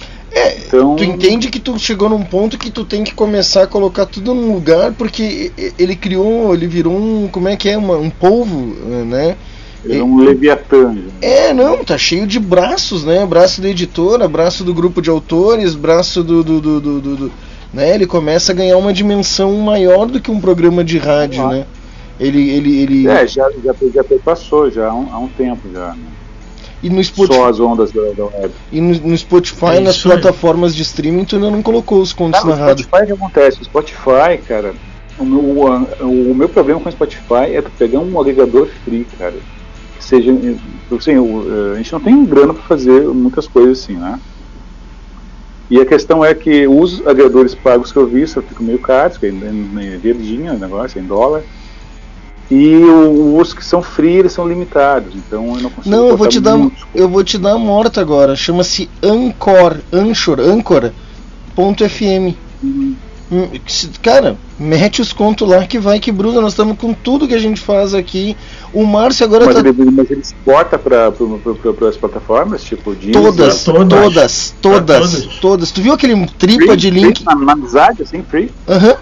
então, Tu entende que tu chegou num ponto que tu tem que começar a colocar tudo num lugar, porque ele criou, ele virou um, como é que é, uma, um polvo, né? Ele é um leviatã. É, não, tá cheio de braços, né? Braço da editora, braço do grupo de autores, braço do. do, do, do- do- né? Ele começa a ganhar uma dimensão maior do que um programa de rádio, né? Ele. ele, ele... É, já, já, já passou já há um, há um tempo já. Né? E no Spotify, Só as ondas da, da web. e no, no Spotify É nas plataformas de streaming, tu ainda não colocou os contos Cara, o narrados. Spotify o que acontece? O Spotify, cara, o meu, o, o meu problema com o Spotify é tu pegar um agregador free, cara. Que seja. Assim, o- a gente não tem grana pra fazer muitas coisas assim, né? E a questão é que os agregadores pagos que eu vi só ficam meio caros, que é o negócio, é em dólar. E o- os que são free, eles são limitados. Então eu não consigo. Não, eu vou te dar, muitos. eu vou te dar a morta agora. Chama-se Anchor, Anchor, Anchor.fm. Hum, se- Cara, mete os contos lá que vai que Bruno, nós estamos com tudo que a gente faz aqui. O Márcio agora Mas tá ele, mas ele exporta para as plataformas, tipo Deezer, todas, né? todas, todas, todas, Tu viu aquele tripa Free, de free, link? Na, na amizade, assim, free. Aham,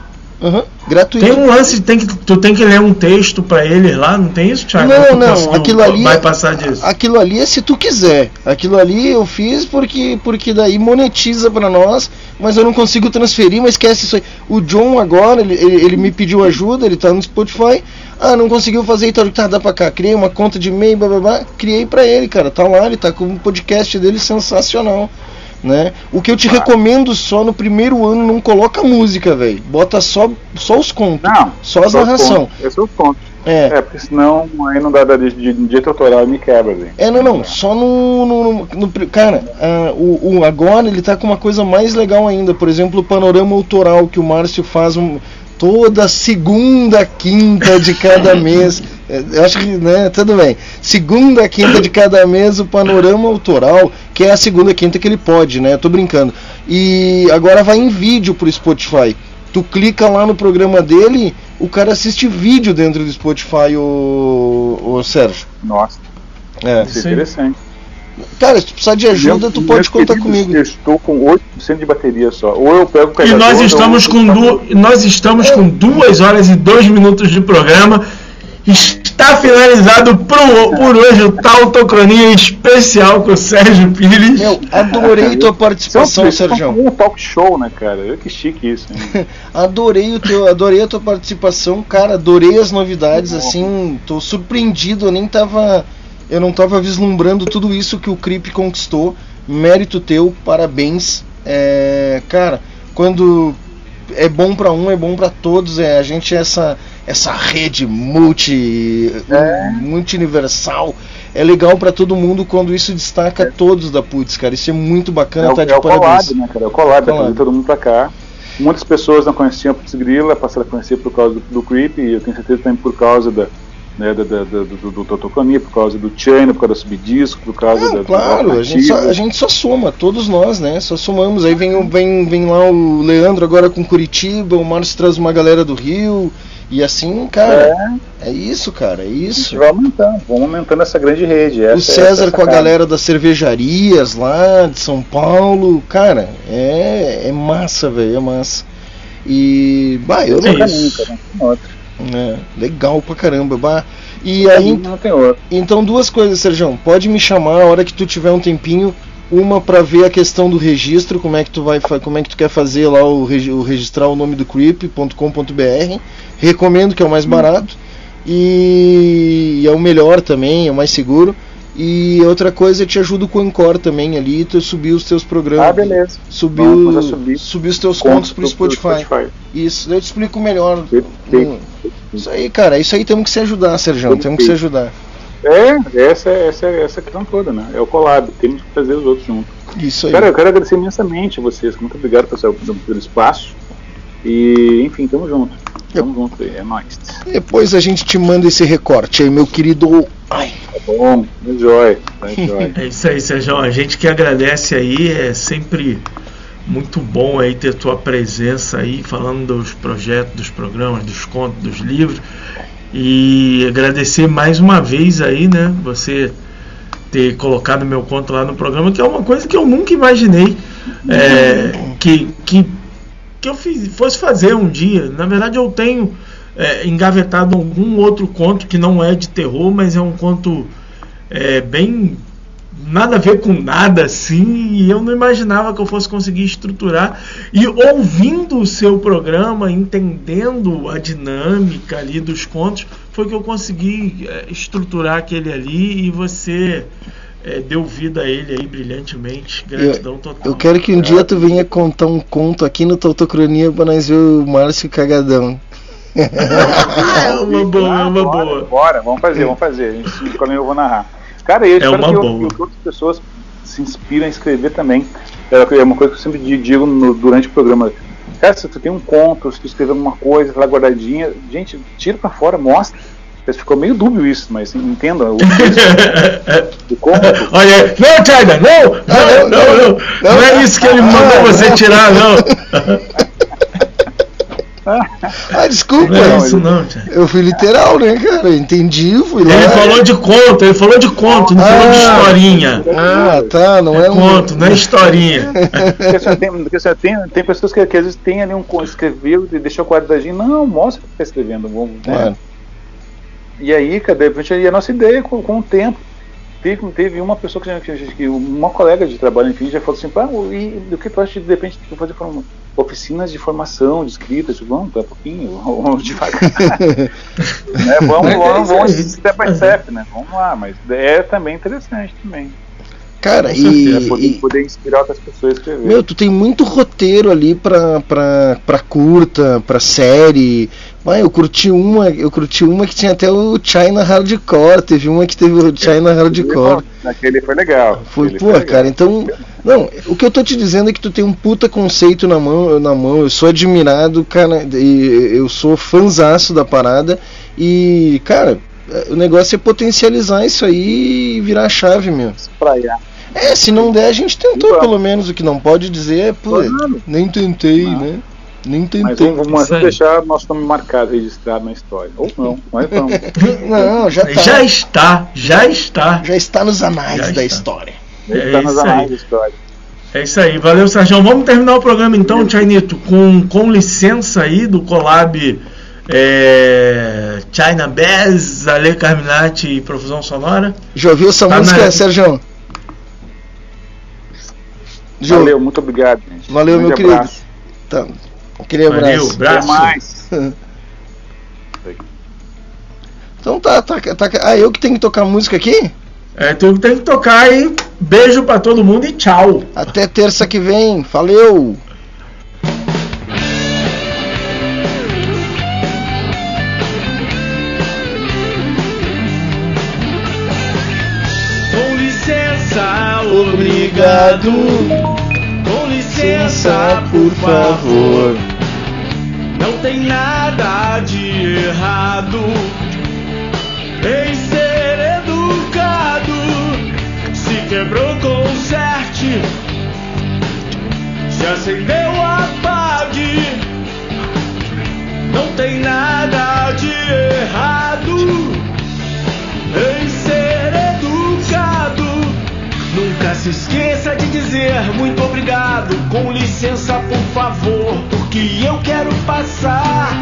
aham, gratuito. Tem um lance, tem que, tu tem que ler um texto pra eles lá, não tem isso, Thiago? Não, não, aquilo ali Vai é- passar disso. Aquilo ali é se tu quiser. Aquilo ali eu fiz porque porque daí monetiza pra nós, mas eu não consigo transferir, mas esquece isso aí. O John agora, ele, ele, ele me pediu ajuda, ele tá no Spotify. Ah, não conseguiu fazer, então tá, dá pra cá. Criei uma conta de e-mail, blá, blá, blá, criei pra ele, cara. Tá lá, ele tá com um podcast dele sensacional. Né? O que eu te recomendo só no primeiro ano não coloca música, velho. Bota só, só os contos. Não, só as narração. É o ponto. É. porque senão aí não dá de, de, de e me quebra, velho. É, não, não, só no. no, no- no cara, ah, o, o agora ele tá com uma coisa mais legal ainda. Por exemplo, o panorama autoral que o Márcio faz um- toda segunda quinta de cada mês. É, Eu acho que, né, tudo bem. Segunda quinta de cada mês o panorama autoral, que é a segunda quinta que ele pode, né? Eu tô brincando. E agora vai em vídeo pro Spotify. Tu clica lá no programa dele, o cara assiste vídeo dentro do Spotify, o, o Sérgio. Nossa. É. Isso é interessante. Cara, se tu precisar de ajuda, Meu- tu pode contar comigo. Eu estou com 8% de bateria só. Ou eu pego o E nós estamos eu- com du... nós estamos com duas horas e dois minutos de programa. Está finalizado pro- por hoje o Tautocronia especial com o Sérgio Pires. Meu, adorei tua participação, são Sérgio. um talk show, né, cara? Eu que chique isso. hein? Adorei o teu, adorei a tua participação, cara, adorei as novidades, assim, tô surpreendido, eu nem tava eu não tava vislumbrando tudo isso que o Creep conquistou. Mérito teu, parabéns. É, cara, quando é bom pra um, é bom pra todos, é a gente é essa essa rede multi multi universal. É legal pra todo mundo quando isso destaca todos da Putz, cara. Isso é muito bacana, É tá de é o parabéns. collab, né, cara? É o collab, é Collab. todo mundo pra cá. Muitas pessoas não conheciam a Putz Grila, passaram a conhecer por causa do, do Creep, e eu tenho certeza também por causa da, né, da, da, do, do Totoconia, por causa do China, por causa do Subdisco, por causa da, do Claro, a gente, só, a gente só soma, todos nós, né? Só somamos. Aí vem, vem, vem lá o Leandro agora com Curitiba, o Márcio traz uma galera do Rio. E assim, cara, é, isso, cara, é isso. Vai aumentando, vamos aumentando essa grande rede. Essa, O essa César é com a sacada. galera das cervejarias lá de São Paulo, cara, é, é massa, velho, é massa. E, bah, eu é não. caminho, cara, não tem outro. É, legal pra caramba, bah. E aí, então duas coisas, Sérgio. Pode me chamar a hora que tu tiver um tempinho. Uma pra ver a questão do registro, como é que tu vai, como é que tu quer fazer lá o, o registrar o nome do creep.com.br. Recomendo que é o mais barato e, e é o melhor também, é o mais seguro. E outra coisa, eu te ajudo com o Encore também ali, tu subir os teus programas. Ah, beleza. Subiu, Vamos fazer subir. subir os teus Contos contos pro pro- Spotify. Spotify. Isso, eu te explico melhor. Perfeito. Isso aí, cara, isso aí temos que se ajudar, Sérgio, temos que se ajudar. É, essa, é- essa, essa a questão toda, né? É o collab, temos que fazer os outros juntos. Isso aí. Cara, eu quero agradecer imensamente a vocês, muito obrigado pessoal, pelo espaço. E, enfim, tamo junto. Tamo junto aí, é nóis. Depois a gente te manda esse recorte aí, meu querido. Ai. Tá bom, é jóia, tá. É isso aí, Sérgio. A gente que agradece aí, é sempre muito bom aí ter tua presença aí, falando dos projetos, dos programas, dos contos, dos livros. E agradecer mais uma vez aí, né? Você ter colocado meu conto lá no programa, que é uma coisa que eu nunca imaginei é, que, que, que eu fiz, fosse fazer um dia. Na verdade, eu tenho é, engavetado algum outro conto que não é de terror, mas é um conto é, bem nada a ver com nada assim, e eu não imaginava que eu fosse conseguir estruturar. E ouvindo o seu programa, entendendo a dinâmica ali dos contos, foi que eu consegui é, estruturar aquele ali e você é, deu vida a ele aí brilhantemente. Gratidão total. Eu quero que um dia tu venha contar um conto aqui no Tautocronia pra nós ver o Márcio Cagadão. É uma boa, é uma bora, boa. Bora, vamos fazer, vamos fazer. A gente se escolhe, eu vou narrar. Cara, eu espero uma que, eu- que outras pessoas se inspirem a escrever também. É uma coisa que eu sempre di- digo no- durante o programa. Cara, se tu tem um conto, se tu escrever alguma coisa, tá lá guardadinha, gente, tira pra fora, mostra. Ficou meio dúbio isso, mas entenda o o cômodo. Olha, não, China, não, não, não, não, não é isso que ele mandou você tirar, não. Ah, desculpa. Não é isso não, China. Eu fui literal, né, cara? Eu entendi, fui lá. Ele falou de conto, ele falou de conto, não falou de Ah. historinha. Ah, tá, não é, É um. conto, não é historinha. Porque, assim, tem, porque, assim, tem, tem pessoas que, que às vezes tem ali um escreveu e deixou quadradinho. Não, mostra o que está escrevendo. Vamos, né? E aí, cara, de repente, e a nossa ideia com, com o tempo. Teve, teve uma pessoa que, que- uma colega de trabalho, enfim, já falou assim: Pá, e do que tu acha de, de repente tu fazer forma- oficinas de formação, de escrita? Tipo, vamos, tá pouquinho, vamos devagar. né, vamos, é vamos, isso vamos aí. step by step, né? Vamos lá, mas é também interessante também. Cara, Com e- certeza, poder, e- poder inspirar outras pessoas a escrever. Meu, tu tem muito roteiro ali pra, pra, pra curta, pra série. Vai, eu curti uma, eu curti uma que tinha até o China Hardcore, teve uma que teve o China Hardcore. Naquele foi legal. Foi, Aquele pô, legal. cara, então. Não, o que eu tô te dizendo é que tu tem um puta conceito na mão, na mão. Eu sou admirado, cara, e eu sou fanzaço da parada. E, cara, o negócio é potencializar isso aí e virar a chave, meu. Praiar. É, se não der, a gente tentou pelo menos. O que não pode dizer é, pô, nem tentei, né? Nem tentei. Mas vamos, vamos deixar nosso nome marcado, registrado na história. Ou não, mas vamos. Não, já tá. Já está, já está. Já está nos anais Já da está. história. É Está isso anais aí. da história. É isso aí, valeu Sérgio. Vamos terminar o programa então, Chainito, com, com licença aí do collab é, China Bass, Ale Carminati e Profusão Sonora. Já ouviu essa Tá música, na- Sérgio? Jô, Valeu, muito obrigado, gente. Valeu, meu Grande querido. abraço. Tá. Aquele abraço. Valeu, abraço. Até mais. Então tá, tá, tá. Ah, eu que tenho que tocar música aqui? É, tu tem que tocar aí. Beijo pra todo mundo e tchau. Até terça que vem. Valeu! Com licença, obrigado. Licença, por favor. Não tem nada de errado em ser educado. Se quebrou, conserte. Se acendeu, apague. Não tem nada de errado em se esqueça de dizer muito obrigado. Com licença, por favor, porque eu quero passar.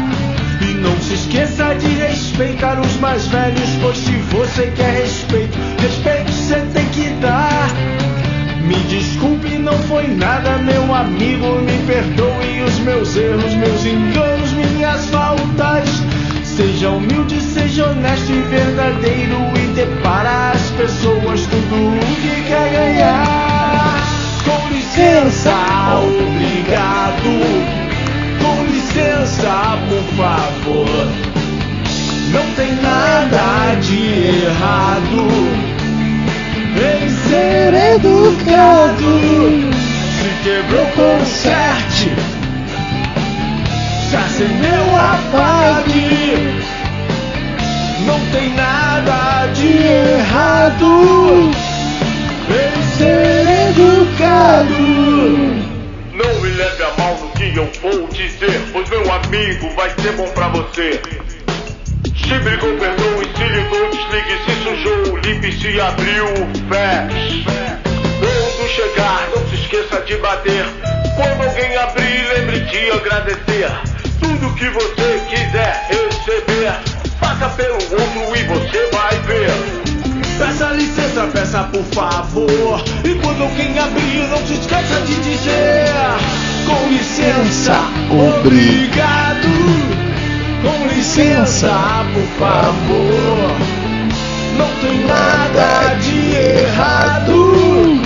E não se esqueça de respeitar os mais velhos, pois se você quer respeito, respeito você tem que dar. Me desculpe, não foi nada, meu amigo. Me perdoe os meus erros, meus enganos, minhas faltas. Seja humilde, seja honesto e verdadeiro e dê para as pessoas tudo o que quer ganhar. Com licença, obrigado. Com licença, por favor. Não tem nada de errado em ser educado. Se quebrou, conserte. Se acendeu, apague. Não tem nada de errado em ser educado. Não me leve a mal no que eu vou dizer, pois meu amigo vai ser bom pra você. Se brigou, perdoe, se ligou, desligue, se sujou, limpe, se abriu, feche. Quando chegar, não se esqueça de bater. Quando alguém abrir, lembre de agradecer. Tudo que você quiser receber, passa pelo outro e você vai ver. Peça licença, peça por favor. E quando alguém abrir, não se esqueça de dizer: Com licença, obrigado. Com licença, por favor. Não tem nada de errado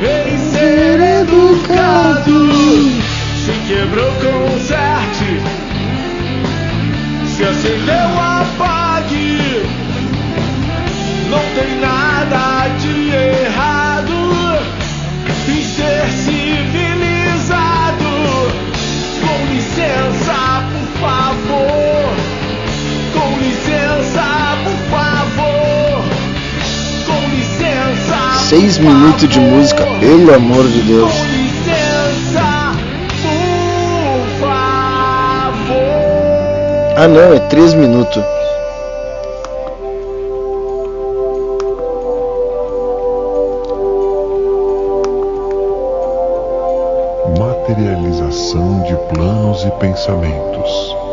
em ser educado. Se quebrou, conserte se acendeu, apague. Não tem nada de errado em ser civilizado. Com licença, por favor. Com licença, por favor. Com licença. Seis minutos de música, pelo amor de Deus. Ah não, é três minutos. Materialização de planos e pensamentos.